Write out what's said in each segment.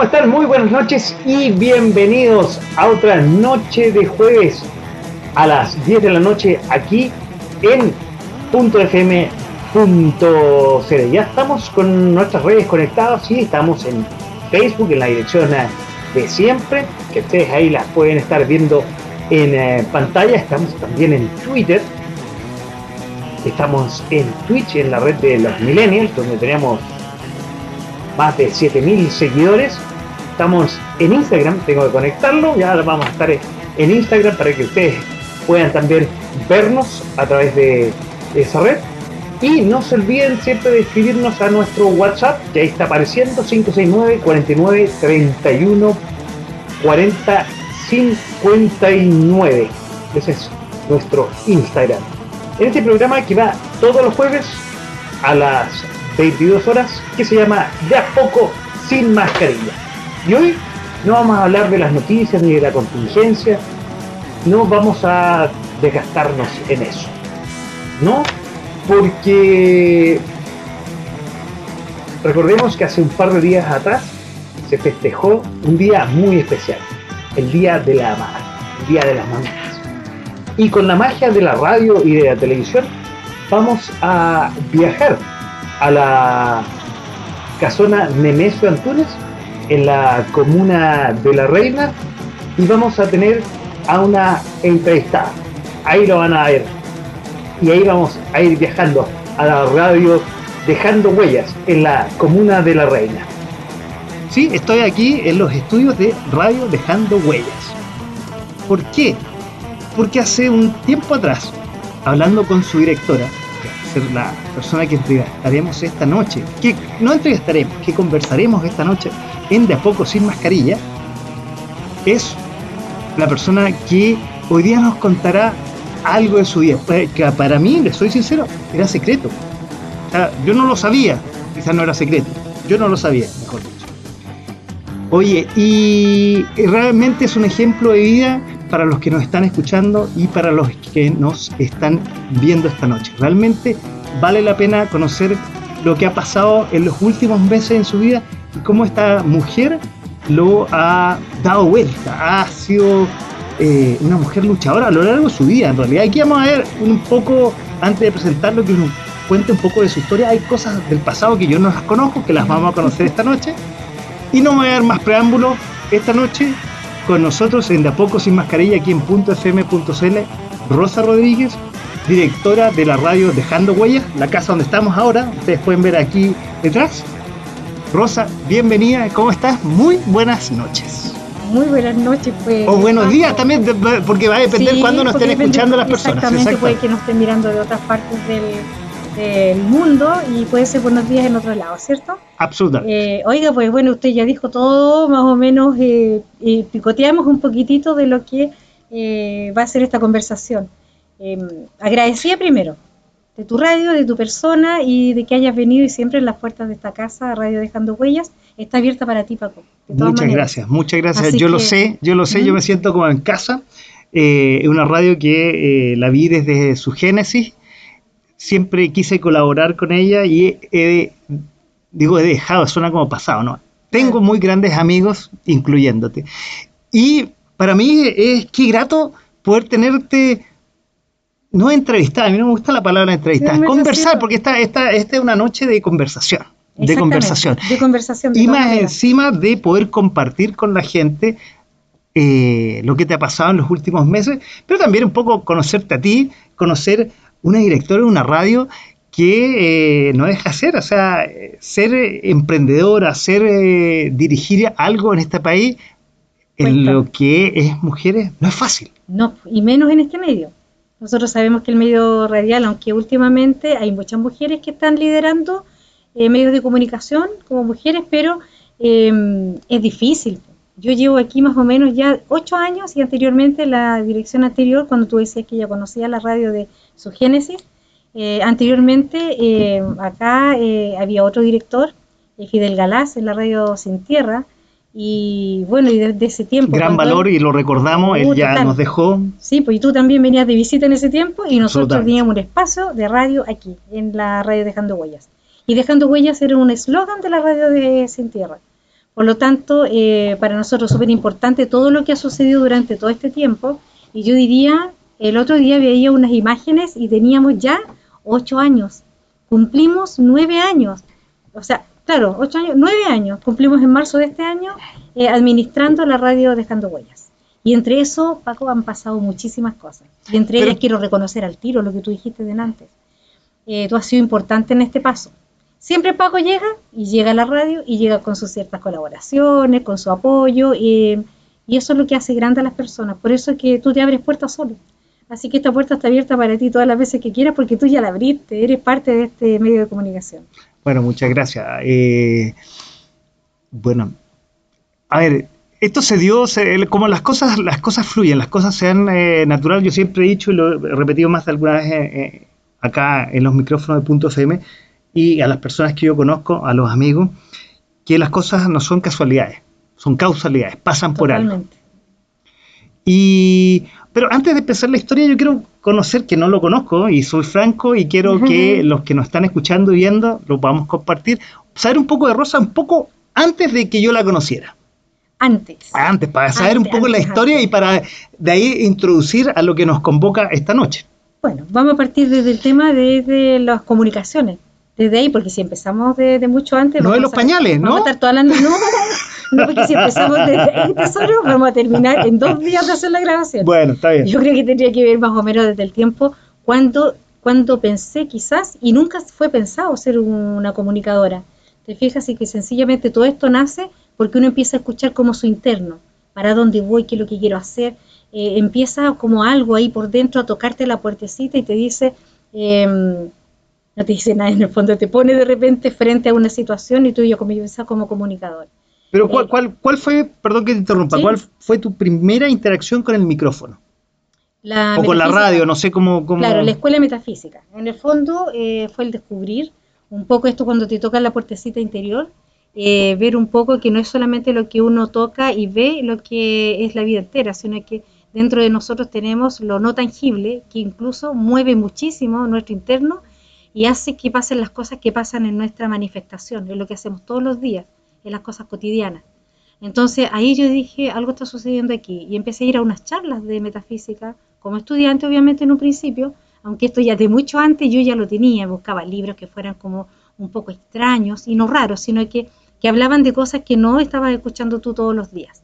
¿Cómo están? Muy buenas noches y bienvenidos a otra noche de jueves a las 10 de la noche aquí en .fm.cl. Ya estamos con nuestras redes conectadas y estamos en Facebook en la dirección de siempre, que ustedes ahí las pueden estar viendo en eh, pantalla. Estamos también en Twitter. Estamos en Twitch, en la red de los millennials, donde tenemos más de 7000 seguidores. Estamos en Instagram, tengo que conectarlo, ya vamos a estar en Instagram para que ustedes puedan también vernos a través de esa red. Y no se olviden siempre de escribirnos a nuestro WhatsApp, que ahí está apareciendo, 569 49 31 40 59. Ese es nuestro Instagram. En este programa que va todos los jueves a las 22 horas que se llama De a poco sin mascarilla. Y hoy no vamos a hablar de las noticias ni de la contingencia, no vamos a desgastarnos en eso. ¿No? Porque recordemos que hace un par de días atrás se festejó un día muy especial, el Día de la Madre, el Día de las Mamás. Y con la magia de la radio y de la televisión vamos a viajar a la casona Nemesio Antunes en la comuna de La Reina y vamos a tener a una entrevistada. Ahí lo van a ver. Y ahí vamos a ir viajando a la radio dejando huellas en la comuna de La Reina. Sí, estoy aquí en los estudios de Radio Dejando Huellas. ¿Por qué? Porque hace un tiempo atrás, hablando con su directora, ser la persona que entrevistaremos esta noche, que no entrevistaremos, que conversaremos esta noche en De a poco sin mascarilla, es la persona que hoy día nos contará algo de su vida, que para mí, le soy sincero, era secreto. yo no lo sabía, quizás no era secreto, yo no lo sabía, mejor dicho. Oye, y realmente es un ejemplo de vida para los que nos están escuchando y para los que nos están viendo esta noche. Realmente vale la pena conocer lo que ha pasado en los últimos meses en su vida y cómo esta mujer lo ha dado vuelta. Ha sido eh, una mujer luchadora a lo largo de su vida, en realidad. Aquí vamos a ver un poco, antes de presentarlo, que nos cuente un poco de su historia. Hay cosas del pasado que yo no las conozco, que las vamos a conocer esta noche. Y no voy a dar más preámbulos. Esta noche con nosotros en De a poco sin mascarilla aquí en .fm.cl, Rosa Rodríguez, directora de la radio Dejando Huellas, la casa donde estamos ahora, ustedes pueden ver aquí detrás. Rosa, bienvenida, ¿cómo estás? Muy buenas noches. Muy buenas noches, pues. O buenos días también, porque va a depender cuándo nos estén escuchando las personas. Exactamente, puede que nos estén mirando de otras partes del, del mundo y puede ser buenos días en otro lado, ¿cierto? Absolutamente. Eh, oiga, pues bueno, usted ya dijo todo, más o menos eh, picoteamos un poquitito de lo que eh, va a ser esta conversación. Em, agradecía primero de tu radio, de tu persona y de que hayas venido y siempre en las puertas de esta casa, Radio Dejando Huellas, está abierta para ti, Paco. Muchas gracias, muchas gracias. yo lo sé, yo lo sé, yo me siento como en casa. Es una radio que la vi desde su génesis siempre quise colaborar con ella y he, digo, he dejado, suena como pasado, ¿no? Tengo muy grandes amigos, incluyéndote. Y para mí es qué grato poder tenerte, no entrevistar, a mí no me gusta la palabra entrevistar, conversar, porque esta, esta, esta es una noche de conversación. De conversación. De conversación. y más encima de poder compartir con la gente eh, lo que te ha pasado en los últimos meses, pero también un poco conocerte a ti, conocer una directora de una radio que eh, no deja ser, o sea, ser emprendedora, ser eh, dirigir algo en este país, en lo que es mujeres, no es fácil. No, y menos en este medio. Nosotros sabemos que el medio radial, aunque últimamente hay muchas mujeres que están liderando eh, medios de comunicación como mujeres, pero es difícil, Yo llevo aquí más o menos ya ocho años y anteriormente la dirección anterior, cuando tú decías que ya conocía la radio de su génesis, eh, anteriormente eh, acá eh, había otro director, Fidel Galás, en la radio Sin Tierra, y bueno, y desde ese tiempo... Gran valor y lo recordamos, él uh, ya nos dejó... Sí, pues y tú también venías de visita en ese tiempo y nosotros teníamos un espacio de radio aquí, en la radio Dejando Huellas. Y Dejando Huellas era un eslogan de la radio de Sin Tierra. Por lo tanto, eh, para nosotros es súper importante todo lo que ha sucedido durante todo este tiempo. Y yo diría, el otro día veía unas imágenes y teníamos ya ocho años. Cumplimos nueve años. O sea, claro, ocho años, nueve años. Cumplimos en marzo de este año eh, administrando la radio Dejando Huellas. Y entre eso, Paco, han pasado muchísimas cosas. Y entre ellas quiero reconocer al tiro lo que tú dijiste de antes. Eh, tú has sido importante en este paso. Siempre Paco llega y llega a la radio y llega con sus ciertas colaboraciones, con su apoyo y, eso es lo que hace grande a las personas. Por eso es que tú te abres puertas solo. Así que esta puerta está abierta para ti todas las veces que quieras porque tú ya la abriste, eres parte de este medio de comunicación. Bueno, muchas gracias. Eh, bueno, a ver, esto se dio, como las cosas, las cosas fluyen, las cosas sean eh, naturales. Yo siempre he dicho y lo he repetido más de alguna vez eh, acá en los micrófonos de Punto FM, y a las personas que yo conozco, a los amigos, que las cosas no son casualidades, son causalidades, pasan por algo. Y, pero antes de empezar la historia, yo quiero conocer, que no lo conozco y soy franco y quiero que los que nos están escuchando y viendo lo podamos compartir, saber un poco de Rosa, un poco antes de que yo la conociera. Antes. Antes, para saber un poco la historia y para de ahí introducir a lo que nos convoca esta noche. Bueno, vamos a partir desde el tema de las comunicaciones desde ahí, porque si empezamos de, mucho antes... No de los pañales, ¿no? Vamos a estar todas las... No, no, porque si empezamos desde ahí, tesoro, vamos a terminar en dos días de hacer la grabación. Bueno, está bien. Yo creo que tendría que ver más o menos desde el tiempo cuando, cuando pensé quizás, y nunca fue pensado ser una comunicadora. Te fijas y que sencillamente todo esto nace porque uno empieza a escuchar como su interno, para dónde voy, qué es lo que quiero hacer, eh, empieza como algo ahí por dentro a tocarte la puertecita y te dice... Eh, no te dice nada en el fondo, te pone de repente frente a una situación y tú ya comienzas como comunicador. Pero ¿cuál, eh, cuál, cuál fue, perdón que te interrumpa, cuál fue tu primera interacción con el micrófono? o con la radio, no sé cómo, Claro, la escuela metafísica. En el fondo eh, fue el descubrir un poco esto cuando te toca la puertecita interior, eh, ver un poco que no es solamente lo que uno toca y ve lo que es la vida entera, sino que dentro de nosotros tenemos lo no tangible, que incluso mueve muchísimo nuestro interno y hace que pasen las cosas que pasan en nuestra manifestación, es lo que hacemos todos los días, en las cosas cotidianas. Entonces ahí yo dije, algo está sucediendo aquí y empecé a ir a unas charlas de metafísica como estudiante obviamente en un principio, aunque esto ya de mucho antes yo ya lo tenía, buscaba libros que fueran como un poco extraños y no raros, sino que, que hablaban de cosas que no estabas escuchando tú todos los días.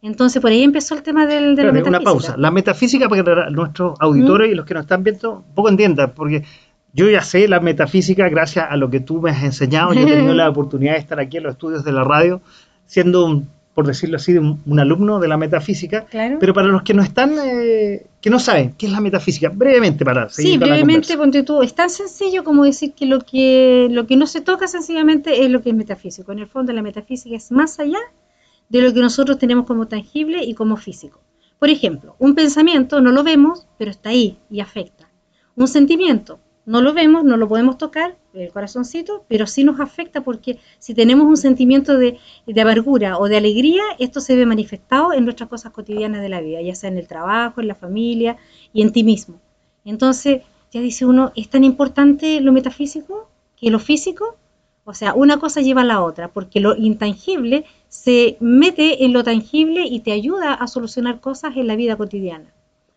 Entonces por ahí empezó el tema del, de la metafísica. Una pausa. La metafísica para que nuestros auditores y los que nos están viendo un poco entiendan, porque yo ya sé la metafísica gracias a lo que tú me has enseñado. Yo he tenido la oportunidad de estar aquí en los estudios de la radio, siendo, por decirlo así, un, alumno de la metafísica. Pero para los que no están, eh, que no saben, ¿qué es la metafísica? Brevemente para seguir. Sí, brevemente, ponte tú. Es tan sencillo como decir que lo, que lo que no se toca sencillamente es lo que es metafísico. En el fondo, la metafísica es más allá de lo que nosotros tenemos como tangible y como físico. Por ejemplo, un pensamiento no lo vemos, pero está ahí y afecta. Un sentimiento no lo vemos, no lo podemos tocar, el corazoncito, pero sí nos afecta porque si tenemos un sentimiento de, de, amargura o de alegría, esto se ve manifestado en nuestras cosas cotidianas de la vida, ya sea en el trabajo, en la familia y en ti mismo. Entonces, ya dice uno, ¿es tan importante lo metafísico que lo físico? O sea, una cosa lleva a la otra, porque lo intangible se mete en lo tangible y te ayuda a solucionar cosas en la vida cotidiana.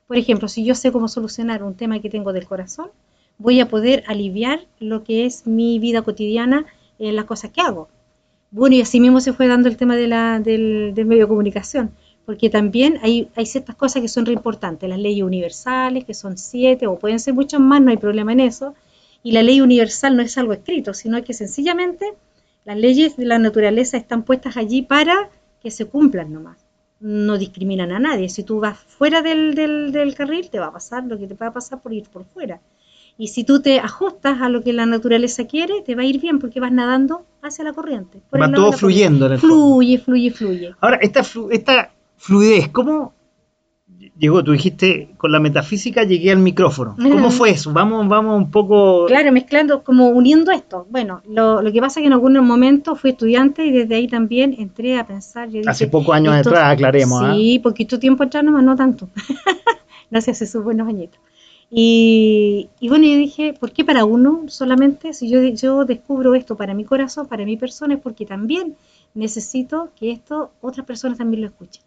Por ejemplo, si yo sé cómo solucionar un tema que tengo del corazón, voy a poder aliviar lo que es mi vida cotidiana en las cosas que hago. Bueno, y así mismo se fue dando el tema de la, del, medio de comunicación, porque también hay, hay ciertas cosas que son re importantes, las leyes universales, que son siete, o pueden ser muchas más, no hay problema en eso, y la ley universal no es algo escrito, sino que sencillamente las leyes de la naturaleza están puestas allí para que se cumplan nomás. No discriminan a nadie. Si tú vas fuera del, del, del carril, te va a pasar lo que te va a pasar por ir por fuera. Y si tú te ajustas a lo que la naturaleza quiere, te va a ir bien porque vas nadando hacia la corriente. por Va todo fluyendo. En el fluye, fluye, fluye. Ahora, esta, esta fluidez, ¿cómo, llegó, tú dijiste, con la metafísica llegué al micrófono. ¿Cómo fue eso? Vamos, vamos un poco... Claro, mezclando, como uniendo esto. Bueno, lo, lo que pasa es que en algunos momentos fui estudiante y desde ahí también entré a pensar. hace pocos años atrás, aclaremos. ¿ah? Sí, poquito tiempo atrás nomás, no tanto. no sé, hace sus buenos añitos. Y, y, bueno, yo dije, ¿por qué para uno solamente? Si yo, yo descubro esto para mi corazón, para mi persona, es porque también necesito que esto otras personas también lo escuchen.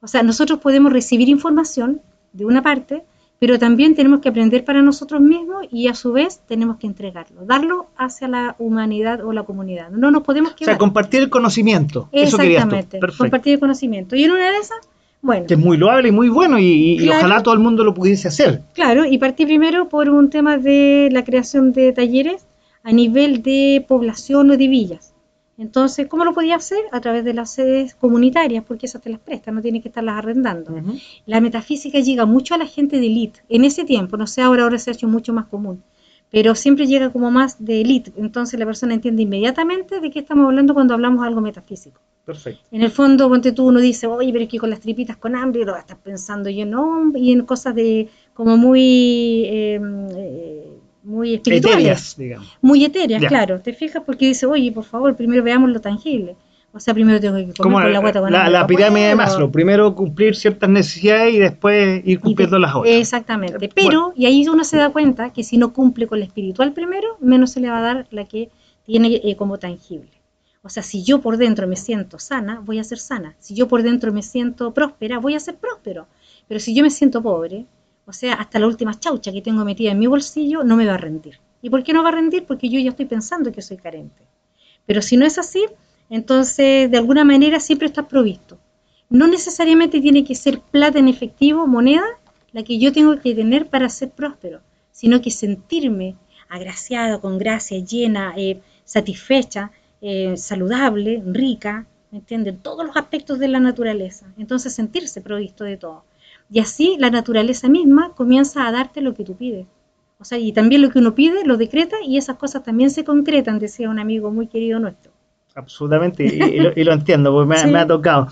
O sea, nosotros podemos recibir información de una parte, pero también tenemos que aprender para nosotros mismos y a su vez tenemos que entregarlo, darlo hacia la humanidad o la comunidad. No nos podemos quedar. O sea, compartir el conocimiento. Exactamente, compartir el conocimiento. Y en una de esas, bueno. Que es muy loable y muy bueno y, ojalá todo el mundo lo pudiese hacer. Claro, y partí primero por un tema de la creación de talleres a nivel de población o de villas. Entonces, ¿cómo lo podía hacer? A través de las sedes comunitarias, porque esas te las prestan, no tienes que estarlas arrendando. La metafísica llega mucho a la gente de élite. En ese tiempo, no sé, ahora, ahora se ha hecho mucho más común, pero siempre llega como más de élite. Entonces la persona entiende inmediatamente de qué estamos hablando cuando hablamos algo metafísico. Perfecto. En el fondo, ponte tú, uno dice, oye, pero es que con las tripitas con hambre, lo estás pensando yo, no, y en cosas de como muy... Em, eh, muy espirituales. Muy etéreas, claro. Te fijas porque dice, oye, por favor, primero veamos lo tangible. O sea, primero tengo que comer con la guata con La, la pirámide de Maslow, primero cumplir ciertas necesidades y después ir cumpliendo las otras. Exactamente. Pero, y ahí uno se da cuenta que si no cumple con la espiritual primero, menos se le va a dar la que tiene eh, como tangible. O sea, si yo por dentro me siento sana, voy a ser sana. Si yo por dentro me siento próspera, voy a ser próspero. Pero si yo me siento pobre, o sea, hasta la última chaucha que tengo metida en mi bolsillo no me va a rendir. ¿Y por qué no va a rendir? Porque yo ya estoy pensando que soy carente. Pero si no es así, entonces de alguna manera siempre estás provisto. No necesariamente tiene que ser plata en efectivo, moneda, la que yo tengo que tener para ser próspero, sino que sentirme agraciada, con gracia, llena, eh, satisfecha, eh, saludable, rica, ¿me entienden? Todos los aspectos de la naturaleza. Entonces sentirse provisto de todo. Y así la naturaleza misma comienza a darte lo que tú pides. O sea, y también lo que uno pide lo decreta y esas cosas también se concretan, decía un amigo muy querido nuestro. Absolutamente, y, lo, entiendo, porque me, ha tocado.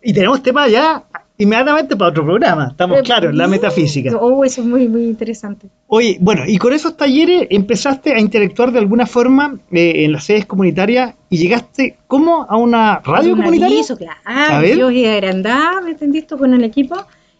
Y tenemos tema ya inmediatamente para otro programa, estamos eh, claros, la metafísica. Oh, eso es muy, muy interesante. Oye, bueno, y con esos talleres empezaste a interactuar de alguna forma eh, en las sedes comunitarias y llegaste, ¿cómo? ¿A una radio comunitaria? Eso, claro. Ah, yo y ¿me entendiste? Con el equipo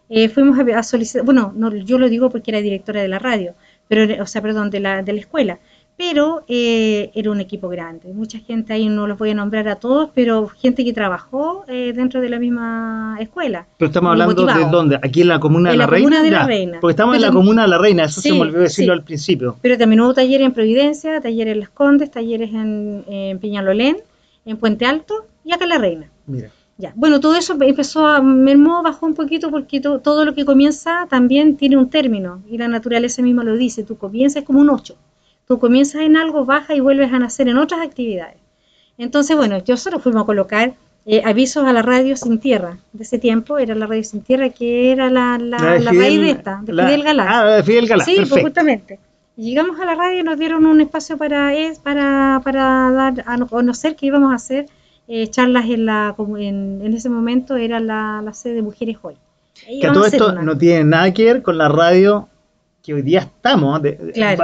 eh, fuimos a, solicitar, bueno, no, yo lo digo porque era directora de la radio, pero, o sea, perdón, de la, de la escuela, pero eh, era un equipo grande, mucha gente ahí, no los voy a nombrar a todos, pero gente que trabajó eh, dentro de la misma escuela. Pero estamos hablando de dónde, aquí en la comuna de, la, Reina. de la Reina. Porque estamos en la comuna de la Reina, eso se me olvidó decirlo al principio. Pero también hubo talleres en Providencia, talleres en Las Condes, talleres en, en Piñalolén, en Puente Alto y acá en la Reina. Mira. Ya. Bueno, todo eso empezó a mermó, bajó un poquito porque todo lo que comienza también tiene un término y la naturaleza misma lo dice, tú comienzas como un ocho, tú comienzas en algo, baja y vuelves a nacer en otras actividades. Entonces, bueno, nosotros fuimos a colocar eh, avisos a la radio sin tierra de ese tiempo, era la radio sin tierra que era la, la, raíz de esta, de Fidel Galás. Ah, de Fidel. Sí, pues justamente. llegamos a la radio y nos dieron un espacio para, para, para dar a conocer qué íbamos a hacer eh, charlas en la en, en, ese momento era la, sede de Mujeres Hoy. que todo esto no tiene nada que ver con la radio que hoy día estamos.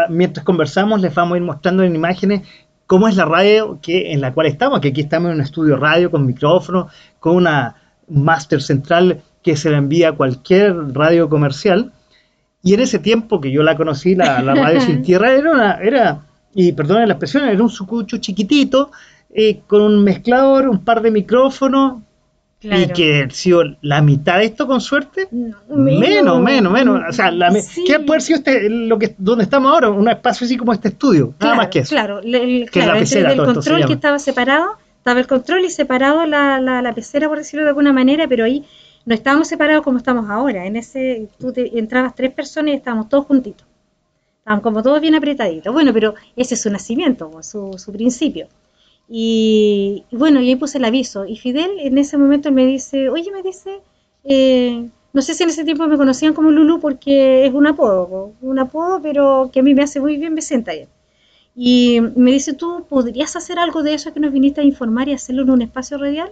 mientras conversamos les vamos a ir mostrando en imágenes cómo es la radio que, en la cual estamos, que aquí estamos en un estudio radio con micrófono, con una máster central que se la envía a cualquier radio comercial. Y en ese tiempo que yo la conocí, la, radio sin tierra, era una, era, y perdonen la expresión, era un sucucho chiquitito, eh, con un mezclador, un par de micrófonos, Y que sido la mitad de esto con suerte. menos, menos, menos. O sea, la ¿qué puede ser este, lo que, donde estamos ahora? Un espacio así como este estudio. nada más que eso. Claro, el, control que estaba separado, estaba el control y separado la, la, pecera, por decirlo de alguna manera, pero ahí no estábamos separados como estamos ahora. En ese, tú te, entrabas tres personas y estábamos todos juntitos. Estaban como todos bien apretaditos. Bueno, pero ese es su nacimiento, su, su principio. Y, bueno, y ahí puse el aviso. Y Fidel en ese momento me dice, oye, me dice, eh, no sé si en ese tiempo me conocían como Lulu porque es un apodo, un apodo, pero que a mí me hace muy bien, me sienta. Y me dice, ¿tú podrías hacer algo de eso que nos viniste a informar y hacerlo en un espacio radial?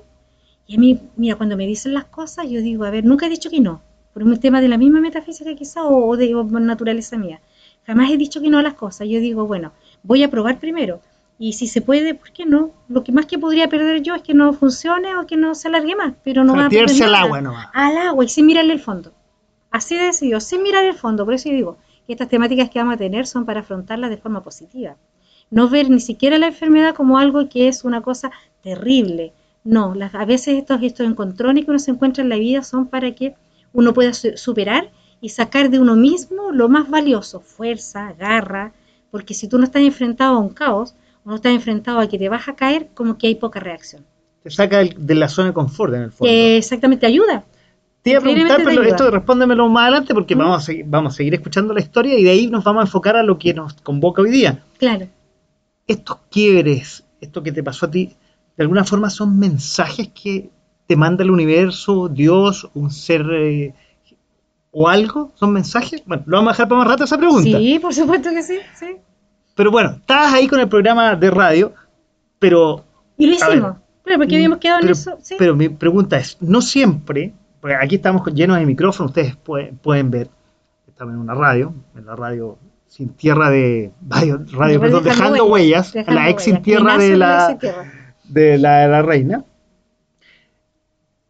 Y a mí, mira, cuando me dicen las cosas, yo digo, a ver, nunca he dicho que no, por un tema de la misma metafísica quizá o, de naturaleza mía. Jamás he dicho que no a las cosas. Yo digo, bueno, voy a probar primero. Y si se puede, ¿por qué no? Lo que más que podría perder yo es que no funcione o que no se alargue más, pero no va a perder al agua, no Al agua y sin mirarle el fondo. Así de decidido, sin mirar el fondo. Por eso yo digo que estas temáticas que vamos a tener son para afrontarlas de forma positiva no ver ni siquiera la enfermedad como algo que es una cosa terrible. No, a veces estos, estos encontrones que uno se encuentra en la vida son para que uno pueda superar y sacar de uno mismo lo más valioso, fuerza, garra, porque si tú no estás enfrentado a un caos, o no estás enfrentado a que te vas a caer, como que hay poca reacción. Te saca de la zona de confort en el fondo. exactamente, ayuda. Te iba a preguntar, pero esto respóndemelo más adelante porque vamos, a seguir, vamos a seguir escuchando la historia y de ahí nos vamos a enfocar a lo que nos convoca hoy día. Claro estos quiebres, esto que te pasó a ti, de alguna forma son mensajes que te manda el universo, Dios, un ser eh, o algo, son mensajes. Bueno, lo vamos a dejar para más rato esa pregunta. Sí, por supuesto que sí, sí. Pero bueno, estabas ahí con el programa de radio, pero... Y lo hicimos, pero porque habíamos quedado en eso. ¿sí? Pero mi pregunta es, no siempre, porque aquí estamos llenos de micrófonos, ustedes pueden, pueden ver, estamos en una radio, en la radio sin tierra de radio, perdón, dejando, huellas, la ex sin tierra de la, de la, reina.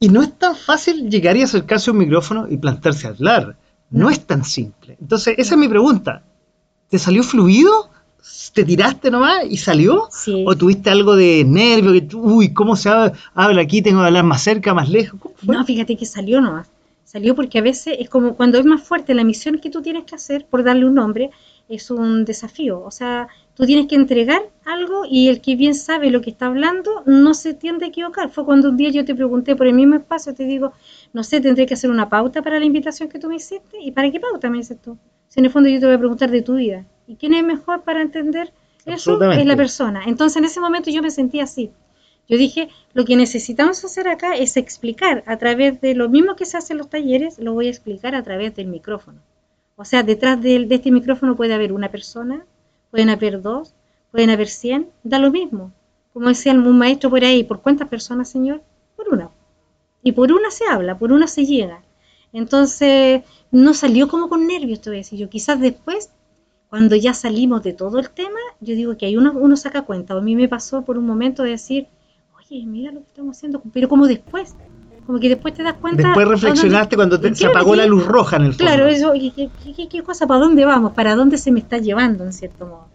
Y no es tan fácil llegar y acercarse a un micrófono y plantarse a hablar. No, es tan simple. Entonces, esa es mi pregunta. ¿Te salió fluido? ¿Te tiraste nomás y salió? ¿O tuviste algo de nervio? Que, uy, ¿cómo se habla aquí? Tengo que hablar más cerca, más lejos. No, fíjate que salió nomás. Salió porque a veces es como cuando es más fuerte la misión que tú tienes que hacer, por darle un nombre, es un desafío. O sea, tú tienes que entregar algo y el que bien sabe lo que está hablando no se tiende a equivocar. Fue cuando un día yo te pregunté por el mismo espacio, te digo, no sé, tendré que hacer una pauta para la invitación que tú me hiciste. ¿Y para qué pauta me dices tú? Si en el fondo yo te voy a preguntar de tu vida. ¿Y quién es mejor para entender eso? Es la persona. Entonces en ese momento yo me sentí así. Yo dije, lo que necesitamos hacer acá es explicar a través de lo mismo que se hace en los talleres, lo voy a explicar a través del micrófono. O sea, detrás de, este micrófono puede haber una persona, pueden haber dos, pueden haber cien, da lo mismo. Como decía un maestro por ahí, ¿por cuántas personas, señor? Por una. Y por una se habla, por una se llega. Entonces, no salió como con nervios, te voy a decir yo. Quizás después, cuando ya salimos de todo el tema, yo digo que hay uno, uno saca cuenta. A mí me pasó por un momento de decir, oye, mira lo que estamos haciendo, pero como después, como que después te das cuenta. Después reflexionaste cuando se apagó la luz roja en el fondo. Claro, eso, ¿qué, cosa? ¿Para dónde vamos? ¿Para dónde se me está llevando, en cierto modo?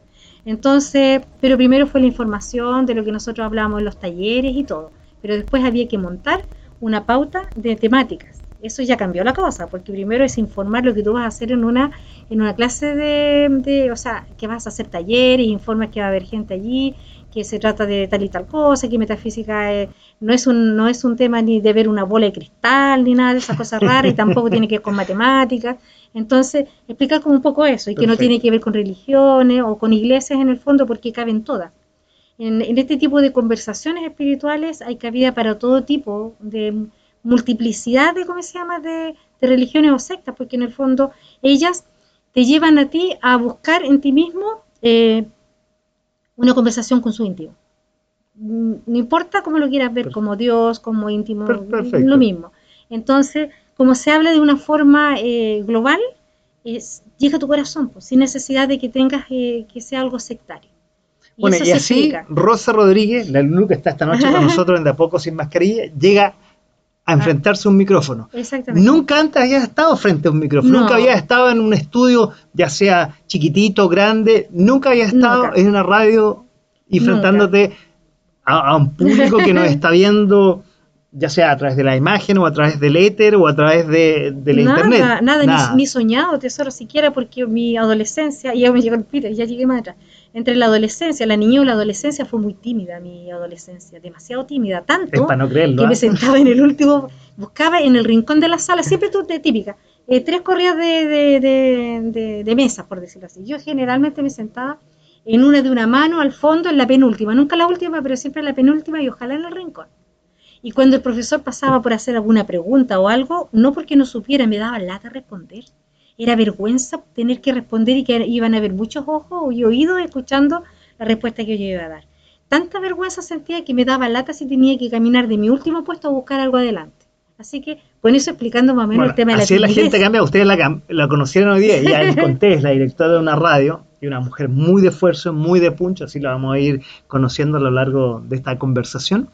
Entonces, pero primero fue la información de lo que nosotros hablábamos en los talleres y todo. Pero después había que montar una pauta de temáticas. Eso ya cambió la cosa, porque primero es informar lo que tú vas a hacer en una, en una clase de, de o sea, que vas a hacer talleres, informas que va a haber gente allí, que se trata de tal y tal cosa, que metafísica no, es un, no es un tema ni de ver una bola de cristal, ni nada de esas cosas raras, y tampoco tiene que ver con matemáticas. Entonces, explicar como un poco eso, y que no tiene que ver con religiones o con iglesias en el fondo, porque caben todas. En, este tipo de conversaciones espirituales hay cabida para todo tipo de multiplicidad de, ¿cómo se llama?, de, religiones o sectas, porque en el fondo ellas te llevan a ti a buscar en ti mismo eh, una conversación con su íntimo. Mm, no importa cómo lo quieras ver, como Dios, como íntimo, lo mismo. Entonces, como se habla de una forma eh, global, es, llega a tu corazón, pues, sin necesidad de que tengas eh, que sea algo sectario. Y bueno, y así Rosa Rodríguez, la Lulu que está esta noche con nosotros en De a poco sin mascarilla, llega a enfrentarse a un micrófono. Exactamente. Nunca antes había estado frente a un micrófono, nunca había estado en un estudio, ya sea chiquitito, grande, nunca había estado en una radio enfrentándote a, un público que nos está viendo, ya sea a través de la imagen o a través del éter o a través de, la internet. Nada, nada. Ni, soñado, tesoro, siquiera porque mi adolescencia, y ya me llegó el pito, ya llegué más atrás entre la adolescencia, la niña o la adolescencia fue muy tímida mi adolescencia, demasiado tímida, tanto que me ¿ah? sentaba en el último, buscaba en el rincón de la sala, siempre tú de típica, eh, tres corridas de, de, de, mesa, por decirlo así. Yo generalmente me sentaba en una de una mano al fondo, en la penúltima, nunca la última, pero siempre en la penúltima y ojalá en el rincón. Y cuando el profesor pasaba por hacer alguna pregunta o algo, no porque no supiera, me daba lata responder. Era vergüenza tener que responder y que iban a haber muchos ojos y oídos escuchando la respuesta que yo iba a dar. Tanta vergüenza sentía que me daba lata si tenía que caminar de mi último puesto a buscar algo adelante. Así que, con eso explicando más o menos el tema de la Así la gente cambia, ustedes la, la conocieron hoy día, ella es la directora de una radio y una mujer muy de esfuerzo, muy de puncho, así la vamos a ir conociendo a lo largo de esta conversación.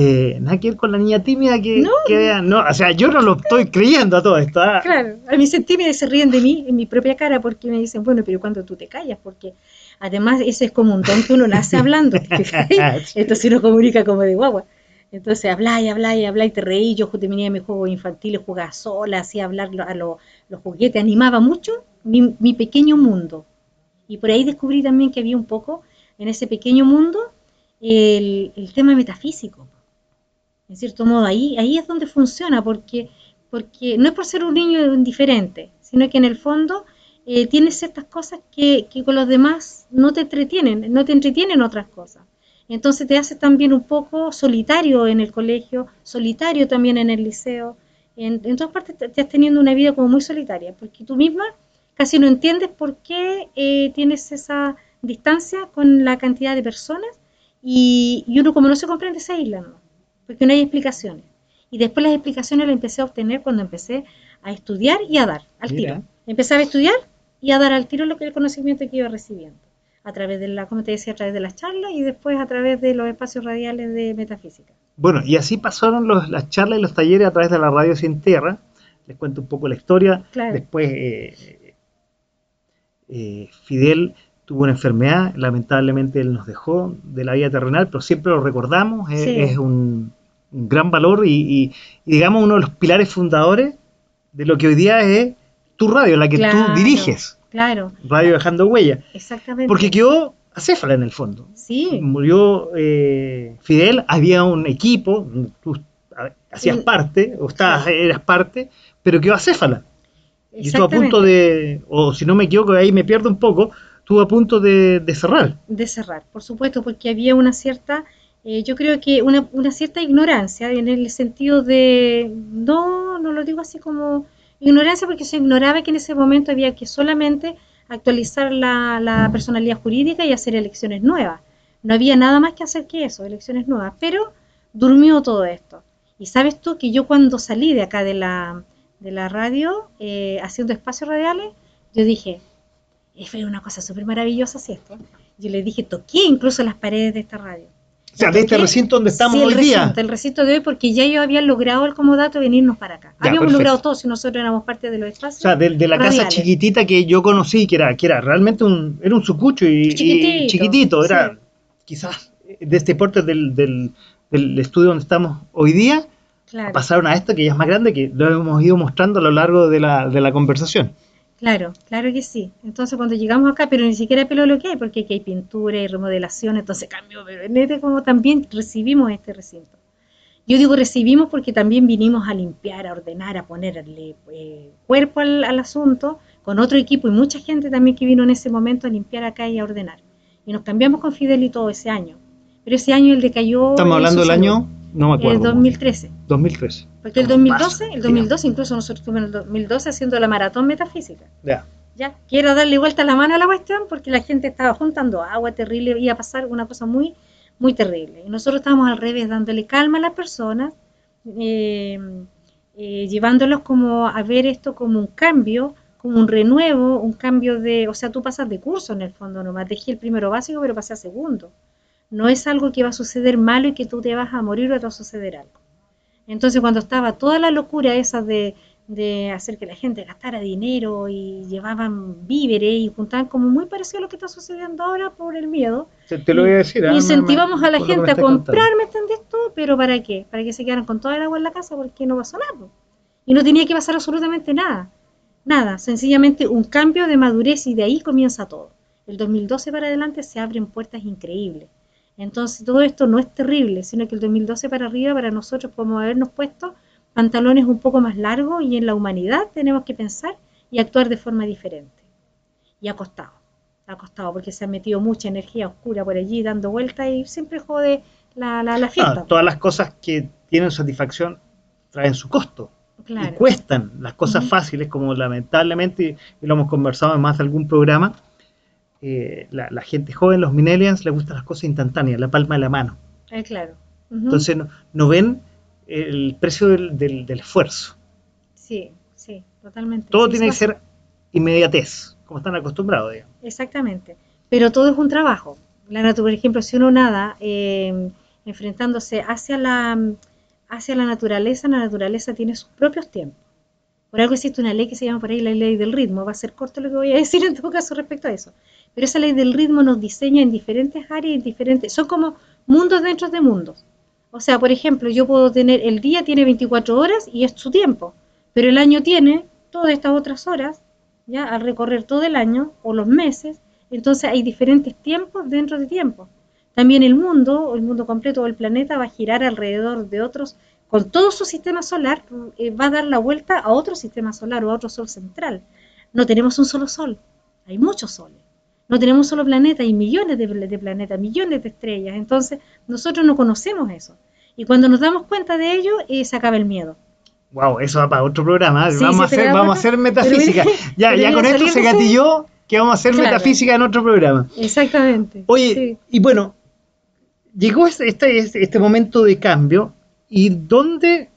Eh, nada que ver con la niña tímida que, No. que vean, no, o sea, yo no lo estoy creyendo a todo esto. ¿ah? Claro, a mí se tímida y se ríen de mí en mi propia cara porque me dicen, bueno, pero cuando tú te callas, porque además ese es como un don que uno nace hablando, entonces uno comunica como de guagua. Entonces habla y habla y habla y te reí, yo tenía mis juegos infantiles, jugaba sola, hacía hablar a lo- los juguetes, animaba mucho mi, mi pequeño mundo. Y por ahí descubrí también que había un poco en ese pequeño mundo el, el tema metafísico. En cierto modo, ahí, ahí es donde funciona, porque, porque no es por ser un niño indiferente, sino que en el fondo eh, tienes ciertas cosas que, que con los demás no te entretienen, no te entretienen otras cosas. Entonces te haces también un poco solitario en el colegio, solitario también en el liceo. En, en todas partes te, has teniendo una vida como muy solitaria, porque tú misma casi no entiendes por qué eh, tienes esa distancia con la cantidad de personas y, y uno como no se comprende se aísla, ¿no? Porque no hay explicaciones. Y después las explicaciones las empecé a obtener cuando empecé a estudiar y a dar al Mira. tiro. Empezaba a estudiar y a dar al tiro lo que el conocimiento que iba recibiendo a través de la, como te decía, a través de las charlas y después a través de los espacios radiales de metafísica. Bueno, y así pasaron los- las charlas y los talleres a través de la radio Sin Tierra. Les cuento un poco la historia. Claro. Después, eh, eh, Fidel tuvo una enfermedad, lamentablemente él nos dejó de la vida terrenal, pero siempre lo recordamos, es, Sí. es un, un gran valor y, y- y digamos uno de los pilares fundadores de lo que hoy día es tu radio, la que Claro, tú diriges, Claro, Radio Dejando Huella, exactamente. porque quedó acéfala en el fondo. Sí, Murió eh, Fidel, había un equipo, tú hacías parte, o estabas, eras parte, pero quedó acéfala. Y estuvo a punto de, o si no me equivoco, ahí me pierdo un poco, estuvo a punto de, de cerrar. de cerrar, por supuesto, porque había una cierta, eh, yo creo que una, una cierta ignorancia en el sentido de, no, no lo digo así como ignorancia porque se ignoraba que en ese momento había que solamente actualizar la, personalidad jurídica y hacer elecciones nuevas. No había nada más que hacer que eso, elecciones nuevas, pero durmió todo esto. Y sabes tú que yo cuando salí de acá de la, de la radio, eh, haciendo espacios radiales, yo dije, "Eh, fue una cosa súper maravillosa si esto. Yo le dije, toqué incluso las paredes de esta radio. Sea, de este recinto donde estamos sí, hoy día. el recinto de hoy, porque ya yo había logrado el comodato venirnos para acá. Ya, Habíamos perfecto. logrado todo si nosotros éramos parte de los espacios. O sea, de, de la casa chiquitita que yo conocí, que era, que era realmente un, era un sucucho y y Chiquitito, chiquitito, era sí. quizás de este porte del, del, del estudio donde estamos hoy día, claro, pasaron a esto que ya es más grande, que lo hemos ido mostrando a lo largo de la, de la conversación. Claro, claro que sí. Entonces cuando llegamos acá, pero ni siquiera pelo lo que hay, porque aquí hay pintura y remodelación, entonces cambió, pero en este como también recibimos este recinto. Yo digo recibimos porque también vinimos a limpiar, a ordenar, a ponerle eh, cuerpo al, al asunto, con otro equipo y mucha gente también que vino en ese momento a limpiar acá y a ordenar. Y nos cambiamos con Fidel y todo ese año. Pero ese año él decayó. Estamos hablando del año, no me El acuerdo. 2013. 2013. Porque el ¿Cómo 2012, pasa? el 2012 incluso nosotros estuvimos en el 2012 haciendo la maratón metafísica. Ya. Ya, quiero darle vuelta la mano a la cuestión porque la gente estaba juntando agua terrible, iba a pasar una cosa muy, muy terrible. Y nosotros estábamos al revés, dándole calma a las personas, eh, eh, llevándolos como a ver esto como un cambio, como un renuevo, un cambio de, o sea, tú pasas de curso en el fondo nomás, dejé el primero básico pero pasé a segundo. No es algo que va a suceder malo y que tú te vas a morir o te va a suceder algo. Entonces cuando estaba toda la locura esa de, de hacer que la gente gastara dinero y llevaban víveres y juntaban como muy parecido a lo que está sucediendo ahora por el miedo, Te, te lo voy a decir. ah, incentivamos a la gente a comprar, ¿me entendés tú? Pero ¿para qué? Para que se quedaran con toda el agua en la casa porque no pasó nada. Y no tenía que pasar absolutamente nada. Nada, sencillamente un cambio de madurez y de ahí comienza todo. El 2012 para adelante se abren puertas increíbles. Entonces todo esto no es terrible, sino que el 2012 para arriba para nosotros podemos habernos puesto pantalones un poco más largos y en la humanidad tenemos que pensar y actuar de forma diferente. Y ha costado, ha costado porque se ha metido mucha energía oscura por allí dando vueltas y siempre jode la, la, la fiesta. No, todas las cosas que tienen satisfacción traen su costo. claro. y cuestan las cosas fáciles, como lamentablemente, y lo hemos conversado en más de algún programa, eh, la, la gente joven, los millennials, les gustan las cosas instantáneas, la palma de la mano. Eh, claro. Entonces no, no ven el precio del, del- del esfuerzo. Sí, sí, totalmente. Todo Sí, tiene que ser inmediatez, como están acostumbrados. digamos. Exactamente. Pero todo es un trabajo. La natu- por ejemplo, si uno nada eh, enfrentándose hacia la, hacia la naturaleza, la naturaleza tiene sus propios tiempos. Por algo existe una ley que se llama por ahí la ley del ritmo. Va a ser corto lo que voy a decir en todo caso respecto a eso. Pero esa ley del ritmo nos diseña en diferentes áreas, en diferentes, son como mundos dentro de mundos. O sea, por ejemplo, yo puedo tener, el día tiene 24 horas y es su tiempo, pero el año tiene todas estas otras horas, ya al recorrer todo el año o los meses, entonces hay diferentes tiempos dentro de tiempos. También el mundo, o el mundo completo o el planeta va a girar alrededor de otros, con todo su sistema solar, eh, va a dar la vuelta a otro sistema solar o a otro sol central. No tenemos un solo sol, hay muchos soles. No tenemos un solo planeta, hay millones de, de planetas, millones de estrellas. Entonces, nosotros no conocemos eso. Y cuando nos damos cuenta de ello, eh, se acaba el miedo. Wow, eso va para otro programa. Sí, vamos, a hacer, vamos a hacer metafísica. Pero ya, pero ya con esto se gatilló que vamos a hacer Claro. metafísica en otro programa. Exactamente. Oye, Sí. y bueno, llegó este, este- este momento de cambio y donde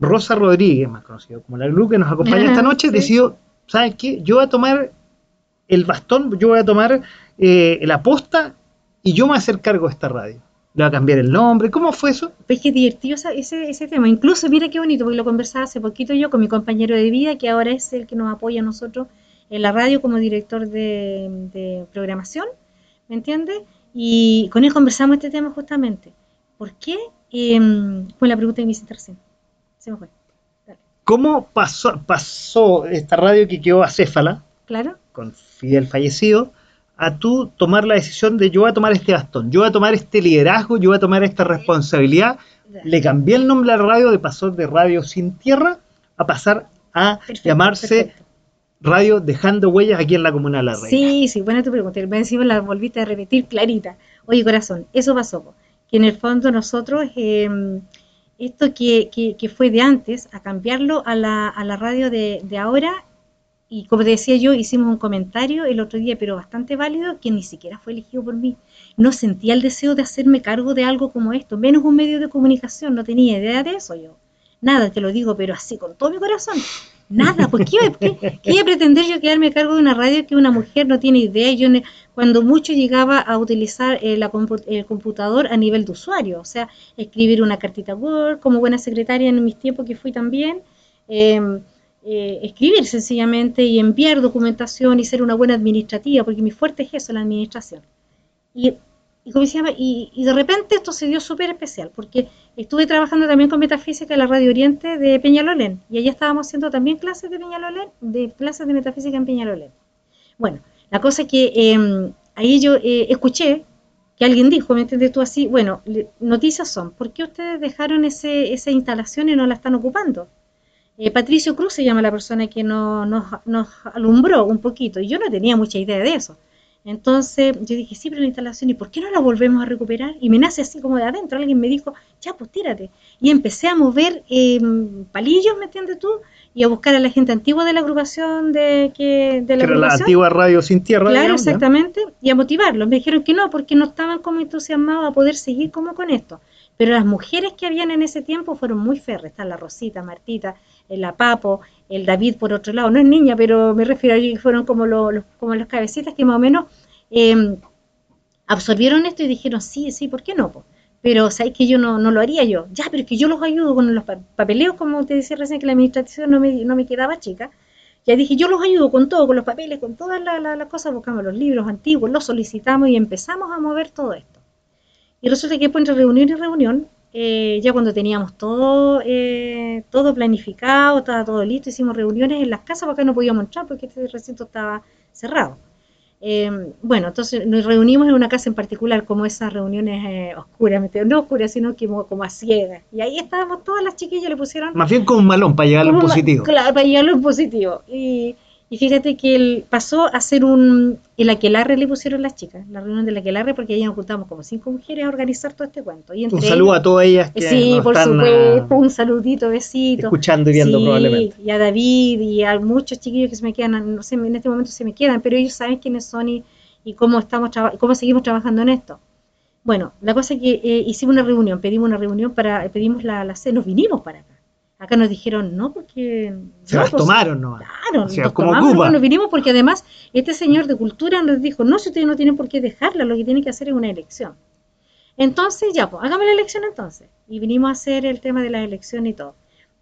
Rosa Rodríguez, más conocido como la Glu que nos acompaña esta noche, Sí. decidió, ¿sabes qué? Yo voy a tomar el bastón, yo voy a tomar eh, la posta y yo me voy a hacer cargo de esta radio. Le voy a cambiar el nombre. ¿Cómo fue eso? Pues que divertido ese, ese tema. Incluso, mira qué bonito, porque lo conversaba hace poquito yo con mi compañero de vida, que ahora es el que nos apoya a nosotros en la radio como director de, de programación, ¿me entiendes? Y con él conversamos este tema justamente. ¿Por qué? Eh, fue la pregunta que me hiciste recién. Se me fue. Dale. ¿Cómo pasó, pasó esta radio que quedó acéfala, ¿Claro? con Fidel fallecido, a tú tomar la decisión de yo voy a tomar este bastón, yo voy a tomar este liderazgo, yo voy a tomar esta responsabilidad? Le cambié el nombre a la radio, de pasó de Radio Sin Tierra a pasar a Perfecto, llamarse perfecto. Radio Dejando Huellas aquí en la Comuna de La Reina. Sí, sí, buena tu pregunta. Y Encima la volviste a repetir clarita. Oye, corazón, eso pasó. En el fondo nosotros, eh, esto que, que, que fue de antes, a cambiarlo a la, a la radio de, de ahora, y como te decía yo, hicimos un comentario el otro día, pero bastante válido, que ni siquiera fue elegido por mí. No sentía el deseo de hacerme cargo de algo como esto, menos un medio de comunicación, no tenía idea de eso yo. Nada, te lo digo, pero así con todo mi corazón. Nada, ¿por qué, iba- a pretender yo quedarme a cargo de una radio que una mujer no tiene idea? Yo cuando mucho llegaba a utilizar eh, el computador a nivel de usuario, o sea, escribir una cartita Word, como buena secretaria en mis tiempos que fui también, eh, eh, escribir sencillamente y enviar documentación y ser una buena administrativa, porque mi fuerte es eso, la administración. Y, y, como llama, y, y de repente esto se dio súper especial, porque estuve trabajando también con metafísica en la Radio Oriente de Peñalolén, y allá estábamos haciendo también clases de Peñalolén, de clases de metafísica en Peñalolén. Bueno, la cosa es que eh, ahí yo eh, escuché que alguien dijo, ¿me entiendes tú así? Bueno, le- noticias son, ¿por qué ustedes dejaron ese, esa instalación y no la están ocupando? Eh, Patricio Cruz se llama la persona que no- nos, nos alumbró un poquito, y yo no tenía mucha idea de eso. Entonces yo dije, sí, pero la instalación, ¿y por qué no la volvemos a recuperar? Y me nace así como de adentro, alguien me dijo, ya, pues tírate. Y empecé a mover eh, palillos, ¿me entiendes tú? Y a buscar a la gente antigua de la agrupación de, que, de que la era la antigua Radio Sin Tierra. Claro, exactamente, y a motivarlos. Me dijeron que no, porque no estaban como entusiasmados a poder seguir como con esto. Pero las mujeres que habían en ese tiempo fueron muy férreas. Está la Rosita, Martita, eh, la Papo, el David por otro lado. No es niña, pero me refiero a que fueron como los, como los cabecitas que más o menos eh, absorbieron esto y dijeron, sí, sí, ¿por qué no? po? Pero sabéis que yo no, no lo haría yo. Ya, pero es que yo los ayudo con los pa- papeleos, como te decía recién que la administración no me, no me quedaba chica. Ya dije, yo los ayudo con todo, con los papeles, con todas las las- las cosas, buscamos los libros antiguos, los solicitamos y empezamos a mover todo esto. Y resulta que después entre reunión y reunión, eh, ya cuando teníamos todo, eh, todo planificado, estaba todo listo, hicimos reuniones en las casas porque no podíamos entrar porque este recinto estaba cerrado. Eh, bueno, entonces nos reunimos en una casa en particular, como esas reuniones eh, oscuras, no oscuras, sino que como, como a ciegas. Y ahí estábamos todas las chiquillas, le pusieron Más bien como un malón para llegar a lo positivo. Claro, para llegarlo en positivo. Y, Y fíjate que él pasó a ser un. El aquelarre le pusieron las chicas, la reunión del aquelarre, porque ahí nos juntamos como cinco mujeres a organizar todo este cuento. Y entre Un saludo a todas ellas que Sí, nos por están, supuesto, ah, un saludito, besito. escuchando y viendo Sí, probablemente. Y a David y a muchos chiquillos que se me quedan, no sé, en este momento se me quedan, pero ellos saben quiénes son y, y cómo estamos cómo seguimos trabajando en esto. Bueno, la cosa es que eh, hicimos una reunión, pedimos una reunión para, pedimos la, la nos vinimos para acá. Acá nos dijeron no porque Se no, las pues, tomaron, ¿no? Claro, O sea, nos como tomamos, Cuba. nos vinimos porque además este señor de cultura nos dijo, no, si ustedes no tienen por qué dejarla, lo que tienen que hacer es una elección. Entonces, ya, pues, hagamos la elección entonces. Y vinimos a hacer el tema de la elección y todo.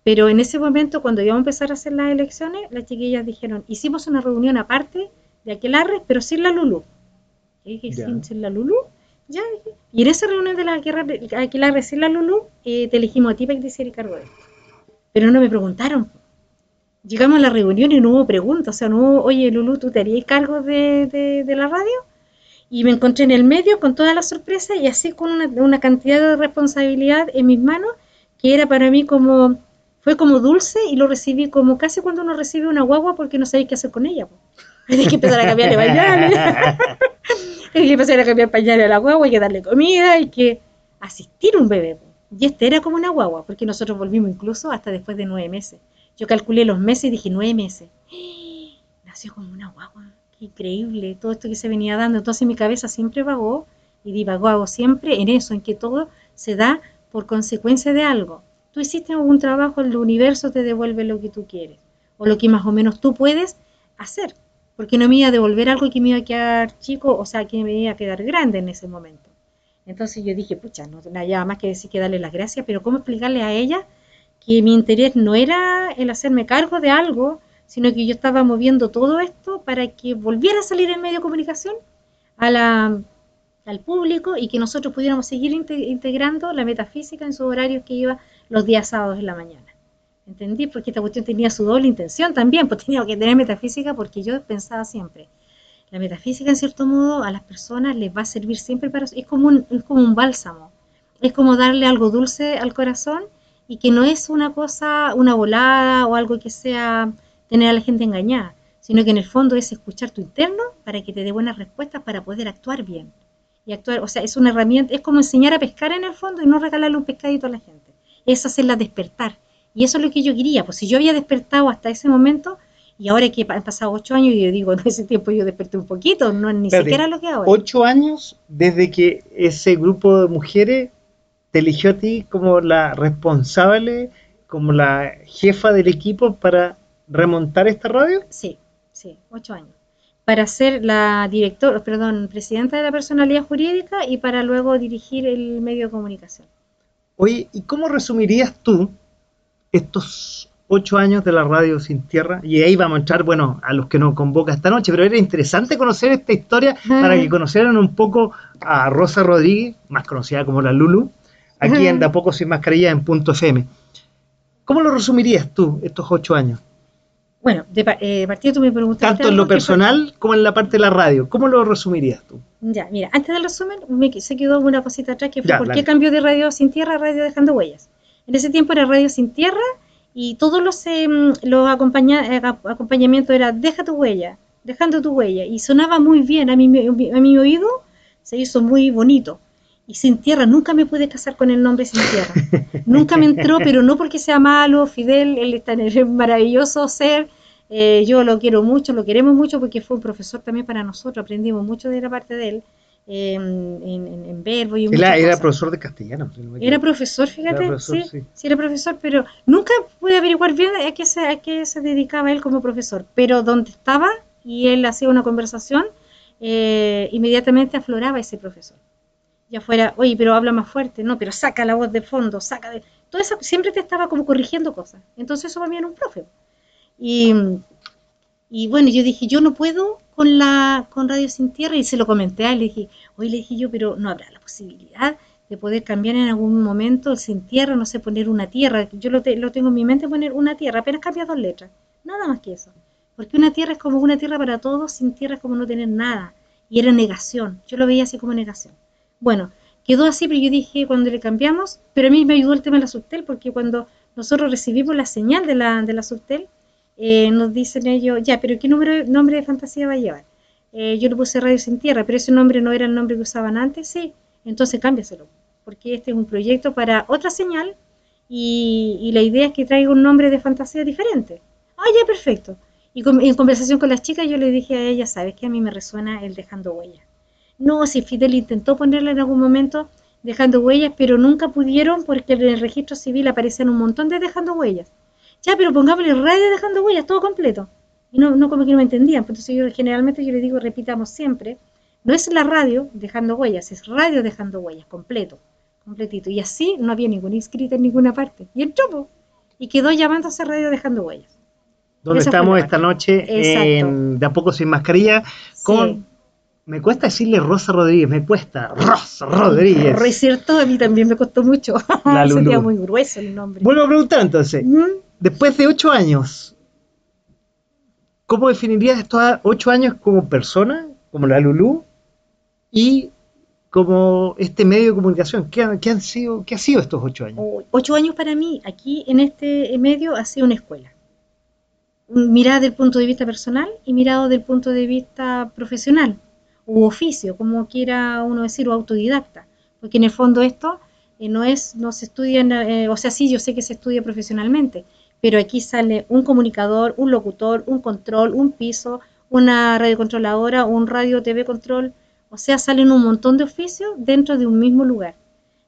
Pero en ese momento, cuando íbamos a empezar a hacer las elecciones, las chiquillas dijeron, hicimos una reunión aparte de Aquelarre, pero sin la Lulú. Y dije. ¿sin, sin la Lulú? Ya, dije. Y en esa reunión de la Aquelarre, Aquelarre sin la Lulú, eh, te elegimos a ti para que te hiciera cargo de esto. Pero no me preguntaron. Llegamos a la reunión y no hubo preguntas, o sea, no hubo, oye, Lulú, ¿tú te harías cargo de, de- la radio? Y me encontré en el medio con toda la sorpresa y así con una, cantidad de responsabilidad en mis manos que era para mí como, fue como dulce y lo recibí como casi cuando uno recibe una guagua porque no sabéis qué hacer con ella. Hay que empezar a cambiarle pañales, hay que empezar a cambiar pañales a la guagua, hay que darle comida, hay que asistir a un bebé. Y este era como una guagua, porque nosotros volvimos incluso hasta después de nueve meses. Yo calculé los meses y dije nueve meses. Nació como una guagua. Qué increíble todo esto que se venía dando. Entonces mi cabeza siempre vagó y divagó siempre en eso, en que todo se da por consecuencia de algo. Tú hiciste algún trabajo, el universo te devuelve lo que tú quieres o lo que más o menos tú puedes hacer. Porque no me iba a devolver algo que me iba a quedar chico, o sea, que me iba a quedar grande en ese momento. Entonces yo dije, pucha, no nada más que decir que darle las gracias, pero ¿cómo explicarle a ella que mi interés no era el hacerme cargo de algo, sino que yo estaba moviendo todo esto para que volviera a salir en medio de comunicación a la, al público y que nosotros pudiéramos seguir inte- integrando la metafísica en sus horarios que iba los días sábados en la mañana. ¿Entendí? Porque esta cuestión tenía su doble intención también, pues tenía que tener metafísica porque yo pensaba siempre, la metafísica en cierto modo a las personas les va a servir siempre para... Es como un, es como un bálsamo, es como darle algo dulce al corazón y que no es una cosa, una volada o algo que sea tener a la gente engañada, sino que en el fondo es escuchar tu interno para que te dé buenas respuestas para poder actuar bien. Y actuar, o sea, es una herramienta, es como enseñar a pescar en el fondo y no regalarle un pescadito a la gente. Es hacerla despertar. Y eso es lo que yo quería, pues si yo había despertado hasta ese momento, y ahora que han pasado ocho años, y yo digo, en ese tiempo yo desperté un poquito, no ni Espérate, siquiera lo que ahora. Ocho años desde que ese grupo de mujeres te eligió a ti como la responsable, como la jefa del equipo para remontar esta radio. Sí, sí, ocho años. Para ser la directora, perdón, presidenta de la personalidad jurídica y para luego dirigir el medio de comunicación. Oye, ¿y cómo resumirías tú estos ocho años de la radio sin tierra? Y ahí vamos a entrar, bueno, a los que nos convoca esta noche, pero era interesante conocer esta historia para que conocieran un poco a Rosa Rodríguez, más conocida como la Lulu, aquí en De a Poco Sin Mascarilla en Punto FM. ¿Cómo lo resumirías tú, estos ocho años? Bueno, de eh, partida tú me preguntaste. Tanto en lo que fue- personal como en la parte de la radio. ¿Cómo lo resumirías tú? Ya, mira, antes del resumen me se quedó una cosita atrás que fue Ya, por qué cambió de radio sin tierra a radio dejando huellas. En ese tiempo era radio sin tierra y todos los, em, los acompaña- eh, acompañamientos era deja tu huella, dejando tu huella. Y sonaba muy bien, a mi, a mi oído se hizo muy bonito. Y sin tierra, nunca me pude casar con el nombre sin tierra. nunca me entró, pero no porque sea malo, Fidel, él es tan maravilloso ser. eh, yo lo quiero mucho, lo queremos mucho porque fue un profesor también para nosotros, aprendimos mucho de la parte de él, eh, en, en- en verbo y muchas era profesor de castellano. si no me Era profesor, fíjate, Era profesor, sí, sí. sí, era profesor, pero nunca pude averiguar bien a qué, se, a qué se dedicaba él como profesor. Pero donde estaba y él hacía una conversación, eh, inmediatamente afloraba ese profesor. Ya fuera, oye, pero habla más fuerte, no, pero saca la voz de fondo, saca de... Todo eso siempre te estaba como corrigiendo cosas. Entonces eso para mí era un profe. Y, y bueno, yo dije, yo no puedo con la con Radio Sin Tierra y se lo comenté a él, hoy le dije yo, pero no habrá la posibilidad de poder cambiar en algún momento sin tierra, no sé, poner una tierra. Yo lo, lo tengo en mi mente poner una tierra, apenas cambia dos letras, nada más que eso. Porque una tierra es como una tierra para todos, sin tierra es como no tener nada. Y era negación, yo lo veía así como negación. Bueno, quedó así, pero yo dije cuando le cambiamos, pero a mí me ayudó el tema de la Subtel, porque cuando nosotros recibimos la señal de la, de la Subtel, eh, nos dicen ellos, ya, pero ¿qué número, nombre de fantasía va a llevar? Eh, yo le puse Radio Sin Tierra, pero ese nombre no era el nombre que usaban antes, sí, entonces cámbiaselo, porque este es un proyecto para otra señal y, la idea es que traiga un nombre de fantasía diferente. Ah, ya, perfecto. Y en conversación con las chicas yo le dije a ella, sabes que a mí me resuena el dejando huellas. No, si Fidel intentó ponerle en algún momento dejando huellas, pero nunca pudieron porque en el registro civil aparecían un montón de dejando huellas. Ya, pero pongámosle radio dejando huellas, todo completo. Y no, no como que no me entendían. Pues entonces yo generalmente yo le digo, repitamos siempre, no es la radio dejando huellas, es radio dejando huellas, completo, completito. Y así no había ningún inscrito en ninguna parte. Y el chopo. Y quedó llamándose radio dejando huellas. ¿Dónde estamos esta noche? de a poco sin mascarilla, con me cuesta decirle Rosa Rodríguez, me cuesta Rosa Rodríguez. Es cierto, a mí también me costó mucho. Sería muy grueso el nombre. Vuelvo a preguntar entonces, ¿Mm? después de ocho años, ¿cómo definirías estos ocho años como persona, como la Lulú, y como este medio de comunicación? ¿Qué, han sido, ¿Qué ha sido estos ocho años? ocho años para mí, aquí en este medio, ha sido una escuela. Mirada del punto de vista personal y mirado del punto de vista profesional u oficio, como quiera uno decir, o autodidacta, porque en el fondo esto eh, no es, no se estudia, eh, o sea, sí, yo sé que se estudia profesionalmente, pero aquí sale un comunicador, un locutor, un control, un piso, una radiocontroladora, un radio TV control, o sea, salen un montón de oficios dentro de un mismo lugar.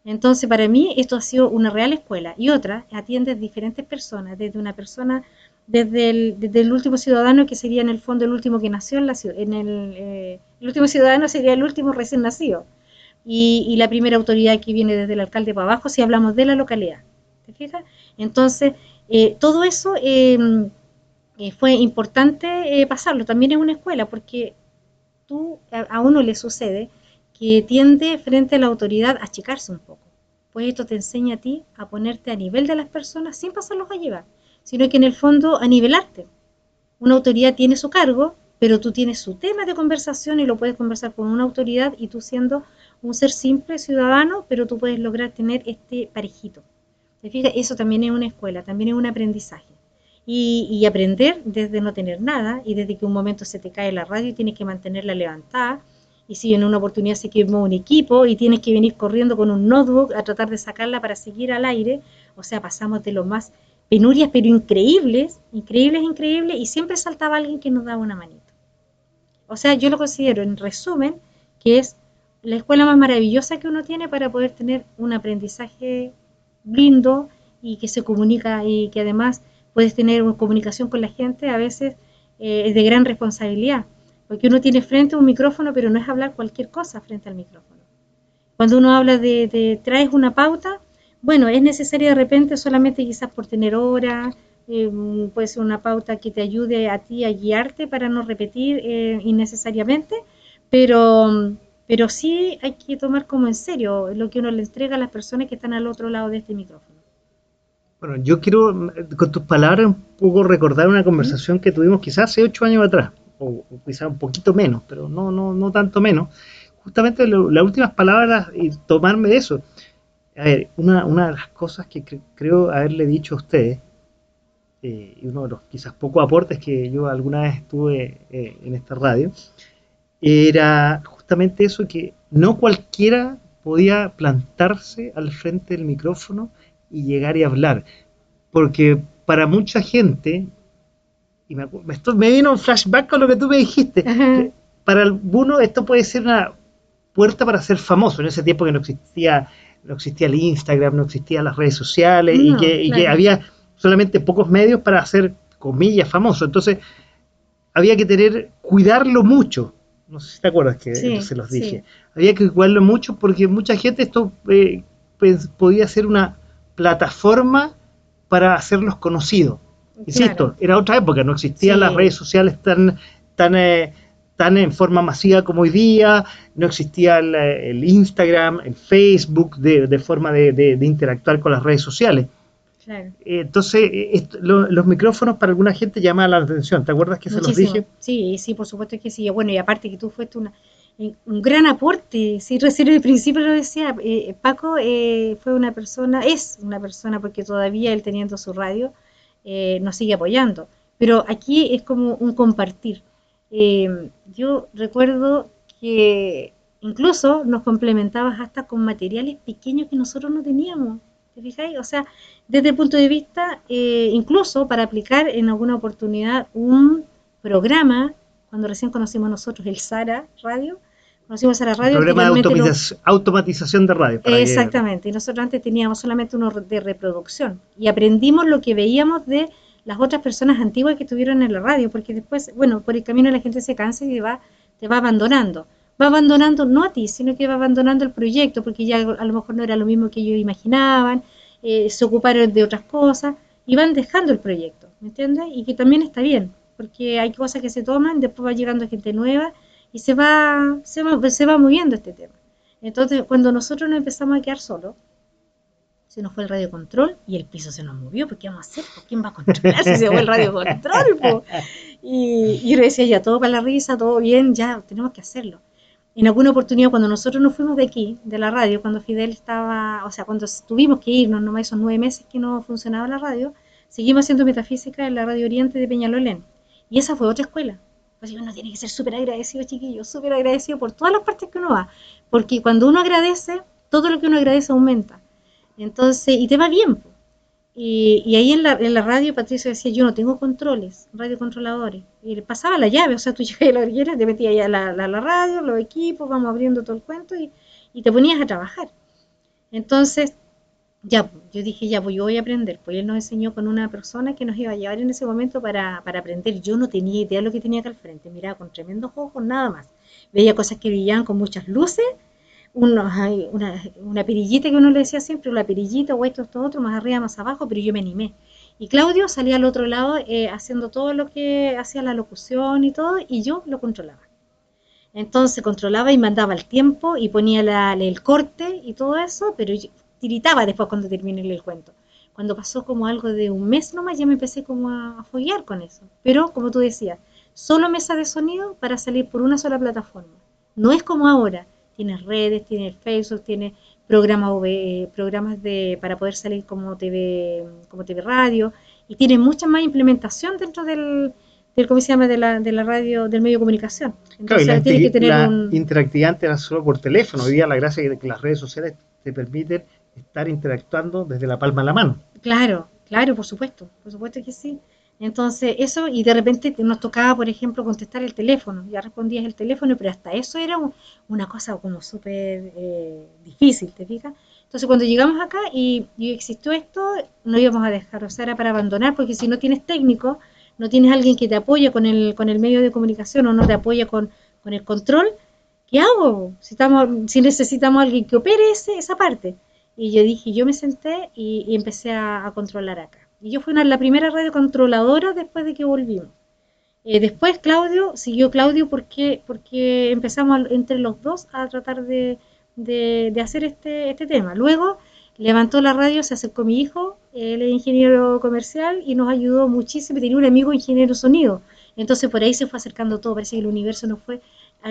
Entonces, para mí, esto ha sido una real escuela. Y otra, atiende a diferentes personas, desde una persona desde el, último ciudadano, que sería en el fondo el último que nació en la ciudad, eh, el último ciudadano sería el último recién nacido, y, la primera autoridad que viene desde el alcalde para abajo si hablamos de la localidad. ¿Te fijas? Entonces, eh, todo eso em, eh, fue importante pasarlo, también en una escuela, porque tú, a, uno le sucede que tiende frente a la autoridad a achicarse un poco. Pues esto te enseña a ti a ponerte a nivel de las personas sin pasarlos a llevar sino que en el fondo a nivelarte. Una autoridad tiene su cargo, pero tú tienes su tema de conversación y lo puedes conversar con una autoridad y tú siendo un ser simple, ciudadano, pero tú puedes lograr tener este parejito. ¿Te fijas? Eso también es una escuela, también es un aprendizaje. Y, aprender desde no tener nada y desde que un momento se te cae la radio y tienes que mantenerla levantada. Y si en una oportunidad se quemó un equipo y tienes que venir corriendo con un notebook a tratar de sacarla para seguir al aire, o sea, pasamos de lo más penurias, pero increíbles, increíbles, increíbles, y siempre saltaba alguien que nos daba una manito. O sea, yo lo considero, en resumen, que es la escuela más maravillosa que uno tiene para poder tener un aprendizaje lindo y que se comunica y que además puedes tener una comunicación con la gente, a veces eh, es de gran responsabilidad, porque uno tiene frente un micrófono, pero no es hablar cualquier cosa frente al micrófono. Cuando uno habla de, de traes una pauta, bueno, es necesario de repente solamente quizás por tener horas, eh, puede ser una pauta que te ayude a ti a guiarte para no repetir eh, innecesariamente, pero, pero sí hay que tomar como en serio lo que uno le entrega a las personas que están al otro lado de este micrófono. Bueno, yo quiero con tus palabras un poco recordar una conversación que tuvimos quizás hace ocho años atrás, o, quizás un poquito menos, pero no, no, no tanto menos. Justamente las últimas palabras y tomarme de eso a ver, una, una de las cosas que creo haberle dicho a ustedes, eh, y uno de los quizás pocos aportes que yo alguna vez estuve eh, en esta radio, era justamente eso que no cualquiera podía plantarse al frente del micrófono y llegar y hablar. Porque para mucha gente, y me, me vino un flashback con lo que tú me dijiste, para algunos esto puede ser una puerta para ser famoso. En ese tiempo que no existía no existía el Instagram, no existían las redes sociales y, que, había solamente pocos medios para hacer comillas famoso. Entonces había que tener, cuidarlo mucho. No sé si te acuerdas que se los dije. Había que cuidarlo mucho porque mucha gente esto eh, podía ser una plataforma para hacerlos conocidos. Insisto, era otra época, no existían las redes sociales tan, tan eh, tan en forma masiva como hoy día, no existía el, Instagram, el Facebook, de, forma de, interactuar con las redes sociales. Claro. Entonces, los micrófonos para alguna gente llaman la atención. ¿Te acuerdas que se los dije? Sí, sí, por supuesto que sí. Bueno, y aparte que tú fuiste una, un gran aporte. Sí, recién al principio lo decía, eh, Paco eh, fue una persona, es una persona, porque todavía él teniendo su radio, eh, nos sigue apoyando Pero aquí es como un compartir. Eh, yo recuerdo que incluso nos complementabas hasta con materiales pequeños que nosotros no teníamos. ¿Te fijáis? O sea, desde el punto de vista, eh, incluso para aplicar en alguna oportunidad un programa, cuando recién conocimos nosotros el SARA Radio, conocimos a la radio. Programa de automatización de radio. Exactamente, y nosotros antes teníamos solamente uno de reproducción y aprendimos lo que veíamos de las otras personas antiguas que estuvieron en la radio, porque después, bueno, por el camino la gente se cansa y te va, te va abandonando. Va abandonando no a ti, sino que va abandonando el proyecto, porque ya a lo mejor no era lo mismo que ellos imaginaban, eh, se ocuparon de otras cosas y van dejando el proyecto, ¿me entiendes? Y que también está bien, porque hay cosas que se toman, después va llegando gente nueva y se va, se va, se va moviendo este tema. Entonces, cuando nosotros nos empezamos a quedar solos, se nos fue el radio control y el piso se nos movió, ¿qué vamos a hacer? ¿Quién va a controlar si se fue el radio control? Y, y, yo decía, ya, todo para la risa, todo bien, ya, tenemos que hacerlo. En alguna oportunidad, cuando nosotros nos fuimos de aquí, de la radio, cuando Fidel estaba, o sea, cuando tuvimos que irnos, nomás esos nueve meses que no funcionaba la radio, seguimos haciendo metafísica en la Radio Oriente de Peñalolén. Y esa fue otra escuela. Pues uno tiene que ser súper agradecido, chiquillos, súper agradecido por todas las partes que uno va. Porque cuando uno agradece, todo lo que uno agradece aumenta. Entonces, y te va bien. Y, ahí en la, en la radio Patricio decía, yo no tengo controles, radiocontroladores. Y le pasaba la llave, o sea, tú llegabas a la orillera, te metías ya la, la, la, radio, los equipos, vamos abriendo todo el cuento y, y, te ponías a trabajar. Entonces, ya, yo dije, ya, pues yo voy a aprender. Pues él nos enseñó con una persona que nos iba a llevar en ese momento para, para aprender. Yo no tenía idea de lo que tenía acá al frente, miraba con tremendos ojos, nada más. Veía cosas que brillaban con muchas luces una, una perillita que uno le decía siempre, una perillita o esto, esto, otro, más arriba, más abajo, pero yo me animé. Y Claudio salía al otro lado eh, haciendo todo lo que hacía la locución y todo, y yo lo controlaba. Entonces controlaba y mandaba el tiempo y ponía la, el corte y todo eso, pero yo tiritaba después cuando terminé el cuento. Cuando pasó como algo de un mes nomás, ya me empecé como a, a foguear con eso. Pero, como tú decías, solo mesa de sonido para salir por una sola plataforma. No es como ahora, tienes redes, tienes Facebook, tienes programas, programas de, para poder salir como TV, como TV radio, y tiene mucha más implementación dentro del, del ¿cómo se llama? De la, de la radio, del medio de comunicación. Entonces claro, que tener la un... interactividad era solo por teléfono. Hoy día la gracia es que las redes sociales te permiten estar interactuando desde la palma de la mano. Claro, claro, por supuesto, por supuesto que sí. Entonces, eso, y de repente nos tocaba, por ejemplo, contestar el teléfono. Ya respondías el teléfono, pero hasta eso era una cosa como súper eh, difícil, ¿te fijas? Entonces, cuando llegamos acá y, existió esto, no íbamos a dejar, o sea, era para abandonar, porque si no tienes técnico, no tienes alguien que te apoye con el, con el medio de comunicación o no te apoya con, con el control, ¿qué hago? Si, estamos, si necesitamos alguien que opere ese, esa parte. Y yo dije, yo me senté y, empecé a controlar acá. Y yo fui una, la primera radio controladora después de que volvimos. Eh, después Claudio, siguió Claudio porque, porque empezamos entre los dos a tratar de, de, de, hacer este, este tema. Luego levantó la radio, se acercó mi hijo, él es ingeniero comercial y nos ayudó muchísimo. Tenía un amigo ingeniero sonido. Entonces por ahí se fue acercando todo, parece que el universo nos fue...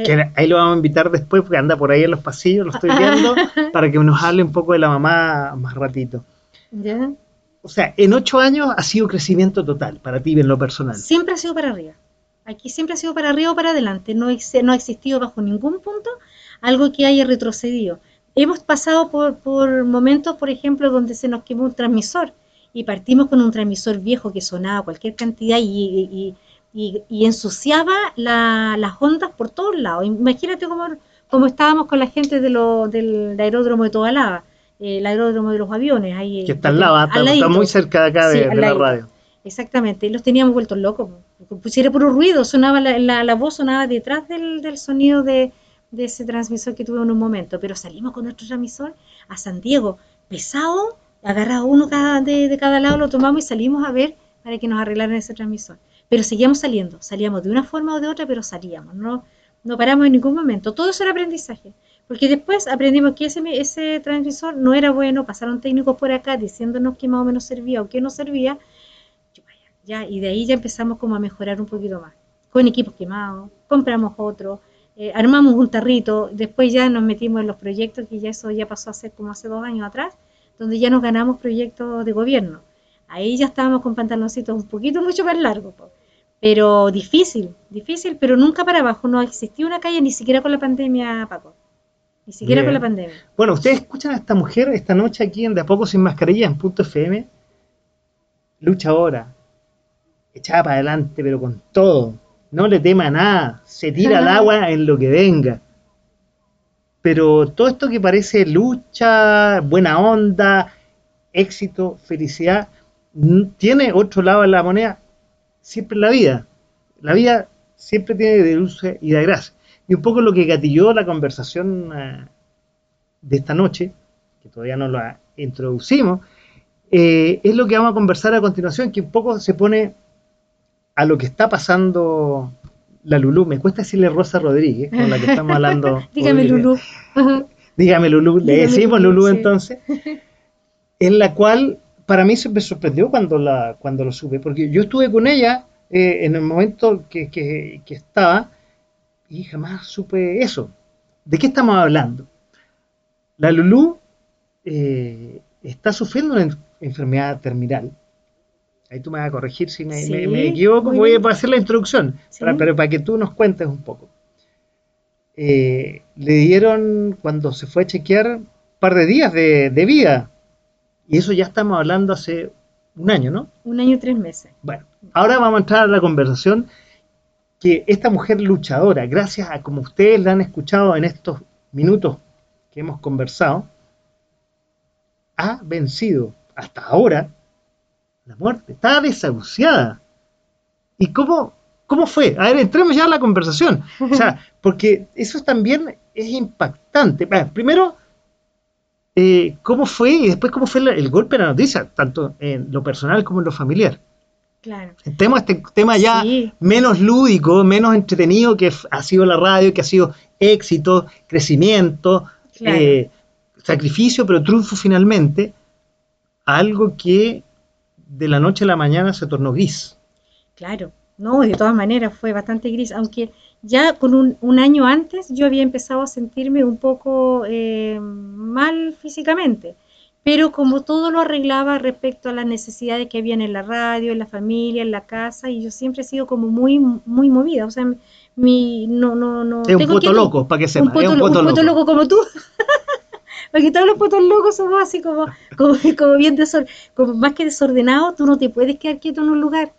Que ahí lo vamos a invitar después porque anda por ahí en los pasillos, lo estoy viendo, para que nos hable un poco de la mamá más ratito. ¿Ya? O sea, en ocho años ha sido crecimiento total para ti en lo personal. Siempre ha sido para arriba. Aquí siempre ha sido para arriba o para adelante. No, no ha existido bajo ningún punto algo que haya retrocedido. Hemos pasado por, por momentos, por ejemplo, donde se nos quemó un transmisor y partimos con un transmisor viejo que sonaba cualquier cantidad y, ensuciaba la, las ondas por todos lados. Imagínate cómo, cómo estábamos con la gente de lo, del aeródromo de Tobalaba el aeródromo de los aviones. Ahí, que está al lado, está, está, muy cerca de acá sí, de, la radio. Exactamente, los teníamos vueltos locos. Pusiera puro ruido, sonaba la, la, la, voz sonaba detrás del, del sonido de, de, ese transmisor que tuve en un momento. Pero salimos con nuestro transmisor a San Diego, pesado, agarrado uno cada, de, de cada lado, lo tomamos y salimos a ver para que nos arreglaran ese transmisor. Pero seguíamos saliendo, salíamos de una forma o de otra, pero salíamos, no, no paramos en ningún momento. Todo eso era aprendizaje. Porque después aprendimos que ese, ese transmisor no era bueno, pasaron técnicos por acá diciéndonos que más o menos servía o que no servía, ya, y de ahí ya empezamos como a mejorar un poquito más. Con equipos quemados, compramos otro, eh, armamos un tarrito, después ya nos metimos en los proyectos, que ya eso ya pasó a como hace dos años atrás, donde ya nos ganamos proyectos de gobierno. Ahí ya estábamos con pantaloncitos un poquito mucho más largos. Pero difícil, difícil, pero nunca para abajo. No existía una calle ni siquiera con la pandemia, Paco. Ni siquiera Bien. con la pandemia. Bueno, ustedes escuchan a esta mujer esta noche aquí en De a poco sin mascarilla en punto FM. Lucha ahora. Echada para adelante, pero con todo. No le tema nada. Se tira al agua en lo que venga. Pero todo esto que parece lucha, buena onda, éxito, felicidad, tiene otro lado de la moneda siempre en la vida. La vida siempre tiene de dulce y de gracia. Y un poco lo que gatilló la conversación eh, de esta noche, que todavía no la introducimos, eh, es lo que vamos a conversar a continuación, que un poco se pone a lo que está pasando la Lulú. Me cuesta decirle Rosa Rodríguez, con la que estamos hablando. Dígame. Lulú. Dígame Lulú, le decimos Lulú, Lulú sí. entonces, en la cual para mí se me sorprendió cuando, la, cuando lo supe, porque yo estuve con ella eh, en el momento que, que- que estaba y jamás supe eso. ¿De qué estamos hablando? La Lulú eh, está sufriendo una en- enfermedad terminal. Ahí tú me vas a corregir si me, Sí, me- me equivoco, voy bien. a hacer la introducción, Sí. para- pero para que tú nos cuentes un poco. Eh, le dieron, cuando se fue a chequear, un par de días de, de vida. Y eso ya estamos hablando hace un año, ¿no? Un año y tres meses. Bueno, ahora vamos a entrar a la conversación que esta mujer luchadora, gracias a como ustedes la han escuchado en estos minutos que hemos conversado, ha vencido hasta ahora la muerte. Está desahuciada. ¿Y cómo, cómo fue? A ver, entremos ya a la conversación. O sea, porque eso también es impactante. Bueno, primero, eh, ¿cómo fue? Y después, ¿cómo fue el golpe de la noticia? Tanto en lo personal como en lo familiar. Claro. Entremos a este tema ya Sí. menos lúdico, menos entretenido que ha sido la radio, que ha sido éxito, crecimiento, Claro. eh, sacrificio, pero triunfo finalmente, algo que de la noche a la mañana se tornó gris. Claro, no, de todas maneras fue bastante gris, aunque ya con un, un año antes yo había empezado a sentirme un poco eh, mal físicamente, pero como todo lo arreglaba respecto a las necesidades que habían en la radio, en la familia, en la casa, y yo siempre he sido como muy, muy movida, o sea, mi, no, no, no. Es un que- loco, para que sepa, un poto, es un poto loco. loco como tú. Porque todos los potos locos somos así como, como, como bien desor, como más que desordenados, tú no te puedes quedar quieto en un lugar.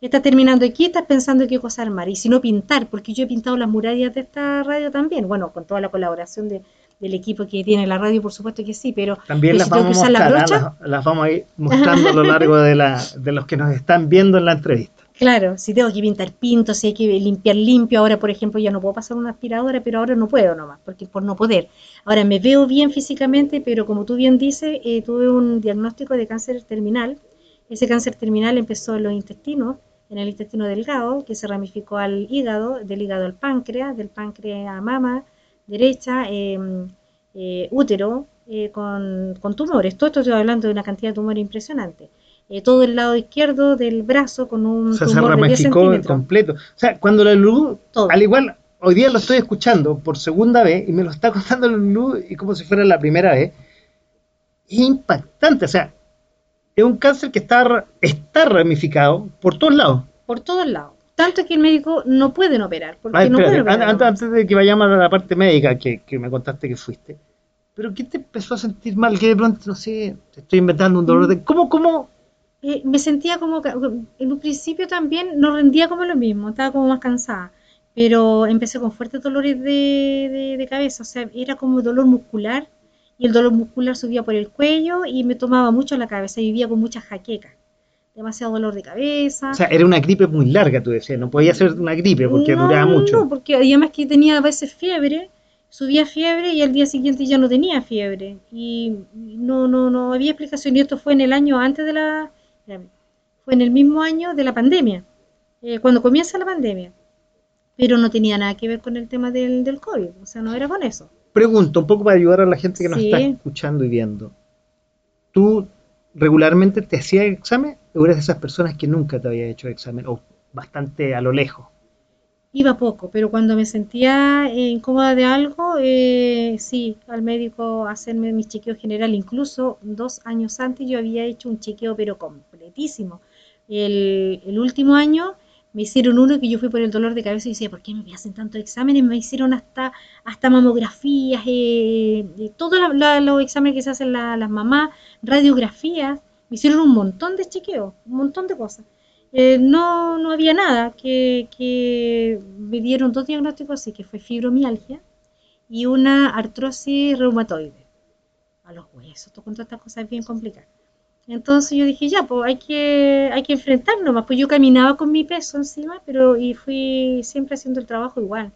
Estás terminando aquí, estás pensando qué cosa armar. Y si no pintar, porque yo he pintado las murallas de esta radio también. Bueno, con toda la colaboración de, del equipo que tiene la radio, por supuesto que sí, pero, También las vamos, a usar la mostrar, brocha, ah, las, las vamos a ir mostrando a lo largo de, la, de los que nos están viendo en la entrevista. Claro, si tengo que pintar pinto, si hay que limpiar limpio, ahora por ejemplo ya no puedo pasar una aspiradora, pero ahora no puedo nomás, porque por no poder. Ahora me veo bien físicamente, pero como tú bien dices, eh, tuve un diagnóstico de cáncer terminal. Ese cáncer terminal empezó en los intestinos, en el intestino delgado, que se ramificó al hígado, del hígado al páncreas, del páncreas a mama derecha, eh, eh, útero, eh, con, con tumores. Todo esto estoy hablando de una cantidad de tumores impresionante. Eh, todo el lado izquierdo del brazo con un O sea, se tumor de 10 ramificó centímetros. completo. O sea, cuando la luz, al igual, hoy día lo estoy escuchando por segunda vez y me lo está contando la luz y como si fuera la primera vez, es impactante. O sea, es un cáncer que está, está ramificado por todos lados. por todos lados. Tanto que el médico no pueden operar, porque A ver, no espérate, pueden operar. antes, antes de que vayamos a la parte médica que, que me contaste que fuiste, pero ¿qué te empezó a sentir mal? Que de pronto, no sé, te estoy inventando un dolor Mm. de... ¿Cómo, cómo? Eh, me sentía como, en un principio también no rendía como lo mismo, estaba como más cansada, pero empecé con fuertes dolores de, de- de cabeza, o sea, era como dolor muscular, y el dolor muscular subía por el cuello y me tomaba mucho la cabeza, y vivía con mucha jaqueca, demasiado dolor de cabeza. O sea, era una gripe muy larga, tú decías, no podía ser una gripe porque No, duraba mucho. No, porque además que tenía a veces fiebre, subía fiebre y al día siguiente ya no tenía fiebre. Y no, no, no había explicación. Y esto fue en el año antes de la. Fue en el mismo año de la pandemia, eh, cuando comienza la pandemia. Pero no tenía nada que ver con el tema del, del COVID, o sea, no era con eso. Pregunto, un poco para ayudar a la gente que nos Sí. está escuchando y viendo. ¿Tú regularmente te hacías examen o eres de esas personas que nunca te había hecho examen o bastante a lo lejos? Iba poco, pero cuando me sentía eh, incómoda de algo, eh, sí, al médico hacerme mis chequeos general. Incluso dos años antes yo había hecho un chequeo, pero. El, el último año me hicieron uno que yo fui por el dolor de cabeza y decía, ¿por qué me hacen tantos exámenes? Me hicieron hasta, hasta mamografías, eh, todos los exámenes que se hacen las mamás, radiografías, me hicieron un montón de chequeos, un montón de cosas. Eh, no, no había nada, que, me dieron dos diagnósticos, así que fue fibromialgia y una artrosis reumatoide a los huesos, todo con estas cosas bien complicadas. Entonces yo dije, ya, pues hay que, hay que enfrentarnos más. Pues yo caminaba con mi peso encima, pero y fui siempre haciendo el trabajo igual.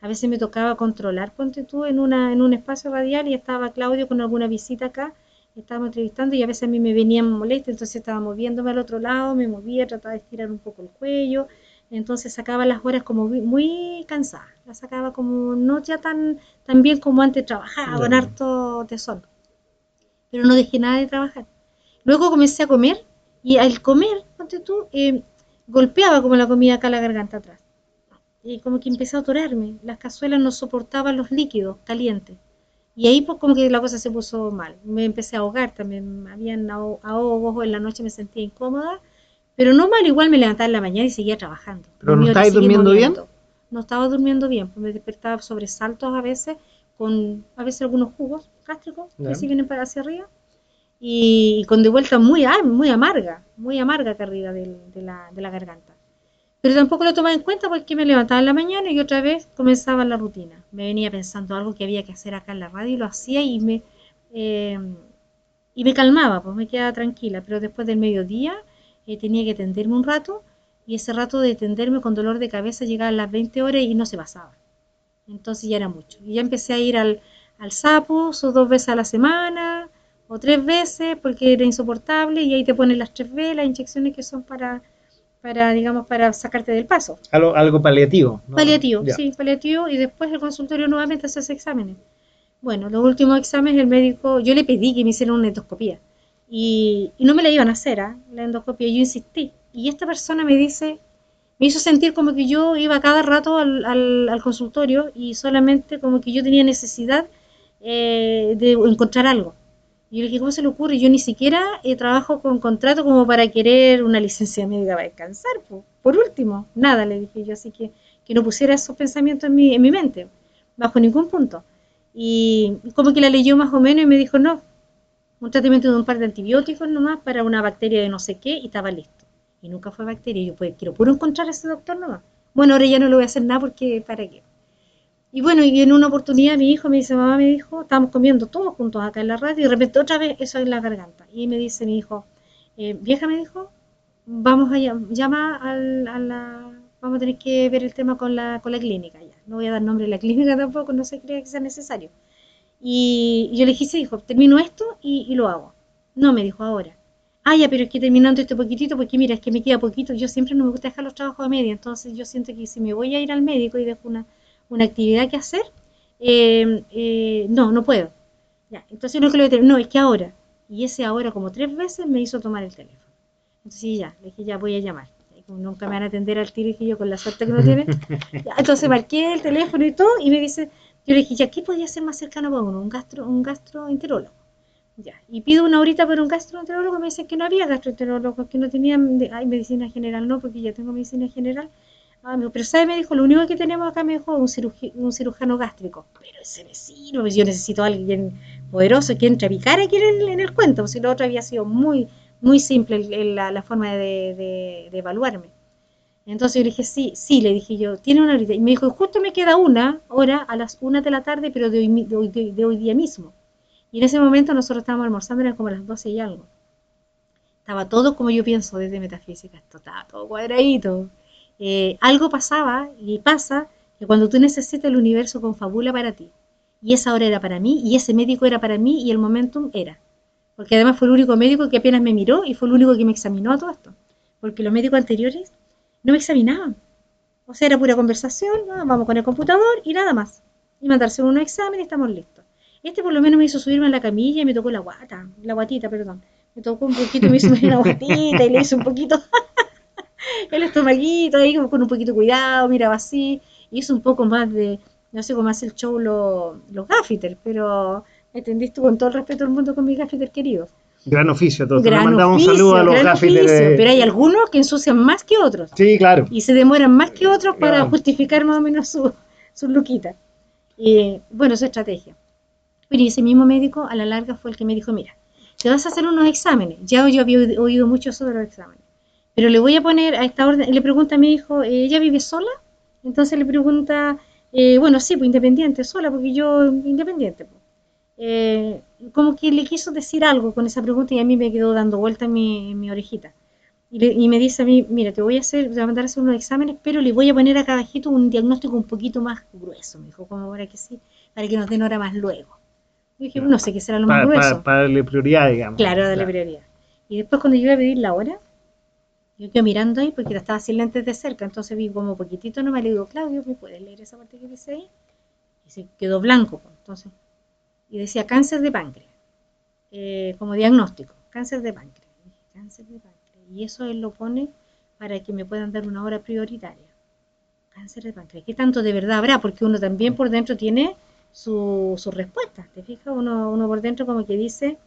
A veces me tocaba controlar, ponte tú, en, una, en un espacio radial y estaba Claudio con alguna visita acá, estábamos entrevistando y a veces a mí me venían molestos, entonces estaba moviéndome al otro lado, me movía, trataba de estirar un poco el cuello, entonces sacaba las horas como muy cansada, las sacaba como no ya tan, tan bien como antes trabajaba, con harto tesón, pero no dejé nada de trabajar Luego comencé a comer y al comer, ponte tú, eh, golpeaba como la comida acá la garganta atrás. Y como que empecé a atorarme. Las cazuelas no soportaban los líquidos calientes. Y ahí pues como que la cosa se puso mal. Me empecé a ahogar también. Habían ahogos, en la noche me sentía incómoda. Pero no mal, igual me levantaba en la mañana y seguía trabajando. ¿Pero no estabas durmiendo bien? No estaba durmiendo bien, pues me despertaba sobresaltos a veces, con a veces algunos jugos gástricos que si vienen para hacia arriba y, con de vuelta muy, muy amarga, muy amarga acá arriba de, la, de la garganta. Pero tampoco lo tomaba en cuenta porque me levantaba en la mañana y otra vez comenzaba la rutina. Me venía pensando algo que había que hacer acá en la radio y lo hacía y me, eh, y me calmaba, pues me quedaba tranquila. Pero después del mediodía eh, tenía que tenderme un rato y ese rato de tenderme con dolor de cabeza llegaba a las 20 horas y no se pasaba. Entonces ya era mucho. Y ya empecé a ir al, al sapo, dos veces a la semana, o tres veces porque era insoportable y ahí te ponen las tres veces, las inyecciones que son para, para digamos, para sacarte del paso. Algo, algo paliativo. Paliativo, sí, paliativo y después el consultorio nuevamente hace exámenes. Bueno, los últimos exámenes el médico, yo le pedí que me hicieran una endoscopía y, y no me la iban a hacer, ¿ah? la endoscopía, yo insistí. Y esta persona me dice, me hizo sentir como que yo iba cada rato al, al, al consultorio y solamente como que yo tenía necesidad eh, de encontrar algo. Y le dije, ¿cómo se le ocurre? Yo ni siquiera eh, trabajo con contrato como para querer una licencia médica para descansar. Por último, nada, le dije yo, así que que no pusiera esos pensamientos en mi, en mi mente, bajo ningún punto. Y como que la leyó más o menos y me dijo, no, un tratamiento de un par de antibióticos nomás para una bacteria de no sé qué y estaba listo. Y nunca fue bacteria. Yo pues, quiero puro encontrar a ese doctor nomás. Bueno, ahora ya no le voy a hacer nada porque, ¿para qué? Y bueno, y en una oportunidad mi hijo me dice, mamá me dijo, estábamos comiendo todos juntos acá en la radio y de repente otra vez eso en la garganta. Y me dice mi hijo, eh, vieja me dijo, vamos a llamar a la, vamos a tener que ver el tema con la, con la clínica ya. No voy a dar nombre de la clínica tampoco, no se cree que sea necesario. Y, yo le dije, sí, hijo, termino esto y, y, lo hago. No, me dijo ahora. Ah, ya, pero es que terminando este poquitito, porque mira, es que me queda poquito. Yo siempre no me gusta dejar los trabajos a media, entonces yo siento que si me voy a ir al médico y dejo una una actividad que hacer, eh, eh, no, no puedo. Ya, entonces no es que lo no, es que ahora. Y ese ahora como tres veces me hizo tomar el teléfono. Entonces ya, le dije, ya voy a llamar. nunca me van a atender al tiro, y yo con la suerte que no tiene. entonces marqué el teléfono y todo, y me dice, yo le dije, ya, ¿qué podría ser más cercano para uno? Un, gastro, un gastroenterólogo. Ya, y pido una horita para un gastroenterólogo, me dice que no había gastroenterólogos, que no tenían, ay, medicina general, no, porque ya tengo medicina general. Ah, pero ¿sabe? Me dijo, lo único que tenemos acá, me dijo, un, un cirujano gástrico. Pero ese vecino, pues yo necesito a alguien poderoso que entre a picar aquí en el, cuento, pues si lo otro había sido muy, muy simple la, forma de, evaluarme. Entonces yo le dije, sí, sí, le dije yo, tiene una horita. Y me dijo, justo me queda una hora a las una de la tarde, pero de hoy, de hoy, día mismo. Y en ese momento nosotros estábamos almorzando, eran como las doce y algo. Estaba todo como yo pienso desde metafísica, estaba todo cuadradito. Eh, algo pasaba y pasa que cuando tú necesitas el universo confabula para ti. Y esa hora era para mí, y ese médico era para mí, y el momentum era. Porque además fue el único médico que apenas me miró y fue el único que me examinó a todo esto. Porque los médicos anteriores no me examinaban. O sea, era pura conversación, vamos con el computador y nada más. Y mandarse unos exámenes y estamos listos. Este por lo menos me hizo subirme a la camilla y me tocó la guata, la guatita, perdón. Me tocó un poquito, me hizo una guatita y le hizo un poquito el estomaguito ahí con un poquito de cuidado, miraba así, hizo un poco más de, no sé cómo hace el show los gaffiter, pero entendiste con todo el respeto del mundo con mis gaffiter queridos. Gran oficio, entonces Gran mandamos oficio, un saludo a los gaffiters. de- Pero hay algunos que ensucian más que otros. Sí, claro. y se demoran más que otros para Claro. justificar más o menos su, su luquita. Y bueno, su estrategia. Pero ese mismo médico a la larga fue el que me dijo, mira, te vas a hacer unos exámenes. Ya yo había oído mucho sobre los exámenes. Pero le voy a poner a esta orden, le pregunta a mi hijo, eh, ¿ella vive sola? Entonces le pregunta, eh, bueno, sí, pues independiente, sola, porque yo independiente. pues. Eh, como que le quiso decir algo con esa pregunta y a mí me quedó dando vuelta en mi, en mi orejita. Y, le- y me dice a mí, mira, te voy a hacer, te voy a mandar a hacer unos exámenes, pero le voy a poner acá abajito un diagnóstico un poquito más grueso, me dijo, como para que sí, para que nos den hora más luego. Yo dije, no sé qué será lo más Para, grueso. para- para darle prioridad, digamos. Claro, darle prioridad. Y después cuando yo iba a pedir la hora, yo quedé mirando ahí porque estaba sin lentes de cerca, entonces vi como poquitito nomás, le digo, Claudio, ¿me puedes leer esa parte que dice ahí? Y se quedó blanco, pues, entonces. Y decía cáncer de páncreas, eh, como diagnóstico, cáncer de páncreas. Cáncer de páncreas. Y eso él lo pone para que me puedan dar una hora prioritaria. Cáncer de páncreas. ¿Qué tanto de verdad habrá? Porque uno también por dentro tiene su, su respuesta. ¿Te fijas? Uno, uno por dentro como que dice,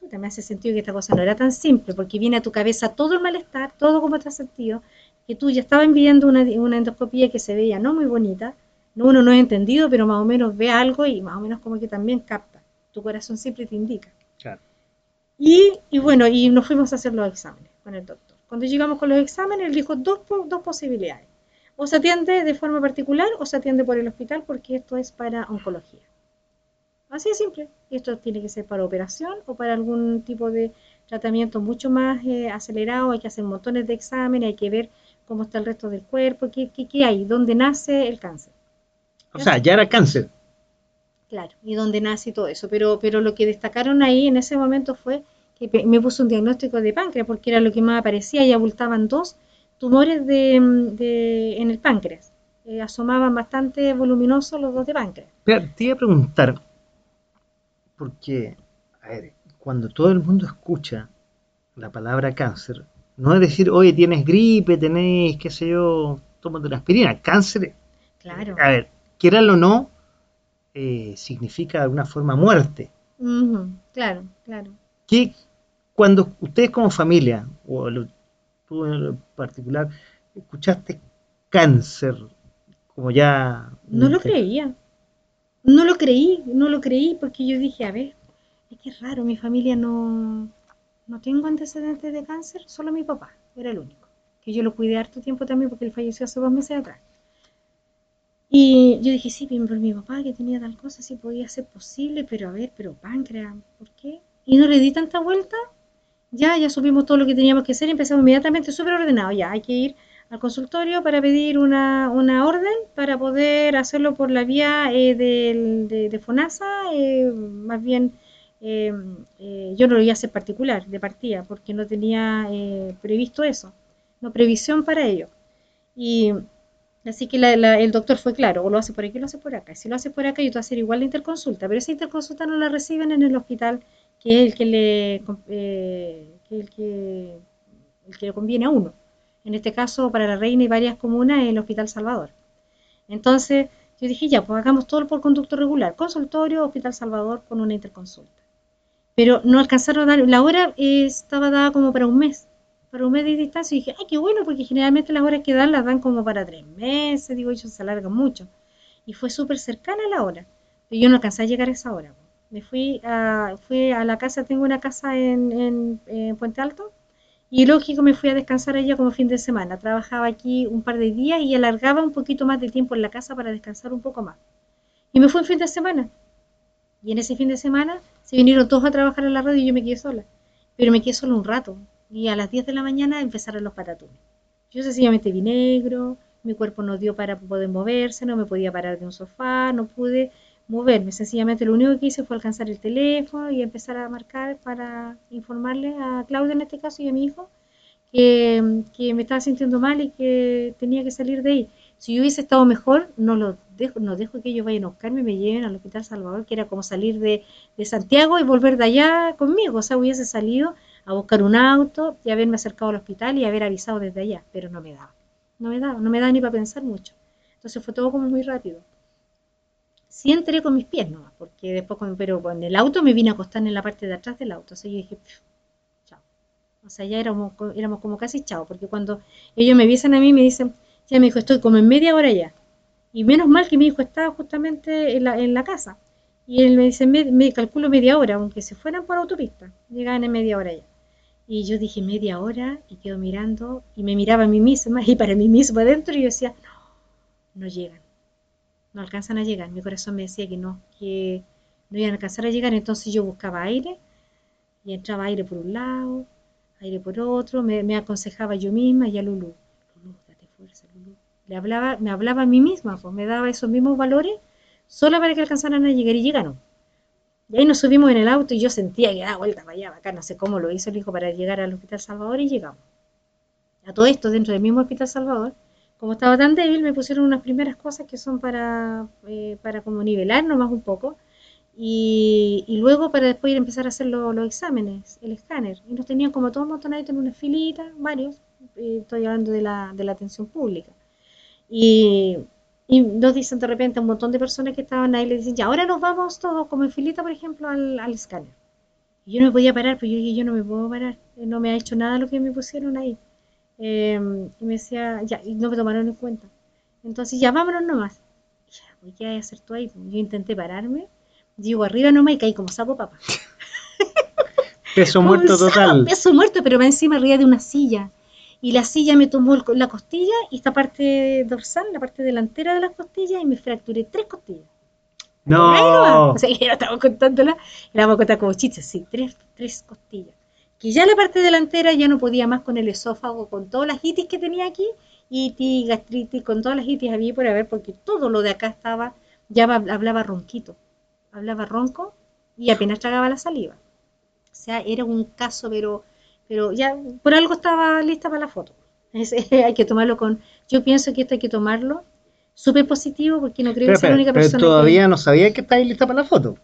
chuta, me hace sentido que esta cosa no era tan simple, porque viene a tu cabeza todo el malestar, todo como te has sentido, que tú ya estabas viendo una, una endoscopía que se veía no muy bonita, no, uno no ha entendido, pero más o menos ve algo y más o menos como que también capta. Tu corazón siempre te indica. Claro. Y, y bueno, y nos fuimos a hacer los exámenes con el doctor. Cuando llegamos con los exámenes, él dijo dos, dos posibilidades. O se atiende de forma particular o se atiende por el hospital porque esto es para oncología. Así de simple. Esto tiene que ser para operación o para algún tipo de tratamiento mucho más eh, acelerado. Hay que hacer montones de exámenes, hay que ver cómo está el resto del cuerpo, qué, qué, qué hay, dónde nace el cáncer. O sea, ya era cáncer. Claro, y dónde nace y todo eso. Pero, pero lo que destacaron ahí en ese momento fue que me puso un diagnóstico de páncreas porque era lo que más aparecía y abultaban dos tumores de, de- en el páncreas. Eh, asomaban bastante voluminosos los dos de páncreas. Pero te iba a preguntar, porque, a ver, cuando todo el mundo escucha la palabra cáncer, no es decir, oye, tienes gripe, tenés, qué sé yo, tómate una aspirina. Cáncer, Claro. a ver, quieranlo o no, eh, significa de alguna forma muerte. Claro, claro. que cuando ustedes como familia, o lo- tú en lo particular, escuchaste cáncer, como ya... No lo creía. No lo creí, no lo creí porque yo dije, a ver, es que raro, mi familia no, no tengo antecedentes de cáncer, solo mi papá, era el único. Que yo lo cuidé harto tiempo también porque él falleció hace dos meses atrás. Y yo dije, sí, bien, pero mi papá que tenía tal cosa, sí podía ser posible, pero a ver, pero páncreas, ¿por qué? Y no le di tanta vuelta, ya, ya supimos todo lo que teníamos que hacer y empezamos inmediatamente súper ordenado, ya, hay que ir al consultorio para pedir una, una orden para poder hacerlo por la vía eh, de, de FONASA, eh, más bien eh, eh, yo no lo iba a hacer particular de partida porque no tenía eh, previsto eso, no previsión para ello. Y así que la- la- el doctor fue claro, o lo hace por aquí o lo hace por acá. Si lo hace por acá, yo te voy a hacer igual la interconsulta, pero esa interconsulta no la reciben en el hospital que es el que le, que el que, el que le conviene a uno. En este caso, para la Reina y varias comunas, el Hospital Salvador. Entonces, yo dije, ya, pues hagamos todo por conducto regular, consultorio, Hospital Salvador con una interconsulta. Pero no alcanzaron a dar, la hora eh, estaba dada como para un mes, para un mes de distancia, y dije, ay, qué bueno, porque generalmente las horas que dan las dan como para tres meses, digo, ellos se alargan mucho. Y fue súper cercana la hora, pero yo no alcancé a llegar a esa hora. Me fui a, fui a la casa, tengo una casa en, en, en Puente Alto, y lógico, me fui a descansar allá como fin de semana. Trabajaba aquí un par de días y alargaba un poquito más de tiempo en la casa para descansar un poco más. Y me fui un fin de semana. Y en ese fin de semana se vinieron todos a trabajar en la radio y yo me quedé sola. Pero me quedé solo un rato. Y a las 10 de la mañana empezaron los patatunes. Yo sencillamente vi negro, mi cuerpo no dio para poder moverse, no me podía parar de un sofá, no pude moverme. Sencillamente lo único que hice fue alcanzar el teléfono y empezar a marcar para informarle a Claudia en este caso y a mi hijo que, que me estaba sintiendo mal y que tenía que salir de ahí. Si yo hubiese estado mejor, no lo dejo, no dejo que ellos vayan a buscarme y me lleven al Hospital Salvador, que era como salir de, de Santiago y volver de allá conmigo. O sea, hubiese salido a buscar un auto y haberme acercado al hospital y haber avisado desde allá, pero no me daba. No me daba, no me daba ni para pensar mucho. Entonces fue todo como muy rápido. Sí entré con mis pies nomás, porque después, pero con el auto me vine a acostar en la parte de atrás del auto. O sea, yo dije, "Pf, O sea, ya éramos, éramos como casi chao, porque cuando ellos me avisan a mí, me dicen, ya me dijo, estoy como en media hora ya. Y menos mal que mi hijo estaba justamente en la, en la casa. Y él me dice, me, me calculo media hora, aunque se fueran por autopista. Llegaban en media hora ya. Y yo dije media hora y quedo mirando y me miraba a mí misma y para mí misma adentro y yo decía, no, no llegan. No alcanzan a llegar. Mi corazón me decía que no, que no iban a alcanzar a llegar. Entonces yo buscaba aire y entraba aire por un lado, aire por otro. Me, aconsejaba yo misma y a Lulu, Lulu, date fuerza, Lulu. Le hablaba, me hablaba a mí misma, pues me daba esos mismos valores solo para que alcanzaran a llegar y llegaron. Y ahí nos subimos en el auto y yo sentía que daba vuelta para allá, acá no sé cómo lo hizo el hijo para llegar al Hospital Salvador y llegamos. A todo esto, dentro del mismo Hospital Salvador, como estaba tan débil, me pusieron unas primeras cosas que son para, eh, para como nivelar nomás un poco. Y, y luego para después ir a empezar a hacer lo- los exámenes, el escáner. Y nos tenían como todos montonaditos en una filita, varios. eh, estoy hablando de la, de la atención pública. Y, y nos dicen de repente a un montón de personas que estaban ahí, le dicen, ya, ahora nos vamos todos como en filita, por ejemplo, al, al escáner. Y yo no me podía parar, pero yo dije, yo no me puedo parar, no me ha hecho nada lo que me pusieron ahí. Eh, y me decía, ya, y no me tomaron en cuenta. Entonces, ya, vámonos nomás. Y ya, pues, ¿qué hay que hacer tú ahí? Yo intenté pararme, llego arriba nomás y caí como saco papa. Peso muerto total. Peso muerto, pero va encima arriba de una silla. Y la silla me tomó el la costilla y esta parte dorsal, la parte delantera de las costillas, y me fracturé tres costillas. No. O sea, no estamos contándola, la vamos a contar como chistes, sí, tres, tres costillas. Que ya la parte delantera ya no podía más con el esófago, con todas las itis que tenía aquí, itis, gastritis, con todas las itis había por haber, porque todo lo de acá estaba, ya hablaba ronquito, hablaba ronco y apenas tragaba la saliva. O sea, era un caso, pero, pero ya por algo estaba lista para la foto. Es- hay que tomarlo con, yo pienso que esto hay que tomarlo súper positivo porque no creo Pero, que sea la única pero persona que- todavía no sabía que estabas lista para la foto.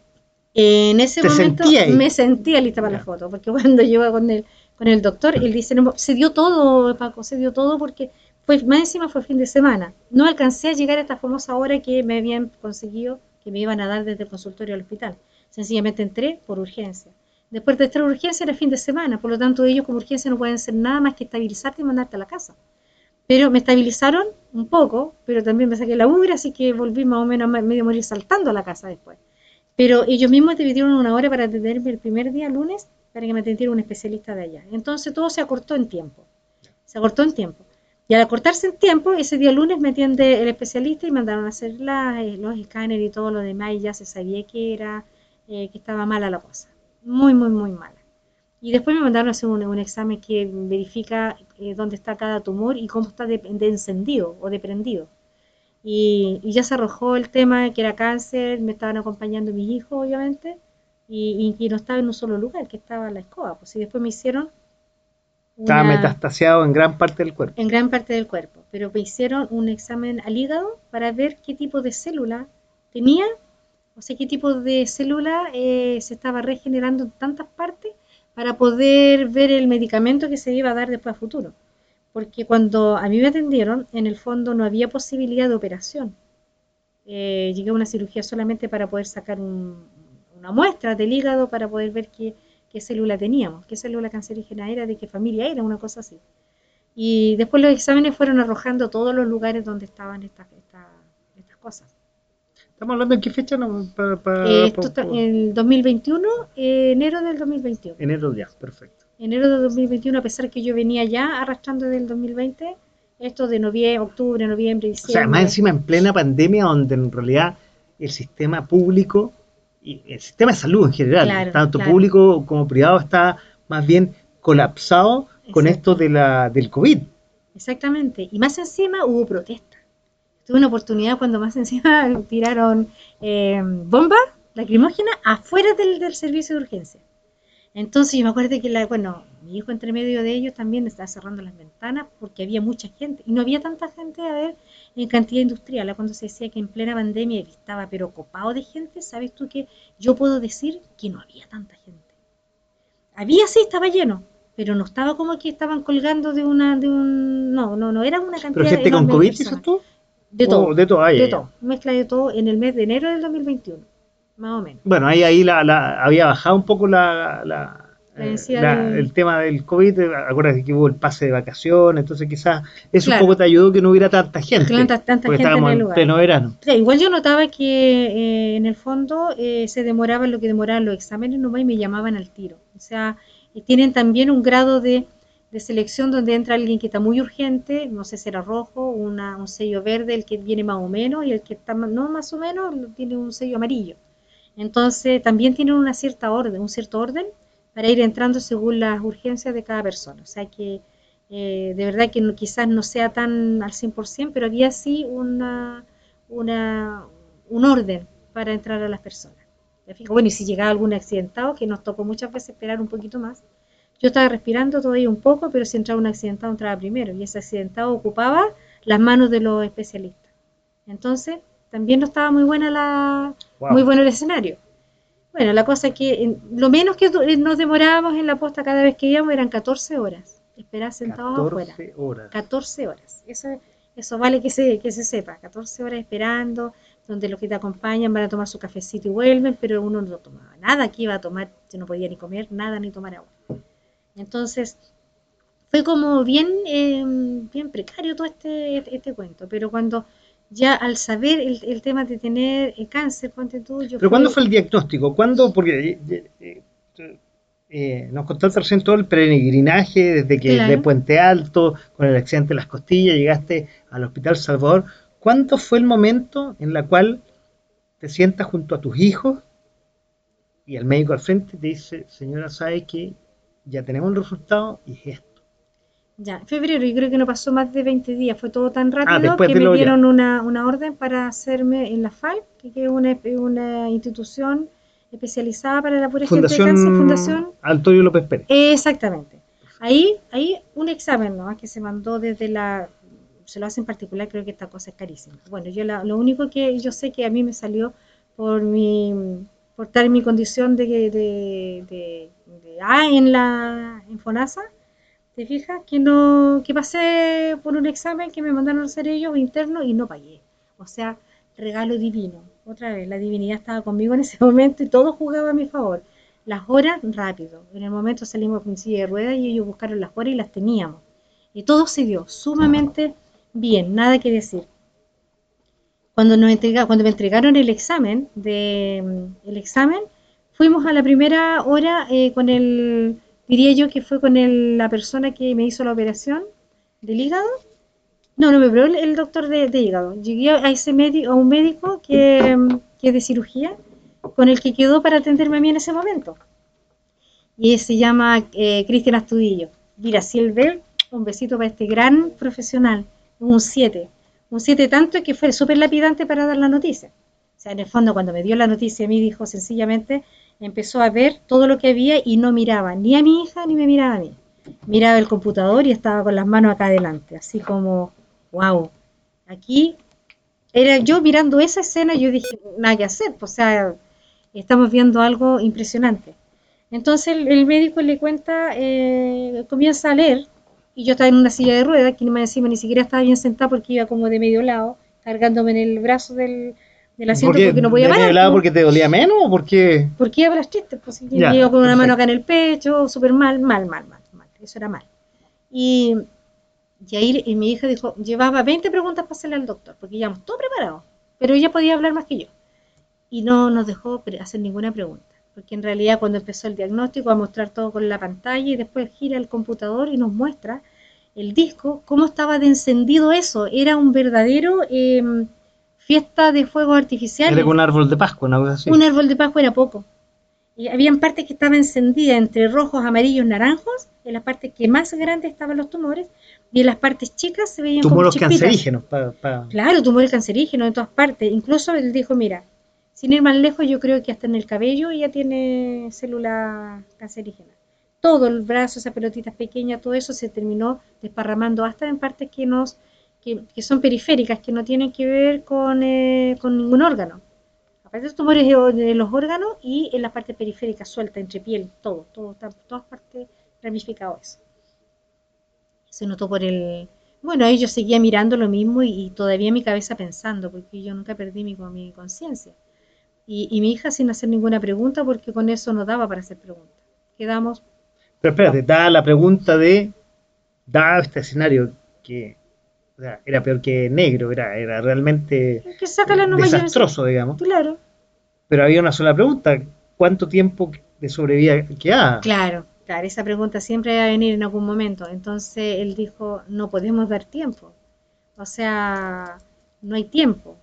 En ese ¿Te momento me sentía lista para la foto, porque cuando yo iba con el, con el doctor, él dice, no, se dio todo, Paco, se dio todo porque fue, más encima fue fin de semana. No alcancé a llegar a esta famosa hora que me habían conseguido, que me iban a dar desde el consultorio al hospital. Sencillamente entré por urgencia. Después de estar en urgencia era fin de semana, por lo tanto ellos como urgencia no pueden hacer nada más que estabilizarte y mandarte a la casa. Pero me estabilizaron un poco, pero también me saqué la ubre, así que volví más o menos a medio morir saltando a la casa después. Pero ellos mismos te pidieron una hora para atenderme el primer día, lunes, para que me atendiera un especialista de allá. Entonces todo se acortó en tiempo. Se acortó en tiempo. Y al acortarse en tiempo, ese día lunes me atiende el especialista y mandaron a hacer la- eh, los escáneres y todo lo demás y ya se sabía que era, eh, que estaba mala la cosa. Muy, muy, muy mala. Y después me mandaron a hacer un, un examen que verifica eh, dónde está cada tumor y cómo está de, de encendido o de prendido. Y, y ya se arrojó el tema que era cáncer, me estaban acompañando mis hijos, obviamente, y, no estaba en un solo lugar, que estaba en la escoba. Pues y después me hicieron Estaba una- metastasiado en gran parte del cuerpo. en gran parte del cuerpo, pero me hicieron un examen al hígado para ver qué tipo de célula tenía, o sea, qué tipo de célula eh, se estaba regenerando en tantas partes para poder ver el medicamento que se iba a dar después a futuro. Porque cuando a mí me atendieron, en el fondo no había posibilidad de operación. Eh, llegué a una cirugía solamente para poder sacar un- una muestra del hígado para poder ver qué, qué célula teníamos, qué célula cancerígena era, de qué familia era, una cosa así. Y después los exámenes fueron arrojando todos los lugares donde estaban estas, estas, estas cosas. ¿Estamos hablando en qué fecha? No, pa- pa- Eh, está el 2021, eh, enero del 2021. Enero ya, perfecto. Enero del 2021, a pesar que yo venía ya arrastrando del 2020, esto de noviembre, octubre, noviembre, O diciembre. sea, más encima en plena pandemia, donde en realidad el sistema público y el sistema de salud en general, Claro, tanto claro. público como privado, está más bien colapsado con esto de la, del COVID. Exactamente. Y más encima hubo protesta. Tuve una oportunidad cuando más encima tiraron eh, bombas lacrimógenas afuera del, del servicio de urgencia. Entonces yo me acuerdo que, la, bueno, mi hijo entre medio de ellos también estaba cerrando las ventanas porque había mucha gente. Y no había tanta gente, a ver, en cantidad industrial. Cuando se decía que en plena pandemia estaba pero copado de gente, ¿sabes tú que yo puedo decir que no había tanta gente? Había sí, estaba lleno, pero no estaba como que estaban colgando de una, de un, no, no, no, era una cantidad Pero gente con COVID, dices tú? De todo, Oh, de todo, ah, de todo, mezcla de todo en el mes de enero del 2021, más o menos. Bueno, ahí, ahí la, la- había bajado un poco la, la, La Eh, de- El tema del COVID, eh, acuérdate que hubo el pase de vacaciones, entonces quizás eso Claro. un poco te ayudó que no hubiera tanta gente. Tanta- tanta porque gente en estábamos el en lugar. pleno verano. Igual yo notaba que eh, en el fondo eh, se demoraba lo que demoraban los exámenes nomás y me llamaban al tiro. O sea, y tienen también un grado de, de selección donde entra alguien que está muy urgente, no sé si era rojo, una, un sello verde, el que viene más o menos, y el que está no más o menos tiene un sello amarillo. Entonces también tienen una cierta orden, un cierto orden para ir entrando según las urgencias de cada persona. O sea que eh, de verdad que no- quizás no sea tan al 100%, pero había sí una, una, un orden para entrar a las personas. Bueno, y si llegaba algún accidentado, que nos tocó muchas veces esperar un poquito más, yo estaba respirando todavía un poco, pero si entraba un accidentado, entraba primero, y ese accidentado ocupaba las manos de los especialistas. Entonces, también no estaba muy buena la, Wow. muy bueno el escenario. Bueno, la cosa es que en- lo menos que eh, nos demorábamos en la posta cada vez que íbamos eran 14 horas, esperar sentados afuera. 14 horas. 14 horas. Eso, eso vale que se, que se sepa. 14 horas esperando, donde los que te acompañan van a tomar su cafecito y vuelven, pero uno no tomaba nada. Aquí iba a tomar, yo no podía ni comer nada ni tomar agua. Entonces, fue como bien, eh, bien precario todo este, este cuento. Pero cuando ya al saber el, el tema de tener eh, cáncer, ponte tú, yo Pero fui- ¿cuándo fue el diagnóstico? ¿Cuándo? Porque eh, eh, eh, eh, nos contaste recién todo el peregrinaje desde que Claro. de Puente Alto, con el accidente de las costillas, llegaste al Hospital Salvador. ¿Cuándo fue el momento en la cual te sientas junto a tus hijos y el médico al frente te dice, señora, sabe que ya tenemos el resultado y es? Ya, en febrero, yo creo que no pasó más de 20 días, fue todo tan rápido Ah, después que me dieron una, una orden para hacerme en la FAL, que es una, una institución especializada para la gente de cáncer, Fundación. Antonio López Pérez. Exactamente. Ahí, ahí un examen ¿no? que se mandó desde la, se lo hace en particular, creo que esta cosa es carísima. Bueno, yo la- lo único que yo sé que a mí me salió por mi, por estar en mi condición de, de, de, de A en la en FONASA, ¿te fijas? Que no, que pasé por un examen que me mandaron a hacer ellos interno y no pagué. O sea, regalo divino. Otra vez, la divinidad estaba conmigo en ese momento y todo jugaba a mi favor. Las horas, rápido. En el momento salimos con silla de ruedas y ellos buscaron las horas y las teníamos. Y todo se dio sumamente bien, nada que decir. Cuando, nos entrega, cuando me entregaron el examen, de, el examen, fuimos a la primera hora eh, con el, diría yo que fue con el- la persona que me hizo la operación del hígado. No, no me operó el, doctor de, hígado. Llegué a ese médico, a un médico que, que de cirugía, con el que quedó para atenderme a mí en ese momento. Y se llama eh, Cristian Astudillo. Mira, si él ve, un besito para este gran profesional, un 7. Un 7 tanto que fue súper lapidante para dar la noticia. O sea, en el fondo, cuando me dio la noticia, a mí dijo sencillamente, empezó a ver todo lo que había y no miraba ni a mi hija ni me miraba a mí. Miraba el computador y estaba con las manos acá adelante, así como, wow, aquí era yo mirando esa escena, yo dije, nada que hacer, pues, o sea, estamos viendo algo impresionante. Entonces el, médico le cuenta, eh, comienza a leer, y yo estaba en una silla de ruedas, que más encima ni siquiera estaba bien sentada porque iba como de medio lado, cargándome en el brazo del, del asiento porque no podía ¿De medio parar. lado pues. porque te dolía menos o porque Porque iba para las tristes, pues y Ya, iba con una mano acá en el pecho, súper mal, mal, mal, mal, mal, eso era mal. Y, y ahí y mi hija dijo, llevaba 20 preguntas para hacerle al doctor, porque íbamos todo preparado, pero ella podía hablar más que yo. Y no nos dejó hacer ninguna pregunta, porque en realidad cuando empezó el diagnóstico, a mostrar todo con la pantalla y después gira el computador y nos muestra el disco, cómo estaba de encendido eso, era un verdadero em, fiesta de fuegos artificiales. era un árbol de Pascua, una cosa así? Un árbol de Pascua era poco. Y habían partes que estaban encendidas entre rojos, amarillos, naranjos, en las partes que más grandes estaban los tumores, y en las partes chicas se veían Tumores como cancerígenos. pa- pa- Claro, tumores cancerígenos en todas partes. Incluso él dijo, mira, sin ir más lejos, yo creo que hasta en el cabello ya tiene células cancerígenas. Todo el brazo, esas pelotitas pequeñas, todo eso se terminó desparramando hasta en partes que, nos, que, son periféricas, que no tienen que ver con, eh, con ningún órgano. Aparte de tumores de, los órganos y en las partes periféricas, suelta, entre piel, todo, todo, todas partes ramificado eso. Se notó por el... Bueno, ahí yo seguía mirando lo mismo y, todavía mi cabeza pensando, porque yo nunca perdí mi, mi conciencia. Y, y mi hija sin hacer ninguna pregunta, porque con eso no daba para hacer preguntas. Quedamos Pero espérate, da la pregunta de, dado este escenario que o sea, era peor que negro, era, era realmente desastroso, digamos. Claro, Pero había una sola pregunta, ¿cuánto tiempo de sobrevida queda? claro, claro. Esa pregunta siempre va a venir en algún momento. Entonces él dijo, no podemos dar tiempo. O sea, no hay tiempo.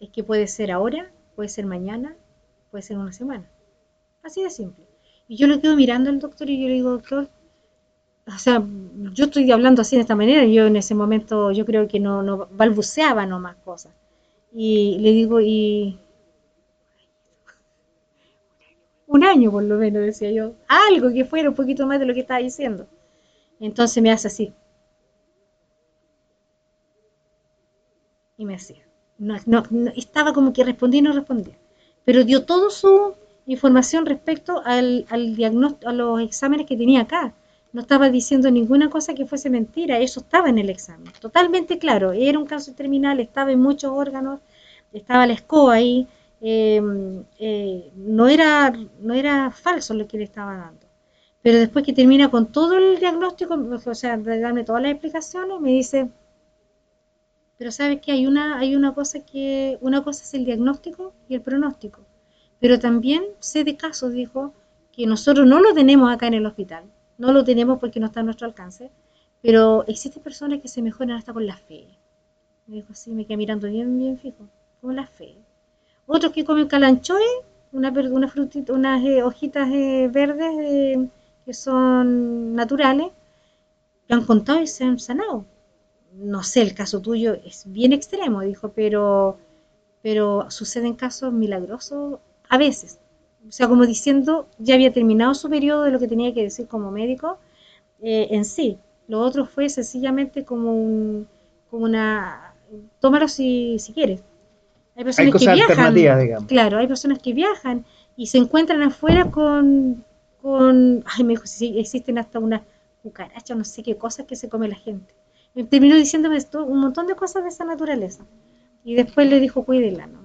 Es que puede ser ahora, puede ser mañana, puede ser una semana. Así de simple. Y yo lo quedo mirando al doctor y yo le digo, doctor, o sea, yo estoy hablando así de esta manera, yo en ese momento yo creo que no, no balbuceaba nomás cosas. Y le digo, y un año por lo menos, decía yo, algo que fuera un poquito más de lo que estaba diciendo. Entonces me hace así. Y me hacía. No, no, estaba como que respondía y no respondía. Pero dio toda su información respecto al, al diagnóstico, a los exámenes que tenía acá. No estaba diciendo ninguna cosa que fuese mentira, eso estaba en el examen. Totalmente claro, era un cáncer terminal, estaba en muchos órganos, estaba la escoba ahí, eh, eh, no, era, no era falso lo que le estaba dando. Pero después que termina con todo el diagnóstico, o sea, de darme todas las explicaciones, me dice, pero sabes que hay una, hay una cosa que, una cosa es el diagnóstico y el pronóstico. Pero también sé de casos, dijo, que nosotros no lo tenemos acá en el hospital, no lo tenemos porque no está a nuestro alcance, pero existen personas que se mejoran hasta con la fe. Me dijo así, me quedé mirando bien, bien fijo, con la fe. Otros que comen calanchoe, una, una frutita, unas eh, hojitas eh, verdes eh, que son naturales, lo han contado y se han sanado. No sé, el caso tuyo es bien extremo, dijo, pero, pero suceden casos milagrosos a veces. O sea, como diciendo, ya había terminado su periodo de lo que tenía que decir como médico eh, en sí. Lo otro fue sencillamente como, un, como una... Tómalo si, si quieres. Hay personas Hay que cosas viajan. digamos. Claro, hay personas que viajan y se encuentran afuera con, con ay, me dijo, sí, existen hasta unas cucarachas, no sé qué cosas que se come la gente. Y terminó diciéndome esto, un montón de cosas de esa naturaleza. Y después le dijo, cuídela, ¿no?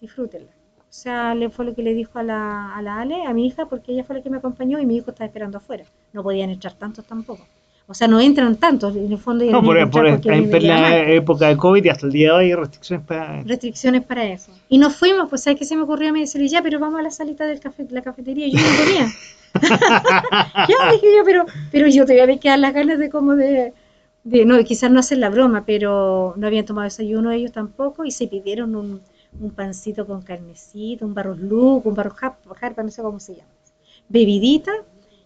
disfrútenla. O sea, le fue lo que le dijo a la, a la Ale, a mi hija, porque ella fue la que me acompañó y mi hijo estaba esperando afuera. No podían entrar tantos tampoco. O sea, no entran tantos, en el fondo. No, por, por- a en me la época de COVID y hasta el día de hoy hay restricciones para... restricciones para eso. Y nos fuimos, pues ¿sabes qué se me ocurrió a mí decirle, ya, pero vamos a la salita de café, la cafetería, yo no comía. ya, dije yo, pero, pero yo todavía me quedan las ganas de como de, de, no, quizás no hacer la broma, pero no habían tomado desayuno ellos tampoco, y se pidieron un, un pancito con carnecita, un barros luz, un barros jarpa, no sé cómo se llama. Bebidita,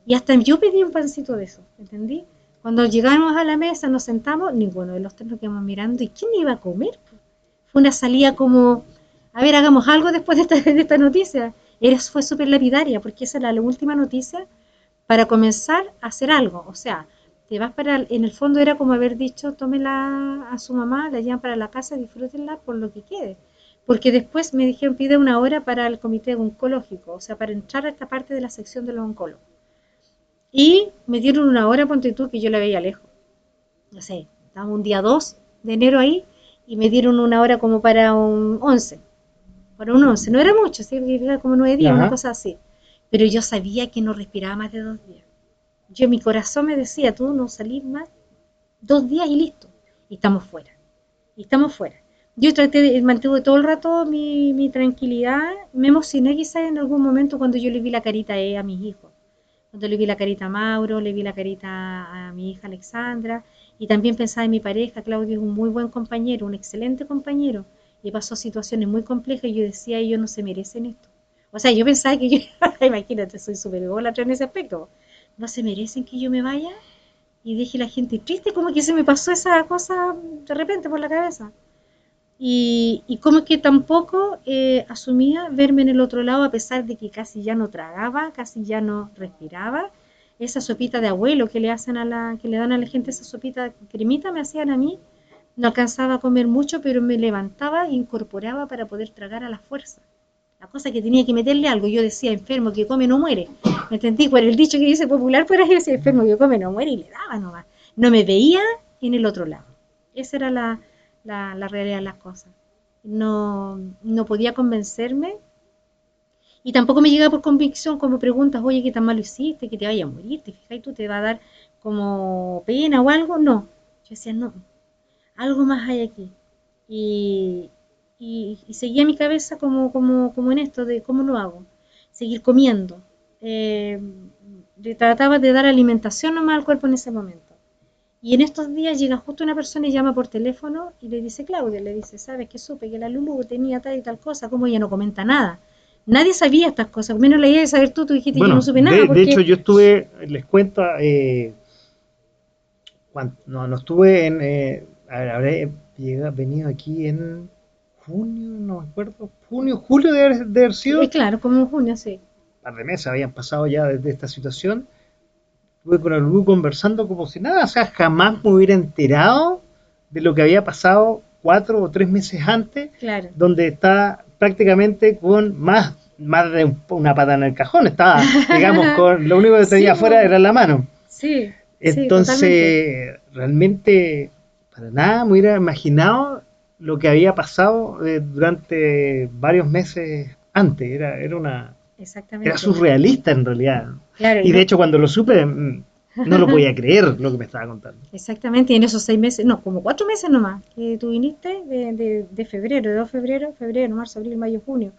y hasta yo pedí un pancito de eso, ¿entendí? Cuando llegamos a la mesa, nos sentamos, ninguno de los tres nos quedamos mirando, ¿y quién iba a comer? Fue una salida como, a ver, hagamos algo después de esta, de esta noticia. Era, fue súper lapidaria, porque esa era la última noticia para comenzar a hacer algo. O sea, te vas para, en el fondo era como haber dicho, tómela a su mamá, la llevan para la casa, disfrútenla por lo que quede. Porque después me dijeron, pide una hora para el comité oncológico, o sea, para entrar a esta parte de la sección de los oncólogos. Y me dieron una hora, ponte tú, que yo la veía lejos. No sé, estábamos un día 2 de enero ahí y me dieron una hora como para un 11. Para un 11. No era mucho, ¿sí? Era como nueve días, Ajá. una cosa así. Pero yo sabía que no respiraba más de dos días. Yo, mi corazón me decía, tú no salís más dos días y listo. Y estamos fuera. Y estamos fuera. Yo traté de, mantuve todo el rato mi, mi tranquilidad. Me emocioné quizás en algún momento cuando yo le vi la carita a, ella, a mis hijos. Cuando le vi la carita a Mauro, le vi la carita a mi hija Alexandra. Y también pensaba en mi pareja, Claudio es un muy buen compañero, un excelente compañero. Y pasó situaciones muy complejas y yo decía, ellos no se merecen esto. O sea, yo pensaba que yo, imagínate, soy súper en ese aspecto. No se merecen que yo me vaya. Y dije la gente triste, como que se me pasó esa cosa de repente por la cabeza. Y, y como que tampoco eh, asumía verme en el otro lado a pesar de que casi ya no tragaba, casi ya no respiraba. Esa sopita de abuelo que le hacen a la, que le dan a la gente esa sopita cremita me hacían a mí. No alcanzaba a comer mucho, pero me levantaba e incorporaba para poder tragar a la fuerza. La cosa que tenía que meterle algo, yo decía, enfermo que come no muere. ¿Me entendí? Por el dicho que dice popular, por ahí decía, enfermo que come no muere y le daba nomás. No me veía en el otro lado. Esa era la, la, la realidad de las cosas. No, no podía convencerme. Y tampoco me llega por convicción como preguntas, oye, ¿qué tan malo hiciste? Que te vaya a morir, te fijas, tú te va a dar como pena o algo. No, yo decía, no, algo más hay aquí. Y, y, seguía mi cabeza como, como, como en esto de cómo lo hago. Seguir comiendo. Eh, trataba de dar alimentación nomás al cuerpo en ese momento. Y en estos días llega justo una persona y llama por teléfono y le dice, Claudia, le dice, ¿sabes qué supe? Que la Lulu tenía tal y tal cosa, como ella no comenta nada. Nadie sabía estas cosas, menos la idea de saber tú, tú dijiste que yo no supe nada. De, hecho, yo estuve, les cuento, eh, no, no estuve en, eh, habré llegado, venido aquí en junio, no me acuerdo, junio, julio de, haber sido. Sí, claro, como en junio, sí. Un par de meses habían pasado ya desde esta situación estuve con el Lulu conversando como si nada, o sea, jamás me hubiera enterado de lo que había pasado cuatro o tres meses antes, donde está prácticamente con más, más de una pata en el cajón, estaba, digamos, con lo único que tenía afuera era la mano. Sí. Entonces, realmente, para nada me hubiera imaginado lo que había pasado eh, durante varios meses antes, era, era una Exactamente. Era surrealista en realidad. y de hecho cuando lo supe mm, no lo podía creer lo que me estaba contando. Exactamente, y en esos seis meses, no, como cuatro meses nomás, que tú viniste de, de, febrero, de 2 de febrero, febrero, marzo, abril, mayo, junio,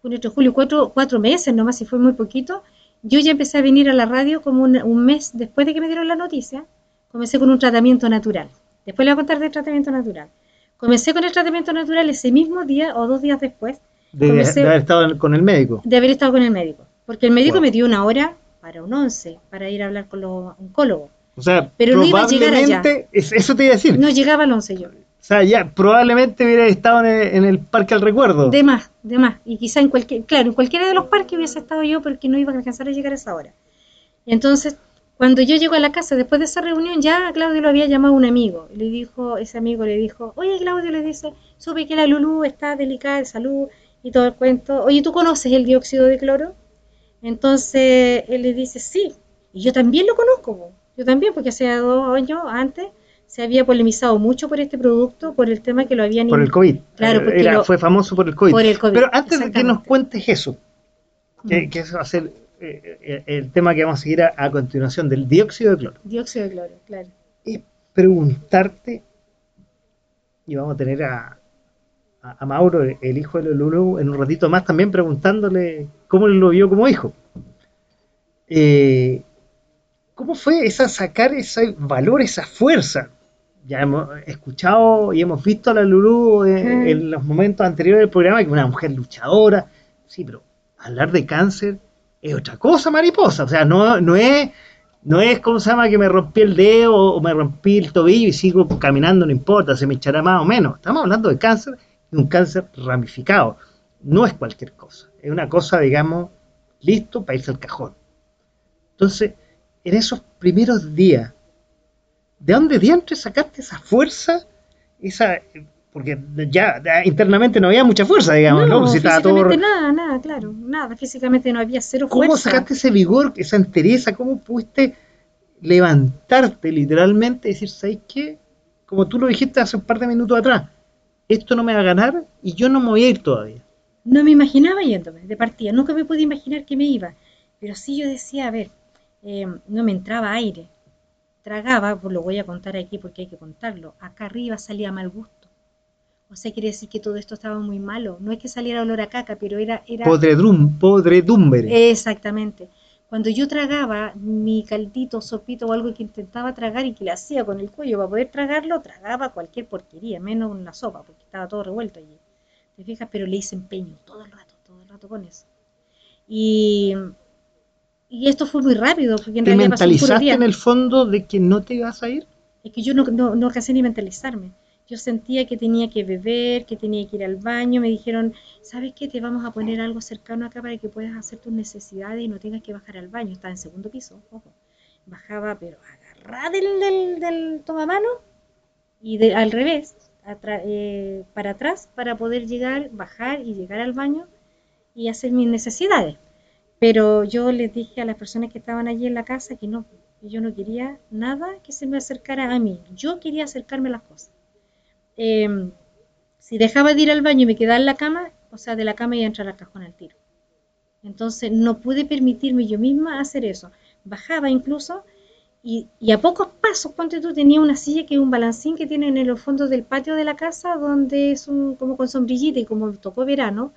junio, julio, cuatro, cuatro meses nomás, y fue muy poquito. Yo ya empecé a venir a la radio como un, un mes después de que me dieron la noticia, comencé con un tratamiento natural. Después le voy a contar del tratamiento natural. Comencé con el tratamiento natural ese mismo día o dos días después de, haber estado con el médico. De haber estado con el médico. Porque el médico me dio una hora para un 11, para ir a hablar con los oncólogos. O sea, pero no iba a llegar allá. Eso te iba a decir. No llegaba al 11 yo. O sea, ya probablemente hubiera estado en el, Parque al Recuerdo. De más, de más. Y quizá en cualquier, claro, en cualquiera de los parques hubiese estado yo porque no iba a alcanzar a llegar a esa hora. Y entonces, cuando yo llego a la casa, después de esa reunión, ya Claudio lo había llamado un amigo. Le dijo, ese amigo le dijo, oye Claudio, le dice, supe que la Lulú está delicada de salud, y todo el cuento, oye, ¿tú conoces el dióxido de cloro? Entonces él le dice, sí, y yo también lo conozco, yo también, porque hace dos años antes se había polemizado mucho por este producto, por el tema que lo habían... Por el COVID. Claro, porque fue famoso por el, COVID. Pero antes de que nos cuentes eso, que, mm. eso va a ser eh, eh, el tema que vamos a seguir a, continuación, del dióxido de cloro. Dióxido de cloro, claro. Es preguntarte, y vamos a tener a, a, Mauro, el hijo de Lulu, en un ratito más también preguntándole cómo lo vio como hijo. Eh, ¿Cómo fue esa sacar ese valor, esa fuerza? Ya hemos escuchado y hemos visto a la Lulu en, los momentos anteriores del programa, que es una mujer luchadora. Sí, pero hablar de cáncer es otra cosa, mariposa. O sea, no, no es no es como se llama que me rompí el dedo o me rompí el tobillo y sigo caminando, no importa, se me echará más o menos. Estamos hablando de cáncer un cáncer ramificado. No es cualquier cosa, es una cosa, digamos, listo para irse al cajón. Entonces, en esos primeros días, ¿de dónde diantre sacaste esa fuerza? Esa, porque ya, internamente no había mucha fuerza, digamos, ¿no? ¿no? físicamente nada, nada, claro, nada, físicamente no había cero fuerza. ¿Cómo sacaste ese vigor, esa entereza? ¿Cómo pudiste levantarte literalmente y decir, ¿sabes qué? Como tú lo dijiste hace un par de minutos atrás, esto no me va a ganar y yo no me voy a ir todavía. No me imaginaba yéndome de partida, nunca me pude imaginar que me iba, pero sí yo decía, a ver, eh, no me entraba aire, tragaba, pues lo voy a contar aquí porque hay que contarlo, acá arriba salía mal gusto. O sea, quiere decir que todo esto estaba muy malo. No es que saliera olor a caca, pero era... era... Podredum, podredumbre. Exactamente. Cuando yo tragaba mi caldito, sopito o algo que intentaba tragar y que le hacía con el cuello para poder tragarlo, tragaba cualquier porquería, menos una sopa, porque estaba todo revuelto allí. ¿Te fijas? Pero le hice empeño todo el rato, todo el rato con eso. Y, y esto fue muy rápido, porque en ¿Te mentalizaste en el fondo de que no te ibas a ir? Es que yo no, no, no alcancé ni mentalizarme yo sentía que tenía que beber, que tenía que ir al baño, me dijeron, ¿sabes qué? Te vamos a poner algo cercano acá para que puedas hacer tus necesidades y no tengas que bajar al baño. Estaba en segundo piso, ojo. Bajaba, pero agarrada del, del, del tomamano y de, al revés, eh, para atrás, para poder llegar, bajar y llegar al baño y hacer mis necesidades. Pero yo les dije a las personas que estaban allí en la casa que no, yo no quería nada que se me acercara a mí. Yo quería acercarme a las cosas. Em, si dejaba de ir al baño y me quedaba en la cama, o sea, de la cama iba a entrar al cajón al tiro. Entonces no pude permitirme yo misma hacer eso. Bajaba incluso y, a pocos pasos, ponte tú, tenía una silla que es un balancín que tienen en los fondos del patio de la casa, donde es un, como con sombrillita y como tocó verano,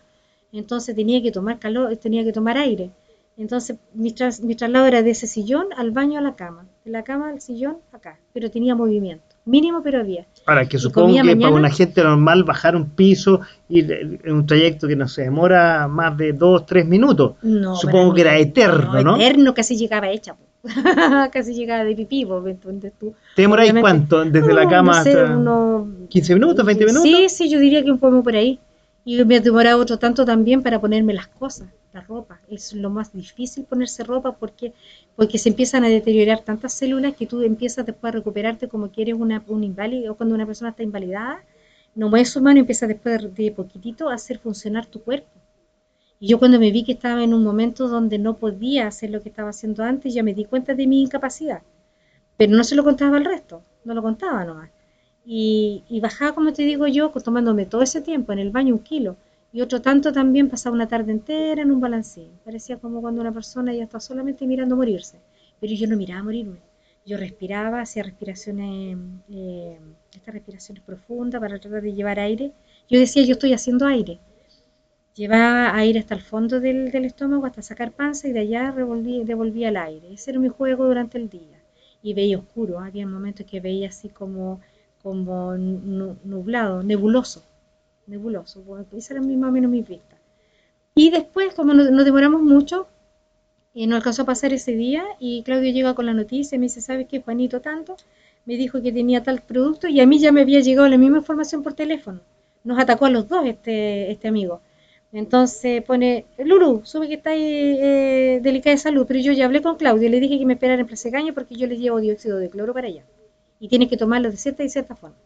entonces tenía que tomar calor, tenía que tomar aire. Entonces mi, tras, mi traslado era de ese sillón al baño a la cama, de la cama al sillón acá, pero tenía movimiento, mínimo pero había. Ahora, que supongo que mañana, para una gente normal bajar un piso y en un trayecto que no se demora más de dos, tres minutos, no, supongo que era eterno, ¿no? Eterno, casi llegaba hecha. casi llegaba de pipí, entonces tú... ¿Te demoráis cuánto? Desde no, la cama no sé, hasta uno, 15 minutos, 20 minutos? Sí, sí, yo diría que un poco por ahí. Y me demoraba otro tanto también para ponerme las cosas, ropa. Es lo más difícil ponerse ropa porque, porque se empiezan a deteriorar tantas células que tú empiezas después a recuperarte como que eres una, un inválido cuando una persona está invalidada, no mueves su mano y empieza después de, de poquitito a hacer funcionar tu cuerpo. Y yo cuando me vi que estaba en un momento donde no podía hacer lo que estaba haciendo antes, ya me di cuenta de mi incapacidad. Pero no se lo contaba al resto, no lo contaba nomás. Y, y bajaba, como te digo yo, tomándome todo ese tiempo en el baño un kilo. Y otro tanto también pasaba una tarde entera en un balancín. Parecía como cuando una persona ya está solamente mirando morirse. Pero yo no miraba morirme. Yo respiraba, hacía respiraciones, eh, estas respiraciones profundas para tratar de llevar aire. Yo decía, yo estoy haciendo aire llevaba aire hasta el fondo del, del, estómago hasta sacar panza y de allá revolví, devolvía el aire. Ese era mi juego durante el día. Y veía oscuro, había momentos que veía así como, como nublado, nebuloso, nebuloso. Bueno, esa era o menos mi vista. Y después, como nos, nos demoramos mucho, eh, no alcanzó a pasar ese día y Claudio llega con la noticia y me dice, ¿sabes qué, Juanito tanto? Me dijo que tenía tal producto y a mí ya me había llegado la misma información por teléfono. Nos atacó a los dos este, este amigo. Entonces pone, Lulu, sube que está eh, delicada de salud, pero yo ya hablé con Claudio y le dije que me esperara en Plaza Caña porque yo le llevo dióxido de cloro para allá. Y tiene que tomarlo de cierta y cierta forma.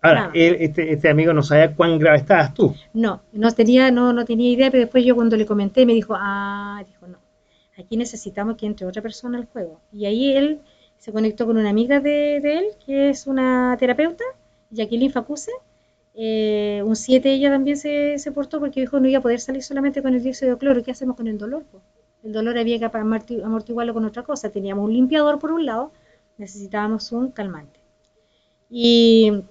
Ahora, él, este, este amigo no sabía cuán grave estabas tú. No, no tenía, no, no tenía idea, pero después yo cuando le comenté me dijo, ah, dijo, no, aquí necesitamos que entre otra persona al juego. Y ahí él se conectó con una amiga de, de él, que es una terapeuta, Jacqueline Facuse, eh, un 7 ella también se, se, portó porque dijo no iba a poder salir solamente con el dióxido de cloro. ¿Qué hacemos con el dolor? Pues? El dolor había que amortiguarlo con otra cosa. Teníamos un limpiador por un lado, necesitábamos un calmante. Y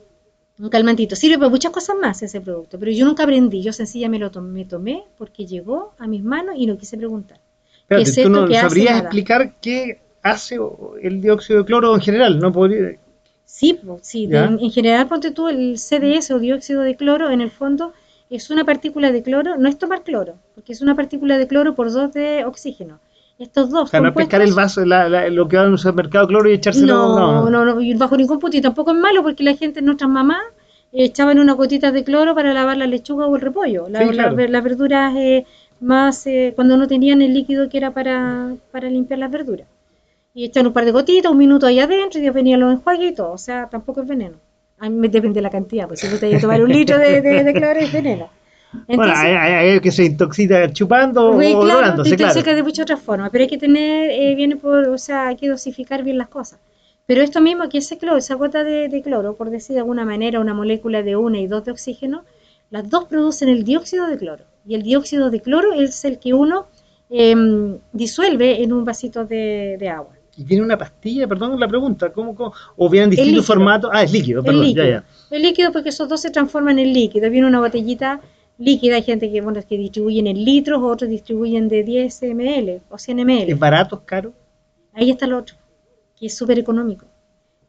un calmantito. Sirve para muchas cosas más ese producto, pero yo nunca aprendí. Yo sencillamente me lo tomé, porque llegó a mis manos y no quise preguntar. Pero ¿Qué es tú no sabrías explicar qué hace el dióxido de cloro en general, ¿no? Podría... Sí, sí. En general, ponte tú, el CDS o dióxido de cloro, en el fondo, es una partícula de cloro, no es tomar cloro, porque es una partícula de cloro por dos de oxígeno. Estos dos O sea, no es pescar el vaso, la- la- lo que va en un supermercado cloro y echárselo. No, no, no, y bajo ningún punto, y tampoco es malo, porque la gente, nuestras mamás, eh, echaban unas gotitas de cloro para lavar la lechuga o el repollo, la- Sí, la- claro. las verduras eh, más, eh, cuando no tenían el líquido que era para, para limpiar las verduras. Y echan un par de gotitas, un minuto ahí adentro, y después venían los enjuagues y todo, o sea, tampoco es veneno. A mí me depende de la cantidad, pues si tú te vas a tomar un litro de, de, de cloro es veneno. Bueno, hay, hay- hay que se intoxica chupando o claro, drogándose, te claro. intoxica de muchas otras formas, pero hay que tener, eh, viene por, o sea, hay que dosificar bien las cosas. Pero esto mismo, que ese cloro, esa gota de, de cloro, por decir de alguna manera, una molécula de una y dos de oxígeno, las dos producen el dióxido de cloro. Y el dióxido de cloro es el que uno em, disuelve en un vasito de, de agua. Y tiene una pastilla, perdón la pregunta, ¿cómo, cómo? O vienen distintos formatos. Ah, es líquido, perdón, el líquido. ya, ya. El líquido porque esos dos se transforman en líquido. Viene una botellita líquida, hay gente que, bueno, que distribuyen en litros, otros distribuyen de 10 ml o 100 ml. ¿Es barato, es caro? Ahí está el otro, que es súper económico.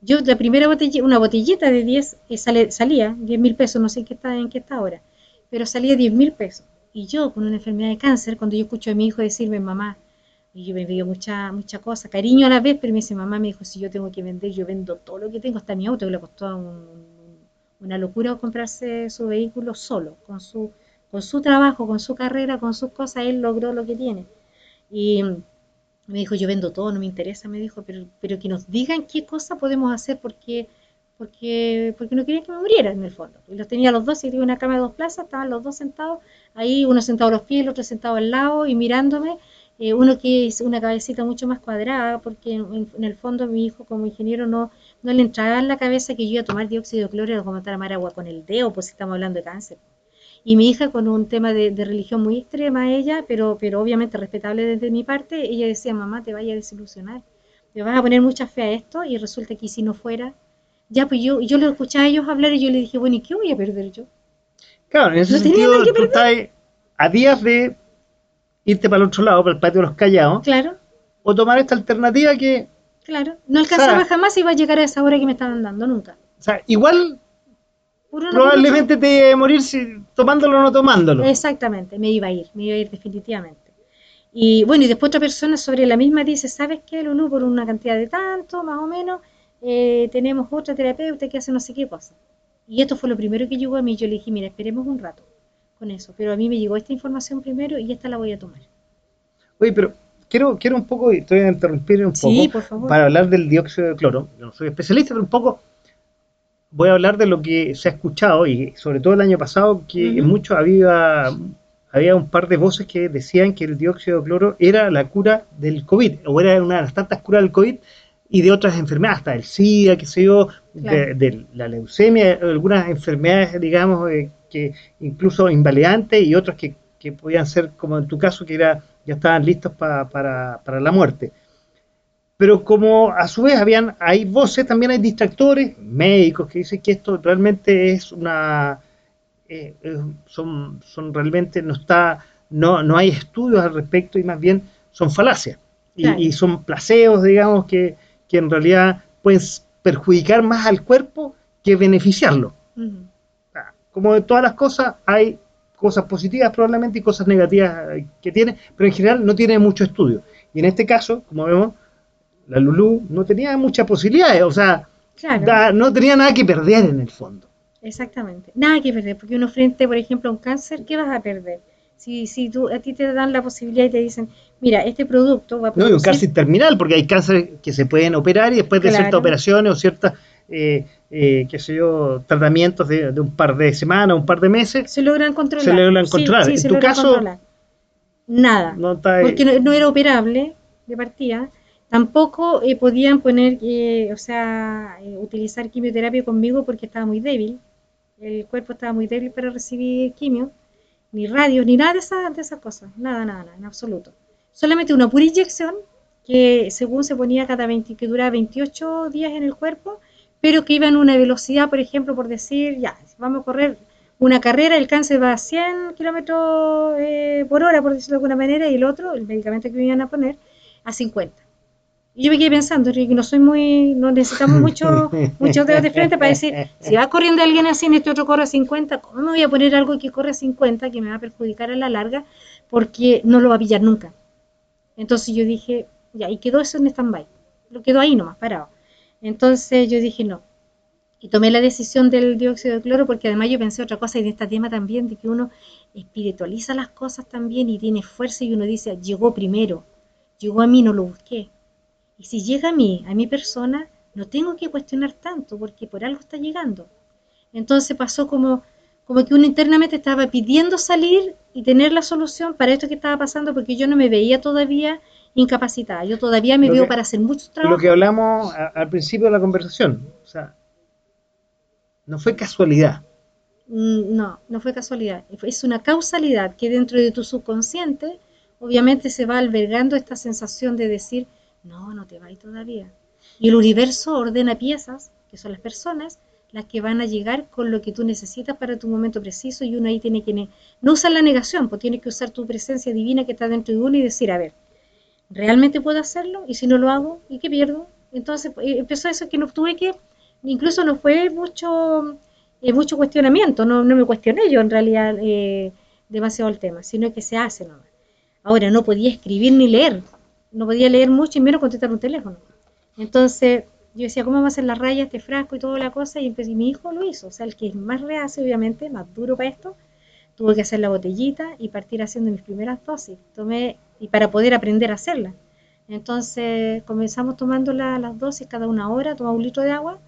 Yo, la primera botella, una botellita de 10 eh, sale, salía 10 mil pesos, no sé en qué está, en qué está ahora, pero salía 10 mil pesos. Y yo, con una enfermedad de cáncer, cuando yo escucho a mi hijo decirme, mamá, y yo me veo mucha, mucha cosa, cariño a la vez, pero me dice, mamá, me dijo, si yo tengo que vender, yo vendo todo lo que tengo, hasta mi auto, que le costó un- una locura comprarse su vehículo solo, con su, con su trabajo, con su carrera, con sus cosas, él logró lo que tiene. Y me dijo, yo vendo todo, no me interesa, me dijo, pero, pero que nos digan qué cosa podemos hacer porque, porque, porque no querían que me muriera en el fondo. Y los tenía los dos, y tenía una cama de dos plazas, estaban los dos sentados, ahí uno sentado a los pies, el otro sentado al lado y mirándome, eh, uno que es una cabecita mucho más cuadrada, porque en, en el fondo mi hijo como ingeniero no, no le entraba en la cabeza que yo iba a tomar dióxido de cloro y a tomar agua con el dedo, pues si estamos hablando de cáncer. Y mi hija con un tema de, religión muy extrema, ella, pero, pero obviamente respetable desde mi parte, ella decía, mamá, te vaya a desilusionar, te vas a poner mucha fe a esto y resulta que si no fuera, ya pues yo, yo lo escuchaba a ellos hablar y yo le dije, bueno, ¿y qué voy a perder yo? Claro, en ese no sentido, tú estás a días de irte para el otro lado, para el patio de los callados. Claro. O tomar esta alternativa que... Claro, no alcanzaba jamás y iba a llegar a esa hora que me estaban dando, nunca. O sea, igual probablemente te iba a morir si, tomándolo o no tomándolo. Exactamente, me iba a ir, me iba a ir definitivamente. Y bueno, y después otra persona sobre la misma dice, ¿sabes qué, Lulu? Por una cantidad de tanto, más o menos, eh, tenemos otra terapeuta que hace no sé qué cosa. Y esto fue lo primero que llegó a mí. Yo le dije, mira, esperemos un rato con eso. Pero a mí me llegó esta información primero y esta la voy a tomar. Oye, pero quiero, quiero un poco, y te voy a interrumpir un poco, para hablar del dióxido de cloro. Yo no soy especialista, pero un poco voy a hablar de lo que se ha escuchado, y sobre todo el año pasado, que en mucho había, había un par de voces que decían que el dióxido de cloro era la cura del COVID, o era una de las tantas curas del COVID y de otras enfermedades, hasta el SIDA, que sé yo, de, la leucemia, algunas enfermedades, digamos, eh, que incluso invalidantes y otras que, que, podían ser, como en tu caso, que era ya estaban listos para, para la muerte. Pero como a su vez habían, hay voces, también hay distractores, médicos que dicen que esto realmente es una, eh, son, son realmente, no está, no, no hay estudios al respecto y más bien son falacias. Y, son placeos, digamos, que, que, en realidad pueden perjudicar más al cuerpo que beneficiarlo. Ah, como de todas las cosas, hay cosas positivas probablemente y cosas negativas que tiene, pero en general no tiene mucho estudio. Y en este caso, como vemos, la Lulú no tenía muchas posibilidades, o sea, no tenía nada que perder en el fondo. Exactamente, nada que perder, porque uno frente, por ejemplo, a un cáncer, ¿qué vas a perder? Si, si tú, a ti te dan la posibilidad y te dicen, mira, este producto va a producir... No, un cáncer terminal, porque hay cánceres que se pueden operar y después de ciertas operaciones o ciertas, eh, eh, qué sé yo, tratamientos de, un par de semanas, un par de meses... Se logran controlar. Se logran controlar. en tu caso... Nada, porque no, era operable de partida Tampoco eh, podían poner, o sea, eh, utilizar quimioterapia conmigo porque estaba muy débil. El cuerpo estaba muy débil para recibir quimio, ni radio, ni nada de esas cosas. Nada, nada, nada, en absoluto. Solamente una pura inyección que según se ponía cada 20, que duraba 28 días en el cuerpo, pero que iba en una velocidad, por ejemplo, por decir, ya, vamos a correr una carrera, el cáncer va a 100 kilómetros eh, por hora, por decirlo de alguna manera, y el otro, el medicamento que me iban a poner, a 50. Y yo me quedé pensando, que no soy muy, no necesitamos mucho, muchos dedos de frente para decir, si va corriendo alguien así en este otro corre a 50, ¿cómo me voy a poner algo que corre a 50 que me va a perjudicar a la larga? Porque no lo va a pillar nunca. Entonces yo dije, ya, y quedó eso en stand-by. Lo quedó ahí nomás, parado. Entonces yo dije, no. Y tomé la decisión del dióxido de cloro porque además yo pensé otra cosa y de este tema también, de que uno espiritualiza las cosas también y tiene fuerza y uno dice, llegó primero, llegó a mí, no lo busqué. Y si llega a mí, a mi persona, no tengo que cuestionar tanto porque por algo está llegando. Entonces pasó como, como que uno internamente estaba pidiendo salir y tener la solución para esto que estaba pasando porque yo no me veía todavía incapacitada. Yo todavía me veo para hacer mucho trabajo. Lo que hablamos al principio de la conversación, o sea, no fue casualidad. Mm, no, no fue casualidad. Es una causalidad que dentro de tu subconsciente obviamente se va albergando esta sensación de decir, no, no te va todavía. Y el universo ordena piezas, que son las personas, las que van a llegar con lo que tú necesitas para tu momento preciso y uno ahí tiene que no usar la negación, pues tiene que usar tu presencia divina que está dentro de uno y decir, a ver, ¿realmente puedo hacerlo? Y si no lo hago, ¿y qué pierdo? Entonces eh, empezó eso que no tuve que, incluso no fue mucho, eh, mucho cuestionamiento, no, no, me cuestioné yo en realidad eh, demasiado el tema, sino que se hace nomás. Ahora no podía escribir ni leer, no podía leer mucho y menos contestar un teléfono. Entonces yo decía, ¿cómo va a hacer la raya este frasco y toda la cosa? Y, empecé, mi hijo lo hizo, o sea, el que es más reacio, obviamente, más duro para esto, tuvo que hacer la botellita y partir haciendo mis primeras dosis. Tomé, y para poder aprender a hacerla. Entonces comenzamos tomando las dosis cada una hora, tomaba un litro de agua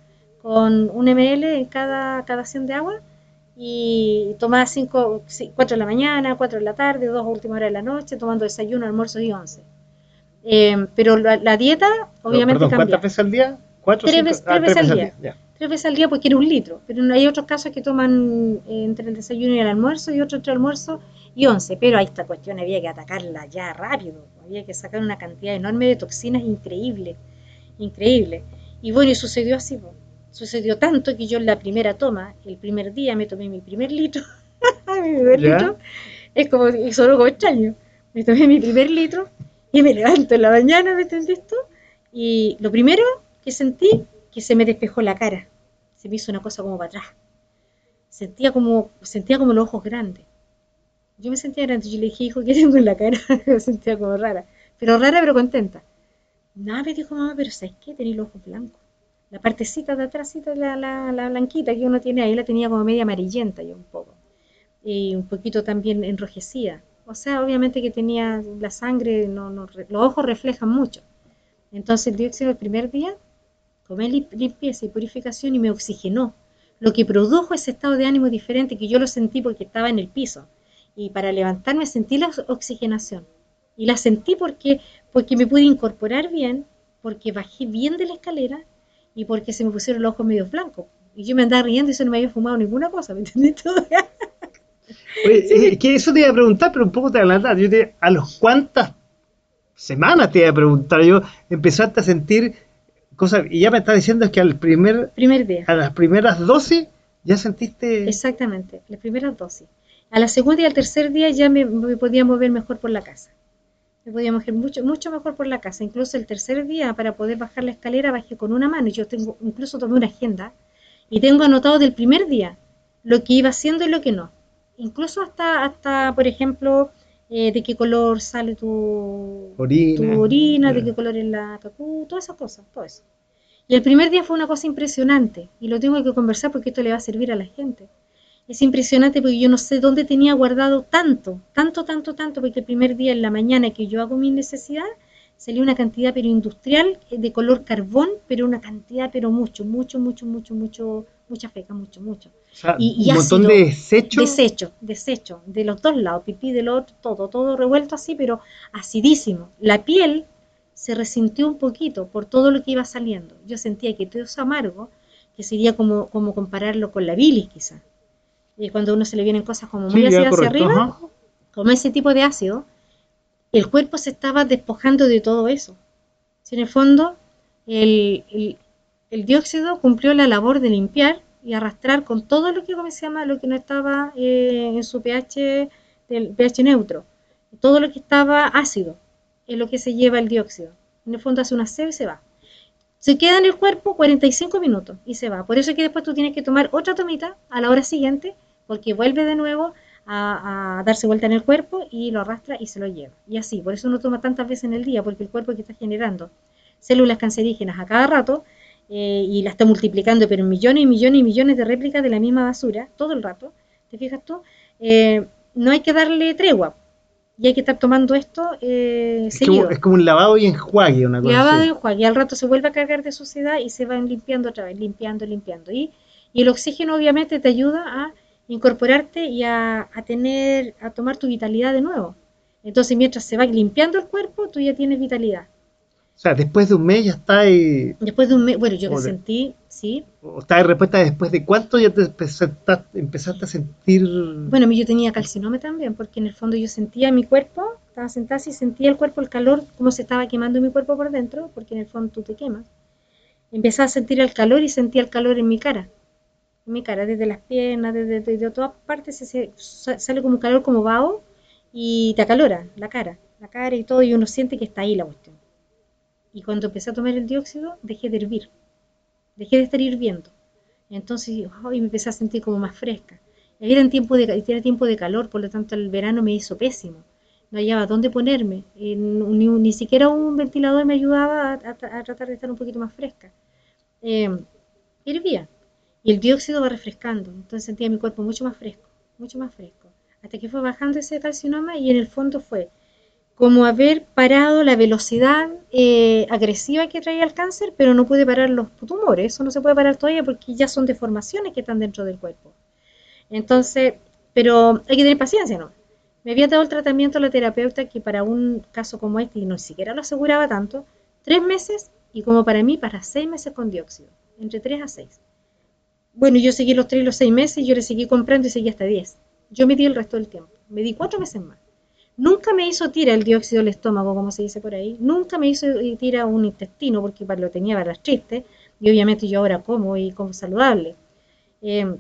con un ml en cada, cada 100 de agua y tomaba 5, 4 de la mañana, 4 de la tarde, 2 a última hora de la noche, tomando desayuno, almuerzo y once. Eh, pero la, dieta, obviamente, ¿Cuántas veces al día? ¿Cuatro? Tres, veces, ah, al día. tres veces al día porque era un litro, pero hay otros casos que toman eh, entre el desayuno y el almuerzo y otros entre el almuerzo y pero a esta cuestión había que atacarla ya rápido, había que sacar una cantidad enorme de toxinas increíble, increíble. Y bueno, y sucedió así, sucedió tanto que yo en la primera toma, el primer día me tomé mi primer litro, mi primer ¿Ya? litro, es como, es solo como extraño, me tomé mi primer litro y me levanto en la mañana, ¿me entendés tú? Y lo primero que sentí, que se me despejó la cara, se me hizo una cosa como para atrás, sentía como, sentía como los ojos grandes. Yo me sentía grande, yo le dije, hijo, ¿qué tengo en la cara? me sentía como rara, pero rara pero contenta. Nada, me dijo, mamá, pero ¿sabes qué? Tenía los ojos blancos. La partecita de atrásita, la, la, la blanquita que uno tiene ahí, la tenía como media amarillenta yo un poco. Y un poquito también enrojecida. O sea, obviamente que tenía la sangre, no, no, los ojos reflejan mucho. Entonces el dióxido el primer día, tomé lim- limpieza y purificación y me oxigenó. Lo que produjo ese estado de ánimo diferente que yo lo sentí porque estaba en el piso. Y para levantarme sentí la ox- oxigenación. Y la sentí porque, porque me pude incorporar bien, porque bajé bien de la escalera y porque se me pusieron los ojos medio blancos. Y yo me andaba riendo y eso no me había fumado ninguna cosa, ¿me entendés? Todo. Oye, eh, que eso te iba a preguntar, pero un poco te adelantaste. Yo te, a los cuántas semanas te iba a preguntar, yo empezaste a sentir cosas, y ya me estás diciendo es que al primer, Primer día. a las primeras dosis ya sentiste... Exactamente, las primeras dosis. A la segunda y al tercer día ya me, me podía mover mejor por la casa. Me podía mover mucho, mucho mejor por la casa. Incluso el tercer día, para poder bajar la escalera, bajé con una mano. Yo tengo, incluso tomé una agenda y tengo anotado del primer día lo que iba haciendo y lo que no. Incluso hasta, hasta por ejemplo, eh, de qué color sale tu Orina. tu orina, de qué color es la cacú, todas esas cosas, todo eso. Y el primer día fue una cosa impresionante, y lo tengo que conversar porque esto le va a servir a la gente. Es impresionante porque yo no sé dónde tenía guardado tanto, tanto, tanto, tanto, porque el primer día en la mañana que yo hago mi necesidad, salió una cantidad pero industrial eh, de color carbón, pero una cantidad pero mucho, mucho, mucho, mucho, mucho, mucha feca, mucho, mucho. O sea, y- y un montón de desechos. Desecho, desecho, de los dos lados, pipí del otro, todo, todo revuelto así, pero acidísimo. La piel se resintió un poquito por todo lo que iba saliendo. Yo sentía que todo eso amargo, que sería como, como compararlo con la bilis quizá. Y cuando a uno se le vienen cosas como muy Sí, ácidas hacia arriba, ajá. como ese tipo de ácido, el cuerpo se estaba despojando de todo eso. Si en el fondo el, el- el dióxido cumplió la labor de limpiar y arrastrar con todo lo que, ¿cómo se llama? Lo que no estaba eh, en su pH, del pH neutro. Todo lo que estaba ácido es lo que se lleva el dióxido. En el fondo hace un aseo y se va. Se queda en el cuerpo 45 minutos y se va. Por eso es que después tú tienes que tomar otra tomita a la hora siguiente, porque vuelve de nuevo a, a darse vuelta en el cuerpo y lo arrastra y se lo lleva. Y así, por eso uno toma tantas veces en el día, porque el cuerpo que está generando células cancerígenas a cada rato eh, y la está multiplicando, pero en millones y millones y millones de réplicas de la misma basura, todo el rato, ¿te fijas tú? Eh, no hay que darle tregua y hay que estar tomando esto eh, Es seguido. como, es como un lavado y enjuague, una cosa Lavado así. y enjuague, y al rato se vuelve a cargar de suciedad y se van limpiando otra vez, limpiando, limpiando. Y, y el oxígeno obviamente te ayuda a incorporarte y a, a tener, a tomar tu vitalidad de nuevo. Entonces mientras se va limpiando el cuerpo, tú ya tienes vitalidad. O sea, después de un mes ya está ahí, Después de un mes, bueno, yo me sentí, sí, o está en respuesta después de cuánto ya te empezaste, empezaste a sentir... Bueno, yo tenía calcinome también, porque en el fondo yo sentía mi cuerpo, estaba sentada así, sentía el cuerpo, el calor, cómo se estaba quemando mi cuerpo por dentro, porque en el fondo tú te quemas. Empecé a sentir el calor y sentía el calor en mi cara, mi cara, desde las piernas, desde, desde todas partes, se- se- sa- sale como un calor como vaho y te acalora la cara, la cara y todo, y uno siente que está ahí la cuestión. Y cuando empecé a tomar el dióxido, dejé de hervir, dejé de estar hirviendo. Entonces, ay, me empecé a sentir como más fresca. Era, en tiempo de, era tiempo de calor, por lo tanto el verano me hizo pésimo. No hallaba dónde ponerme. ni, siquiera un ventilador me ayudaba a tratar de estar un poquito más fresca. Eh, hervía. Y el dióxido va refrescando. Entonces sentía mi cuerpo mucho más fresco, mucho más fresco. Hasta que fue bajando ese calcinoma y en el fondo fue como haber parado la velocidad eh, agresiva que traía el cáncer, pero no pude parar los tumores. Eso no se puede parar todavía porque ya son deformaciones que están dentro del cuerpo. Entonces, pero hay que tener paciencia, ¿no? Me había dado el tratamiento la terapeuta que para un caso como este, y no siquiera lo aseguraba tanto, tres meses y como para mí, para seis meses con dióxido, entre tres a seis. Bueno, yo seguí los tres y los seis meses, yo le seguí comprando y seguí hasta 10. Yo me di el resto del tiempo. Me di cuatro meses más. Nunca me hizo tira el dióxido del estómago, como se dice por ahí. Nunca me hizo tira un intestino, porque lo tenía para las tristes. Y obviamente yo ahora como y como saludable. Eh,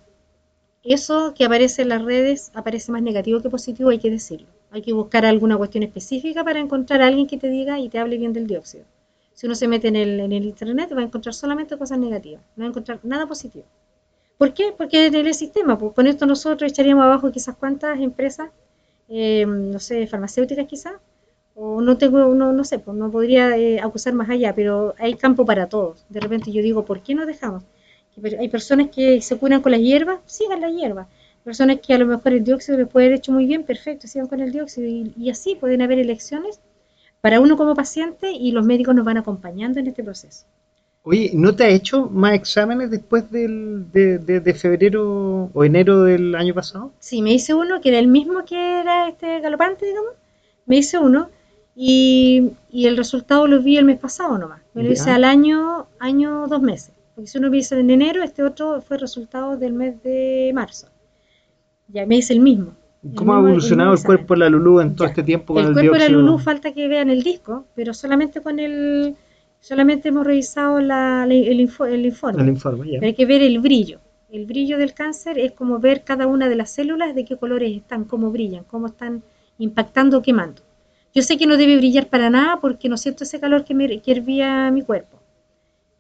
eso que aparece en las redes aparece más negativo que positivo, hay que decirlo. Hay que buscar alguna cuestión específica para encontrar a alguien que te diga y te hable bien del dióxido. Si uno se mete en el, en el internet va a encontrar solamente cosas negativas, no va a encontrar nada positivo. ¿Por qué? Porque en el sistema, pues con esto nosotros echaríamos abajo quizás cuántas empresas eh, no sé, farmacéuticas quizás, o no tengo, no, no sé, pues no podría eh, acusar más allá, pero hay campo para todos. De repente yo digo, ¿por qué no dejamos? hay personas que se curan con las hierbas, sigan las hierbas. Personas que a lo mejor el dióxido les puede haber hecho muy bien, perfecto, sigan con el dióxido. Y, así pueden haber elecciones para uno como paciente y los médicos nos van acompañando en este proceso. Oye, ¿no te ha hecho más exámenes después del, de, de, febrero o enero del año pasado? Sí, me hice uno que era el mismo que era este galopante, digamos. Me hice uno y, el resultado lo vi el mes pasado nomás. Me lo hice al año, año, dos meses. Porque si uno me hizo en enero, este otro fue resultado del mes de marzo. Ya me hice el mismo. ¿Cómo ha evolucionado el, cuerpo de la Lulú en todo este tiempo con el, el cuerpo de la Lulú falta que vean el disco, pero solamente con el Solamente hemos revisado el, informe. El informe Hay que ver el brillo. El brillo del cáncer es como ver cada una de las células de qué colores están, cómo brillan, cómo están impactando o quemando. Yo sé que no debe brillar para nada porque no siento ese calor que, me, que hervía mi cuerpo.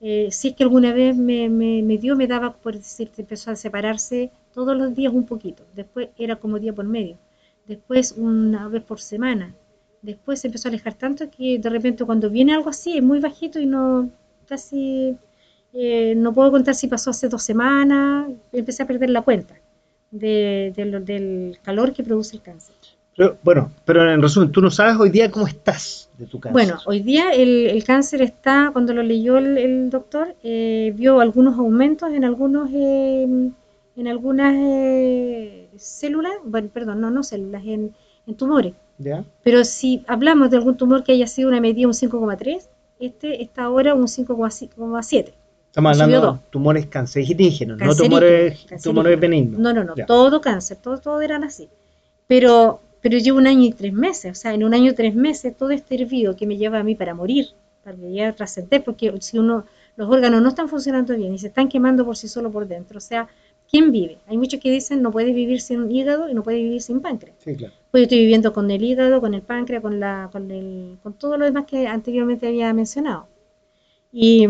Eh, si es que alguna vez me, me, dio, me daba, por decir, empezó a separarse todos los días un poquito. Después era como día por medio. Después una vez por semana después se empezó a alejar tanto que de repente cuando viene algo así es muy bajito y no casi eh, no puedo contar si pasó hace dos semanas, empecé a perder la cuenta de, del calor que produce el cáncer. Pero, bueno, pero en resumen, tú no sabes hoy día cómo estás de tu cáncer. Bueno, hoy día el, cáncer está, cuando lo leyó el, doctor, eh, vio algunos aumentos en algunos eh, en algunas células, bueno, perdón, no, no células, en, en tumores. Pero si hablamos de algún tumor que haya sido una medida un 5,3, este está ahora un 5,7. Estamos hablando de tumores cancerígenos, no tumores, tumores benignos. No, no, no, todo cáncer, todo, todo eran así. Pero, pero llevo un año y tres meses, o sea, en un año y tres meses todo este hervido que me lleva a mí para morir, para que a trascender, porque si uno, los órganos no están funcionando bien y se están quemando por sí solo por dentro, o sea, ¿quién vive? Hay muchos que dicen no puedes vivir sin hígado y no puedes vivir sin páncreas. Sí, claro. Pues yo estoy viviendo con el hígado, con el páncreas, con, la, con, el, con todo lo demás que anteriormente había mencionado. Y,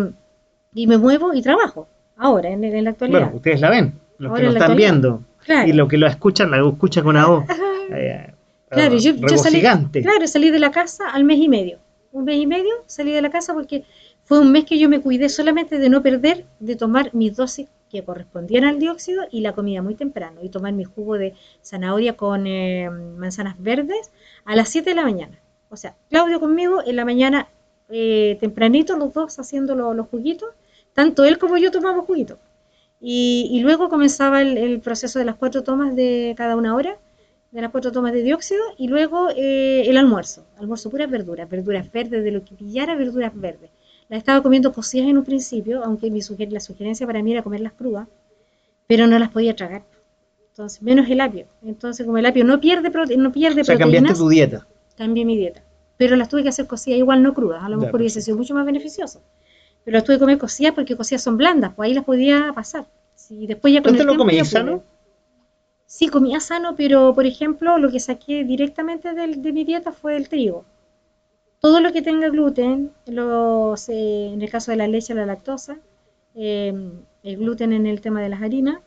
y me muevo y trabajo ahora, en, en, la actualidad. Bueno, ustedes la ven, los que lo están viendo. Y los que lo escuchan, la escuchan con la voz. Eh, claro, yo, yo salí, claro, salí de la casa al mes y medio. Un mes y medio salí de la casa porque fue un mes que yo me cuidé solamente de no perder, de tomar mis dosis que correspondían al dióxido y la comida muy temprano y tomar mi jugo de zanahoria con eh, manzanas verdes a las 7 de la mañana. O sea, Claudio conmigo en la mañana eh, tempranito, los dos haciendo los juguitos, tanto él como yo tomamos juguitos. Y, luego comenzaba el, proceso de las cuatro tomas de cada una hora, de las cuatro tomas de dióxido, y luego eh, el almuerzo, almuerzo puras verduras, verduras verdes, de lo que pillara verduras verdes la estaba comiendo cocidas en un principio, aunque mi la sugerencia para mí era comerlas crudas, pero no las podía tragar. Entonces, menos el apio. Entonces, como el apio no pierde, no pierde o sea, cambiaste tu dieta. Cambié mi dieta. Pero las tuve que hacer cocidas igual no crudas. A lo mejor hubiese sido mucho más beneficioso. Pero las tuve que comer cocidas porque cocidas son blandas, pues ahí las podía pasar. Si después ya con ¿Tú lo comías sano? Sí, comía sano, pero por ejemplo, lo que saqué directamente de mi dieta fue el trigo todo lo que tenga gluten, los, eh, en el caso de la leche, la lactosa, eh, el gluten en el tema de las harinas,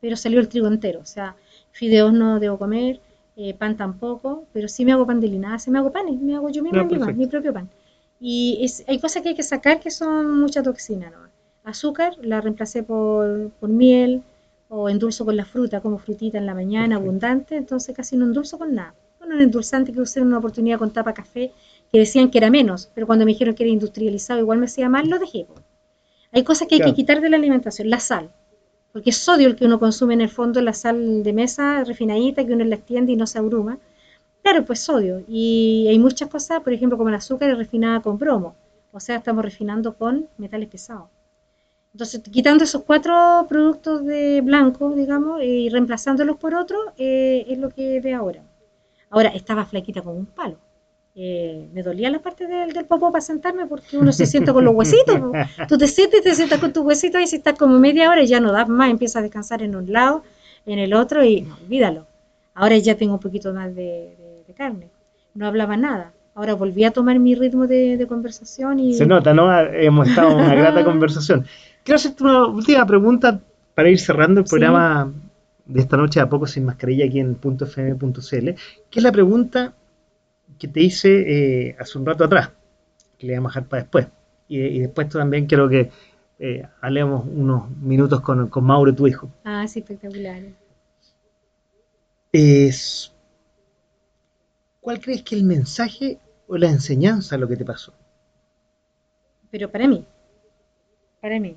pero salió el trigo entero, o sea, fideos no debo comer, eh, pan tampoco, pero sí me hago pan de linaza, me hago panes, me hago yo misma mi, propio pan. Y hay cosas que hay que sacar que son mucha toxina, ¿no? Azúcar la reemplacé por, por miel o endulzo con la fruta, como frutita en la mañana, abundante, entonces casi no endulzo con nada. Bueno, un endulzante que usé en una oportunidad con tapa café, que decían que era menos, pero cuando me dijeron que era industrializado igual me hacía mal, lo dejé. Hay cosas que hay que quitar de la alimentación, la sal, porque es sodio el que uno consume en el fondo, la sal de mesa refinadita que uno la extiende y no se abruma. Claro, pues sodio. Y hay muchas cosas, por ejemplo, como el azúcar es refinada con bromo. O sea, estamos refinando con metales pesados. Entonces, quitando esos cuatro productos de blanco, digamos, y reemplazándolos por otros, eh, es lo que ve ahora. Ahora, estaba flaquita como un palo. Eh, me dolía la parte del, del popó para sentarme porque uno se sienta con los huesitos. Tú te sientes, te sientas con tus huesitos y si estás como media hora y ya no das más, empiezas a descansar en un lado, en el otro y no, olvídalo. Ahora ya tengo un poquito más de, de- de carne. No hablaba nada. Ahora volví a tomar mi ritmo de, de conversación y... Se nota, ¿no? Hemos estado en una grata conversación. Quiero hacerte una última pregunta para ir cerrando el Sí. programa de esta noche a poco sin mascarilla aquí en .fm.cl, que es la pregunta que te hice eh, hace un rato atrás, que le vamos a dejar para después. Y, y después también quiero que eh, hablemos unos minutos con, con Mauro, tu hijo. Ah, sí, espectacular. Es, ¿Cuál crees que el mensaje o la enseñanza lo que te pasó? Pero para mí, para mí,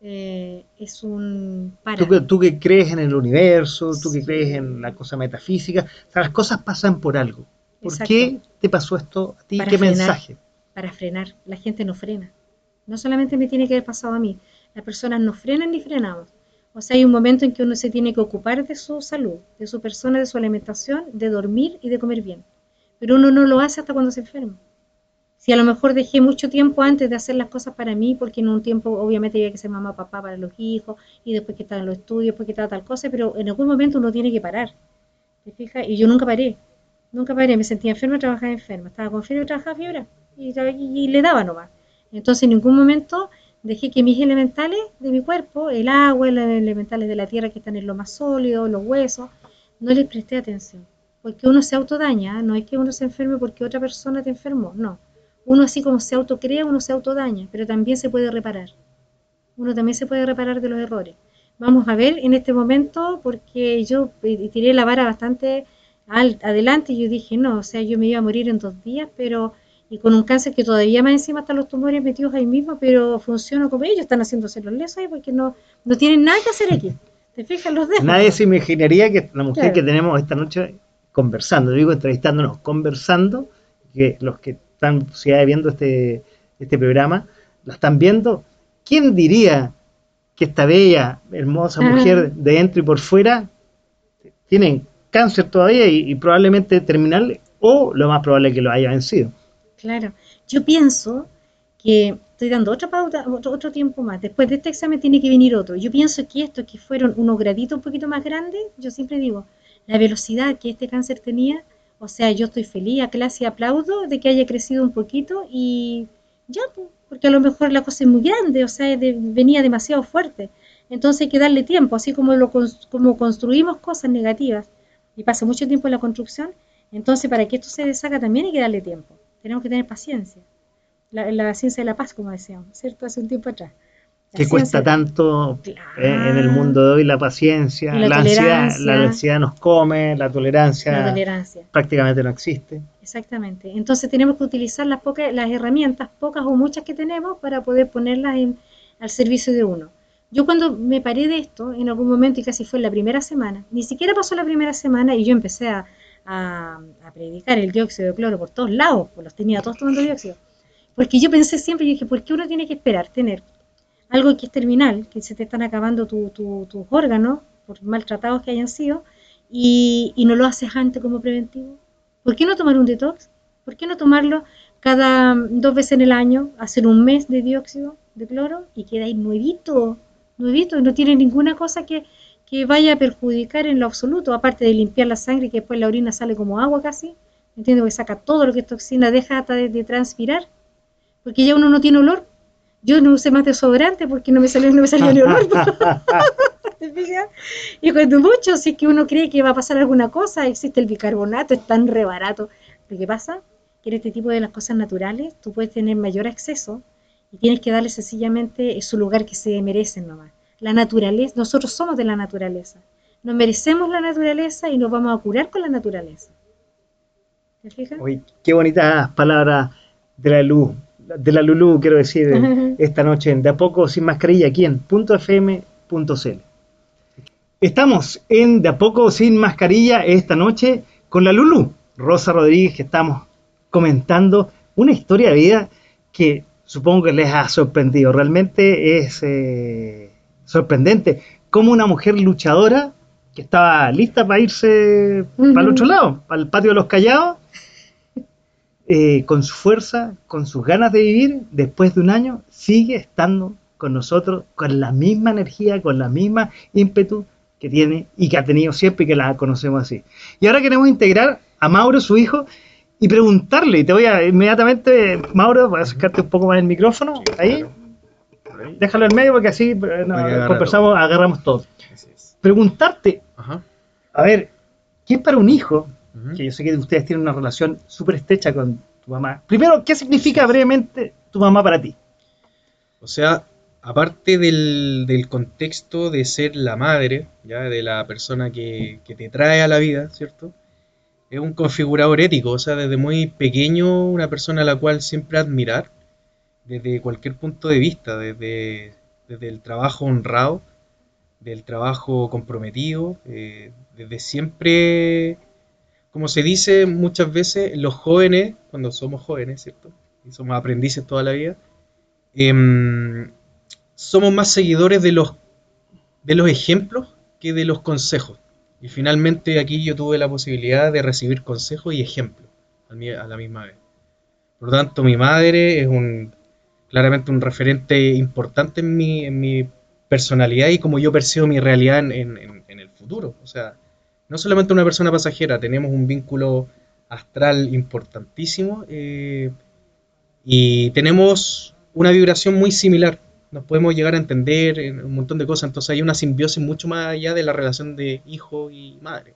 eh, es un para. Tú que, tú que crees en el universo, tú que crees en la cosa metafísica, o sea, las cosas pasan por algo. ¿Por Exacto. qué te pasó esto a ti? Para ¿Qué frenar. mensaje? para frenar. La gente no frena. No solamente me tiene que haber pasado a mí. Las personas no frenan ni frenamos. O sea, hay un momento en que uno se tiene que ocupar de su salud, de su persona, de su alimentación, de dormir y de comer bien. Pero uno no lo hace hasta cuando se enferma. Si a lo mejor dejé mucho tiempo antes de hacer las cosas para mí, porque en un tiempo obviamente había que ser mamá, papá para los hijos, y después que estaban los estudios, después que estaba tal cosa, pero en algún momento uno tiene que parar. ¿Te fijas? Y yo nunca paré. Nunca paré. Me sentía enferma, trabajaba enferma. Estaba con fiebre, trabajaba fiebre. Y, y- le daba nomás. Entonces en ningún momento dejé que mis elementales de mi cuerpo, el agua, los elementales de la tierra que están en lo más sólido, los huesos, no les presté atención. Porque uno se autodaña, ¿eh? no es que uno se enferme porque otra persona te enfermó, no. Uno así como se autocrea, uno se autodaña, pero también se puede reparar. Uno también se puede reparar de los errores. Vamos a ver en este momento, porque yo tiré la vara bastante al- adelante yo dije, no, o sea, yo me iba a morir en dos días, pero y con un cáncer que todavía más encima están los tumores metidos ahí mismo, pero funciono como ellos están haciéndose los lesos ahí porque no, no tienen nada que hacer aquí. ¿Te fijas? Los dejo. Nadie se imaginaría que la mujer Claro. que tenemos esta noche conversando, digo entrevistándonos, conversando, que los que están si, viendo este, este programa, la están viendo, ¿quién diría que esta bella, hermosa mujer de dentro y por fuera tienen cáncer todavía y, probablemente terminal o lo más probable es que lo haya vencido? Claro. Yo pienso que estoy dando otra pauta, otro, otro tiempo más. Después de este examen tiene que venir otro. Yo pienso que estos que fueron unos graditos un poquito más grandes, yo siempre digo, la velocidad que este cáncer tenía, o sea, yo estoy feliz, a clase aplaudo de que haya crecido un poquito y ya, porque a lo mejor la cosa es muy grande, o sea, venía demasiado fuerte. Entonces hay que darle tiempo, así como, lo, como construimos cosas negativas y pasa mucho tiempo en la construcción, entonces para que esto se deshaga también hay que darle tiempo. Tenemos que tener paciencia. La, la ciencia de la paz, como decíamos, ¿cierto? Hace un tiempo atrás. La que cuesta tanto Claro. eh, en el mundo de hoy la paciencia, la la, ansiedad, la ansiedad nos come, la tolerancia La tolerancia. prácticamente no existe. Exactamente. Entonces tenemos que utilizar las pocas, las herramientas, pocas o muchas que tenemos, para poder ponerlas en- al servicio de uno. Yo cuando me paré de esto, en algún momento, y casi fue en la primera semana, ni siquiera pasó la primera semana y yo empecé a, predicar el dióxido de cloro por todos lados, pues los tenía todos tomando dióxido. Porque yo pensé siempre, yo dije, ¿por qué uno tiene que esperar tener algo que es terminal, que se te están acabando tu- tu- tus órganos, por maltratados que hayan sido, y, y no lo haces antes como preventivo? ¿Por qué no tomar un detox? ¿Por qué no tomarlo cada dos veces en el año, hacer un mes de dióxido de cloro y queda ahí nuevito, nuevito, y no tiene ninguna cosa que, que vaya a perjudicar en lo absoluto, aparte de limpiar la sangre que después la orina sale como agua casi, ¿entiendes? Porque saca todo lo que es toxina, deja hasta de, de transpirar, porque ya uno no tiene olor. Yo no usé más desodorante porque no me salió, no me salió ni olor. ¿Te fijas? Y cuando mucho, si es que uno cree que va a pasar alguna cosa, existe el bicarbonato, es tan re barato. Lo que pasa que en este tipo de las cosas naturales tú puedes tener mayor acceso y tienes que darle sencillamente su lugar que se merecen nomás. La naturaleza, nosotros somos de la naturaleza. Nos merecemos la naturaleza y nos vamos a curar con la naturaleza. ¿Te fijas? Uy, qué bonitas palabras de la luz, de la Lulú, quiero decir, esta noche en De a poco sin mascarilla aquí en .fm.cl. Estamos en De a poco sin mascarilla esta noche con la Lulú, Rosa Rodríguez, que estamos comentando una historia de vida que supongo que les ha sorprendido. Realmente es eh, sorprendente cómo una mujer luchadora que estaba lista para irse para el otro lado, para el patio de los callados, eh, con su fuerza, con sus ganas de vivir, después de un año, sigue estando con nosotros con la misma energía, con la misma ímpetu que tiene y que ha tenido siempre y que la conocemos así. Y ahora queremos integrar a Mauro, su hijo, y preguntarle, y te voy a inmediatamente, Mauro, voy a acercarte un poco más el micrófono, ahí, déjalo en medio porque así eh, conversamos, agarramos todo. Preguntarte, a ver, ¿qué es para un hijo, que yo sé que ustedes tienen una relación súper estrecha con tu mamá? Primero, ¿qué significa brevemente tu mamá para ti? O sea, aparte del, contexto de ser la madre, ya de la persona que, que te trae a la vida, ¿cierto? Es un configurador ético, o sea, desde muy pequeño una persona a la cual siempre admirar, desde cualquier punto de vista, desde, desde el trabajo honrado, del trabajo comprometido, eh, desde siempre, como se dice muchas veces, los jóvenes, cuando somos jóvenes, ¿cierto? Y somos aprendices toda la vida, em, somos más seguidores de los, de los ejemplos que de los consejos. Y finalmente aquí yo tuve la posibilidad de recibir consejos y ejemplos a la misma vez. Por lo tanto, mi madre es un claramente un referente importante en mi, en mi personalidad y como yo percibo mi realidad en, el futuro. O sea, no solamente una persona pasajera, tenemos un vínculo astral importantísimo eh, y tenemos una vibración muy similar nos podemos llegar a entender en un montón de cosas. Entonces hay una simbiosis mucho más allá de la relación de hijo y madre.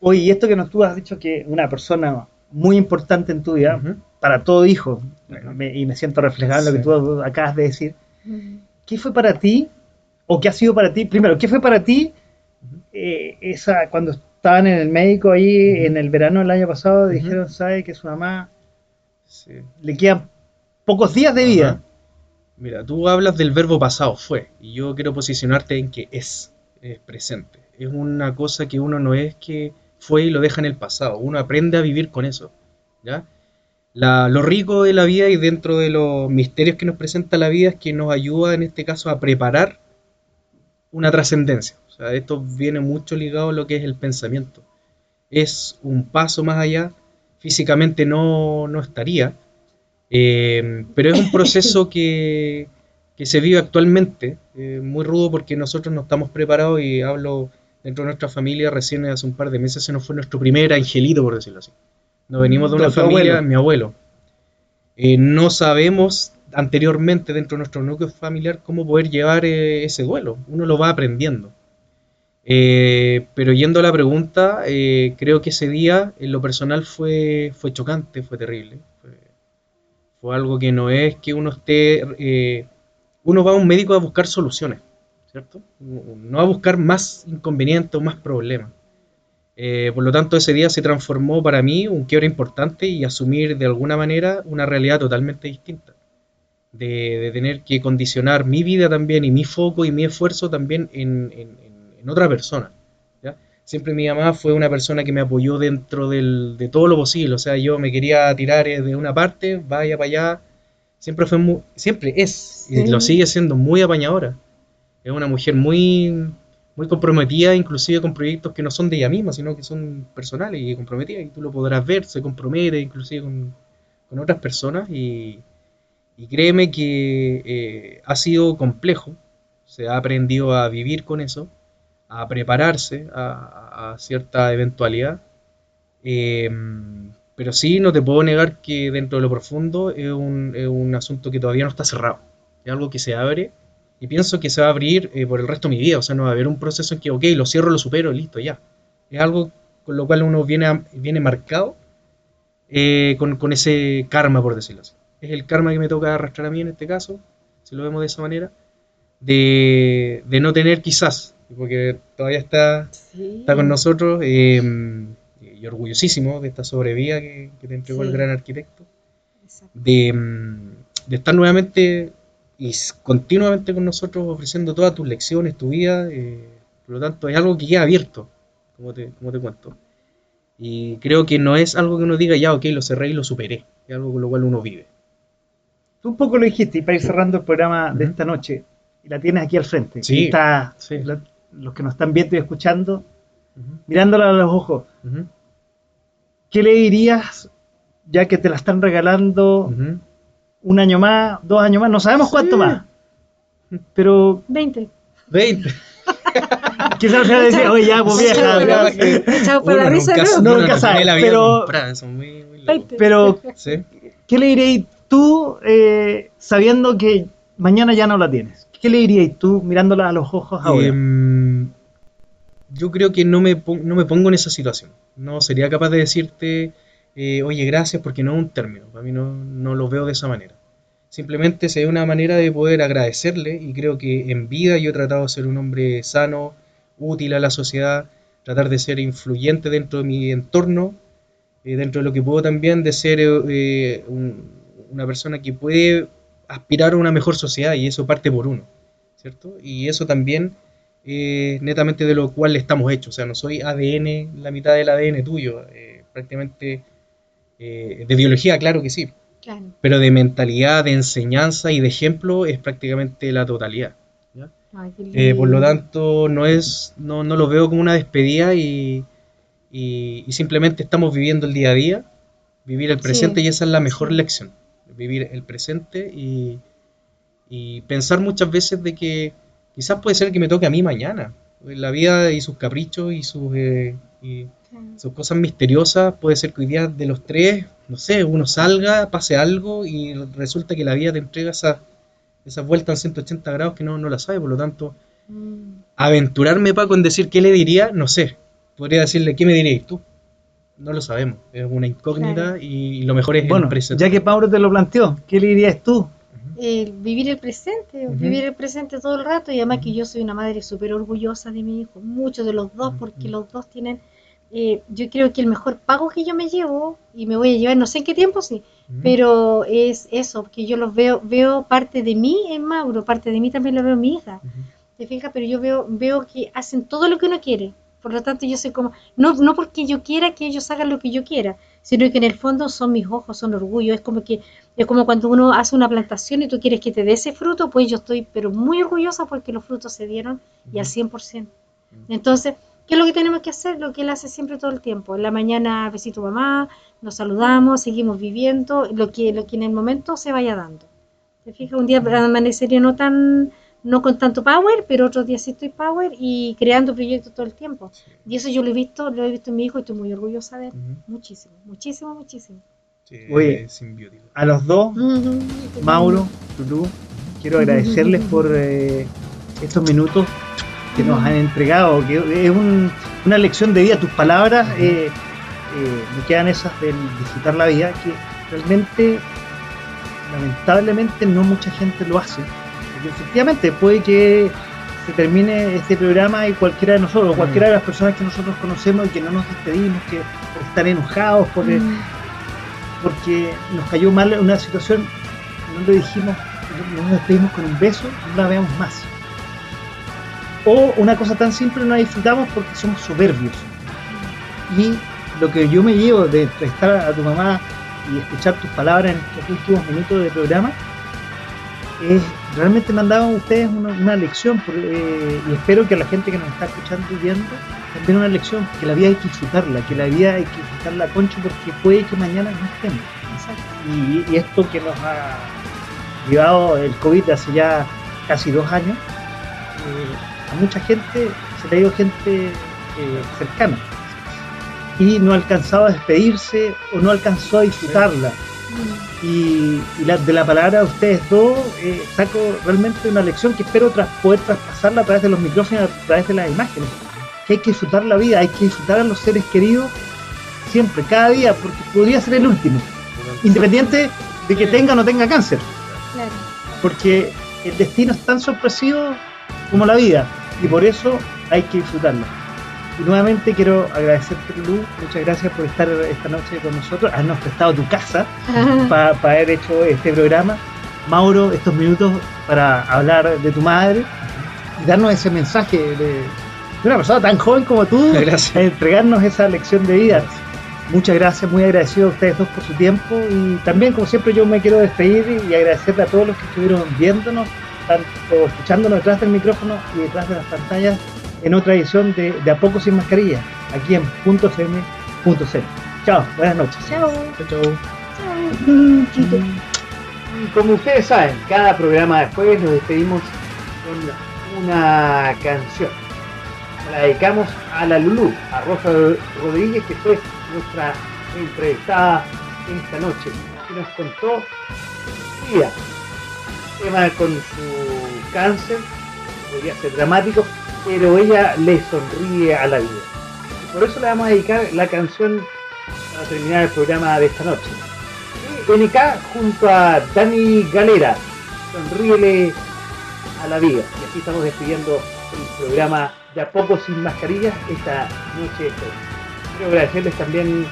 Oye, y esto que nos tú has dicho que una persona muy importante en tu vida, para todo hijo, y me siento reflejado en lo que tú acabas de decir, ¿qué fue para ti, o qué ha sido para ti, primero, qué fue para ti eh, esa, cuando estaban en el médico ahí en el verano del año pasado, dijeron, ¿sabe que su mamá le quedan pocos días de vida? Mira, tú hablas del verbo pasado, fue, y yo quiero posicionarte en que es, es presente. Es una cosa que uno no es que fue y lo deja en el pasado, uno aprende a vivir con eso. ¿ya? lo rico de la vida y dentro de los misterios que nos presenta la vida es que nos ayuda en este caso a preparar una trascendencia. O sea, esto viene mucho ligado a lo que es el pensamiento. Es un paso más allá, físicamente no, no estaría, eh, pero es un proceso que, se vive actualmente, eh, muy rudo porque nosotros no estamos preparados y hablo dentro de nuestra familia, recién hace un par de meses se nos fue nuestro primer angelito, por decirlo así. Nos venimos de una familia, mi abuelo. Eh, no sabemos anteriormente dentro de nuestro núcleo familiar cómo poder llevar ese duelo. Uno lo va aprendiendo. pero yendo a la pregunta, creo que ese día en lo personal fue, fue chocante, fue terrible algo que no es que uno esté... Eh, uno va a un médico a buscar soluciones, ¿cierto? No a buscar más inconvenientes o más problemas. Eh, por lo tanto, ese día se transformó para mí un quiebre importante y asumir de alguna manera una realidad totalmente distinta. De, tener que condicionar mi vida también y mi foco y mi esfuerzo también en, en otra persona siempre mi mamá fue una persona que me apoyó dentro de todo lo posible. O sea, yo me quería tirar eh, de una parte, vaya para allá. Siempre fue muy, siempre es, y lo sigue siendo muy apañadora. Es una mujer muy, muy comprometida, inclusive con proyectos que no son de ella misma, sino que son personales y comprometidas. Y tú lo podrás ver, se compromete inclusive con, otras personas. Y, créeme que eh, ha sido complejo. Se ha aprendido a vivir con eso a prepararse a, cierta eventualidad. Eh, pero sí, no te puedo negar que dentro de lo profundo es un, asunto que todavía no está cerrado. Es algo que se abre y pienso que se va a abrir eh, por el resto de mi vida. O sea, no va a haber un proceso en que, ok, lo cierro, lo supero, listo, ya. Es algo con lo cual uno viene, viene marcado eh, con, ese karma, por decirlo así. Es el karma que me toca arrastrar a mí en este caso, si lo vemos de esa manera, de, de no tener quizás porque todavía está, está con nosotros eh, y orgullosísimo de esta sobrevía que, te entregó el gran arquitecto, de, de, estar nuevamente y continuamente con nosotros ofreciendo todas tus lecciones, tu vida, eh, por lo tanto es algo que queda abierto, como te, como te cuento. Y creo que no es algo que uno diga, ya, ok, lo cerré y lo superé, es algo con lo cual uno vive. Tú un poco lo dijiste, y para ir cerrando el programa de esta noche, y la tienes aquí al frente. Sí, está, sí. la- los que nos están viendo y escuchando, mirándola a los ojos, ¿qué le dirías, ya que te la están regalando un año más, dos años más, no sabemos cuánto Sí. más? Pero 20. 20. quizás se decía, oye, ya, pues vieja, Chao, ya". Chao por la risa, nunca, ¿no? nunca no sabe, tiene la vida pero- comprada, son muy, muy locos. 20. Pero, Sí. ¿qué le dirías tú eh, sabiendo que mañana ya no la tienes? ¿Qué le dirías tú mirándola a los ojos ahora? Em, yo creo que no me, no me pongo en esa situación. No sería capaz de decirte, eh, oye, gracias, porque no es un término. Para mí no, no lo veo de esa manera. Simplemente sería una manera de poder agradecerle y creo que en vida yo he tratado de ser un hombre sano, útil a la sociedad, tratar de ser influyente dentro de mi entorno, eh, dentro de lo que puedo también de ser eh, un- una persona que puede aspirar a una mejor sociedad y eso parte por uno, ¿cierto? Y eso también eh, netamente de lo cual estamos hechos, o sea, no soy ADN, la mitad del ADN tuyo, eh, prácticamente eh, de biología, claro que sí, Claro. pero de mentalidad, de enseñanza y de ejemplo es prácticamente la totalidad. ¿ya? Ay, qué por lo tanto, no es, no, no lo veo como una despedida y, y- y simplemente estamos viviendo el día a día, vivir el presente Sí, y esa es la mejor lección, vivir el presente y, y pensar muchas veces de que quizás puede ser que me toque a mí mañana. La vida y sus caprichos y sus, eh, y sus cosas misteriosas, puede ser que hoy día de los tres, no sé, uno salga, pase algo y resulta que la vida te entrega esa, esa vuelta en 180 grados que no, no la sabe, por lo tanto, Mm. aventurarme, Paco, en decir qué le diría, no sé. Podría decirle, ¿qué me dirías tú? No lo sabemos, es una incógnita Claro. y lo mejor es bueno, el presente. ya que Pablo te lo planteó, ¿qué le dirías tú? Eh, vivir el presente, vivir el presente todo el rato y además que yo soy una madre súper orgullosa de mi hijo, mucho de los dos porque los dos tienen, eh, yo creo que el mejor pago que yo me llevo y me voy a llevar no sé en qué tiempo sí, pero es eso, que yo los veo, veo parte de mí en Mauro, parte de mí también lo veo en mi hija, ¿te fijas? Pero yo veo, veo que hacen todo lo que uno quiere. Por lo tanto, yo soy como, no, no porque yo quiera que ellos hagan lo que yo quiera, sino que en el fondo son mis ojos, son orgullo. Es como que, es como cuando uno hace una plantación y tú quieres que te dé ese fruto, pues yo estoy, pero muy orgullosa porque los frutos se dieron y al 100%. Entonces, ¿qué es lo que tenemos que hacer? Lo que él hace siempre todo el tiempo. En la mañana, besito mamá, nos saludamos, seguimos viviendo, lo que, lo que en el momento se vaya dando. ¿Te fijas? Un día amanecería no tan, no con tanto power, pero otros días sí estoy power y creando proyectos todo el tiempo. Y eso yo lo he visto, lo he visto en mi hijo y estoy muy orgullosa de él. Muchísimo, muchísimo, muchísimo. Sí, Oye. simbiótico. A los dos. Mauro, Lulú, quiero agradecerles por eh, estos minutos que nos han entregado, que es un- una lección de vida. Tus palabras eh, eh, me quedan esas del disfrutar la vida, que realmente, lamentablemente, no mucha gente lo hace. Efectivamente puede que se termine este programa y cualquiera de nosotros, o cualquiera de las personas que nosotros conocemos y que no nos despedimos, que estar enojados, por, Mm. porque nos cayó mal una situación, no le dijimos, no nos despedimos con un beso, no la veamos más. O una cosa tan simple, no la disfrutamos porque somos soberbios. Y lo que yo me llevo de entrevistar a tu mamá y escuchar tus palabras en estos últimos minutos del programa, es realmente me han dado ustedes una, una lección por- eh, y espero que a la gente que nos está escuchando y viendo también una lección, que la vida hay que disfrutarla, que la vida hay que disfrutarla concho porque puede que mañana no estemos. Y, y esto que nos ha llevado el COVID de hace ya casi dos años, eh, a mucha gente se le ha ido gente eh, cercana y no ha alcanzado a despedirse o no alcanzó a disfrutarla. Y, y la- de la palabra de ustedes dos eh, saco realmente una lección que espero tras, poder traspasarla a través de los micrófonos, a través de las imágenes. Que hay que disfrutar la vida, hay que disfrutar a los seres queridos siempre, cada día, porque podría ser el último, independiente de que tenga o no tenga cáncer, Claro. porque el destino es tan sorpresivo como la vida, y por eso hay que disfrutarlo. Y nuevamente quiero agradecerte, Lu, muchas gracias por estar esta noche con nosotros, habernos prestado tu casa para haber hecho este programa. Mauro, estos minutos para hablar de tu madre y darnos ese mensaje de, de una persona tan joven como tú, Gracias. entregarnos esa lección de vida. Muchas gracias, muy agradecido a ustedes dos por su tiempo y también como siempre yo me quiero despedir y agradecerle a todos los que estuvieron viéndonos, tanto escuchándonos detrás del micrófono y detrás de las pantallas en otra edición de, de A Poco Sin Mascarilla, aquí en .fm.cl. Chao, buenas noches. Chao. Chau, chau. Chao. Chito. Y como ustedes saben, cada programa de jueves nos despedimos con una canción. La dedicamos a la Lulú, a Rosa Rodríguez, que fue nuestra entrevistada esta noche, que nos contó su vida. Tema con su cáncer, podría ser dramático, pero ella le sonríe a la vida. Por eso le vamos a dedicar la canción para terminar el programa de esta noche. NK junto a Dani Galera, sonríele a la vida. Y así estamos despidiendo el programa de a poco sin mascarillas esta noche. Quiero agradecerles también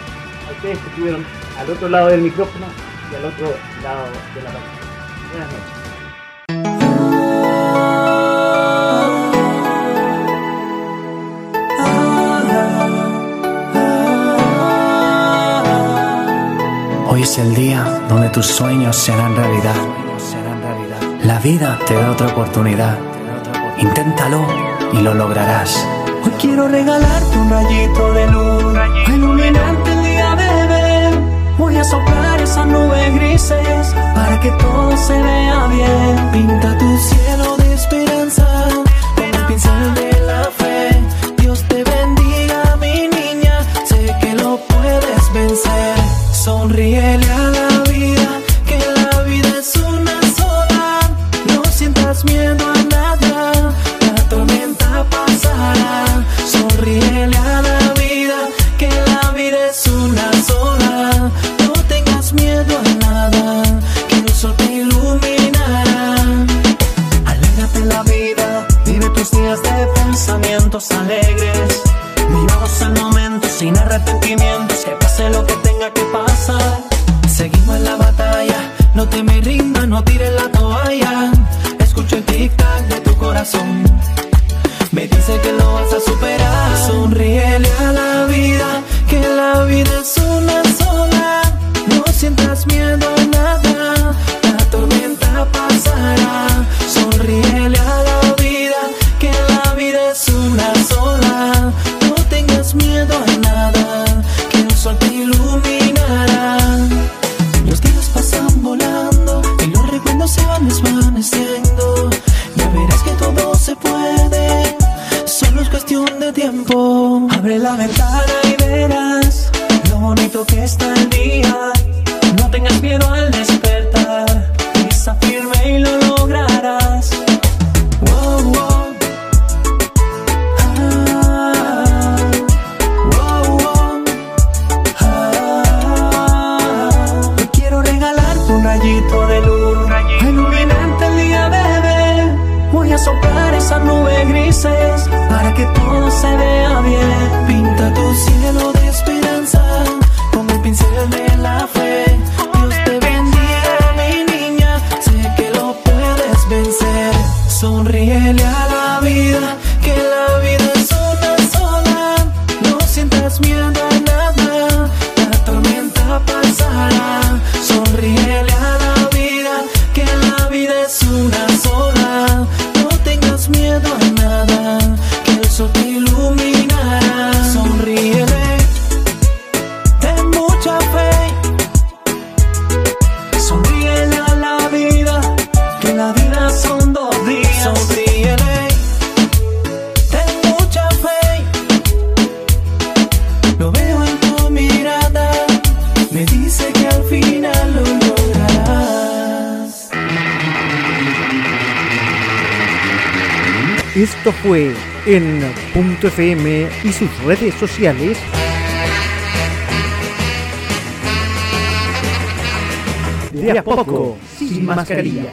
a ustedes que estuvieron al otro lado del micrófono y al otro lado de la pantalla. Buenas noches. El día donde tus sueños serán realidad. La vida te da otra oportunidad. Inténtalo y lo lograrás. Hoy quiero regalarte un rayito de luz, iluminarte el día, bebé. Voy a soplar esas nubes grises para que todo se vea bien. Pinta tu cielo de y sus redes sociales. De a poco, sin mascarilla.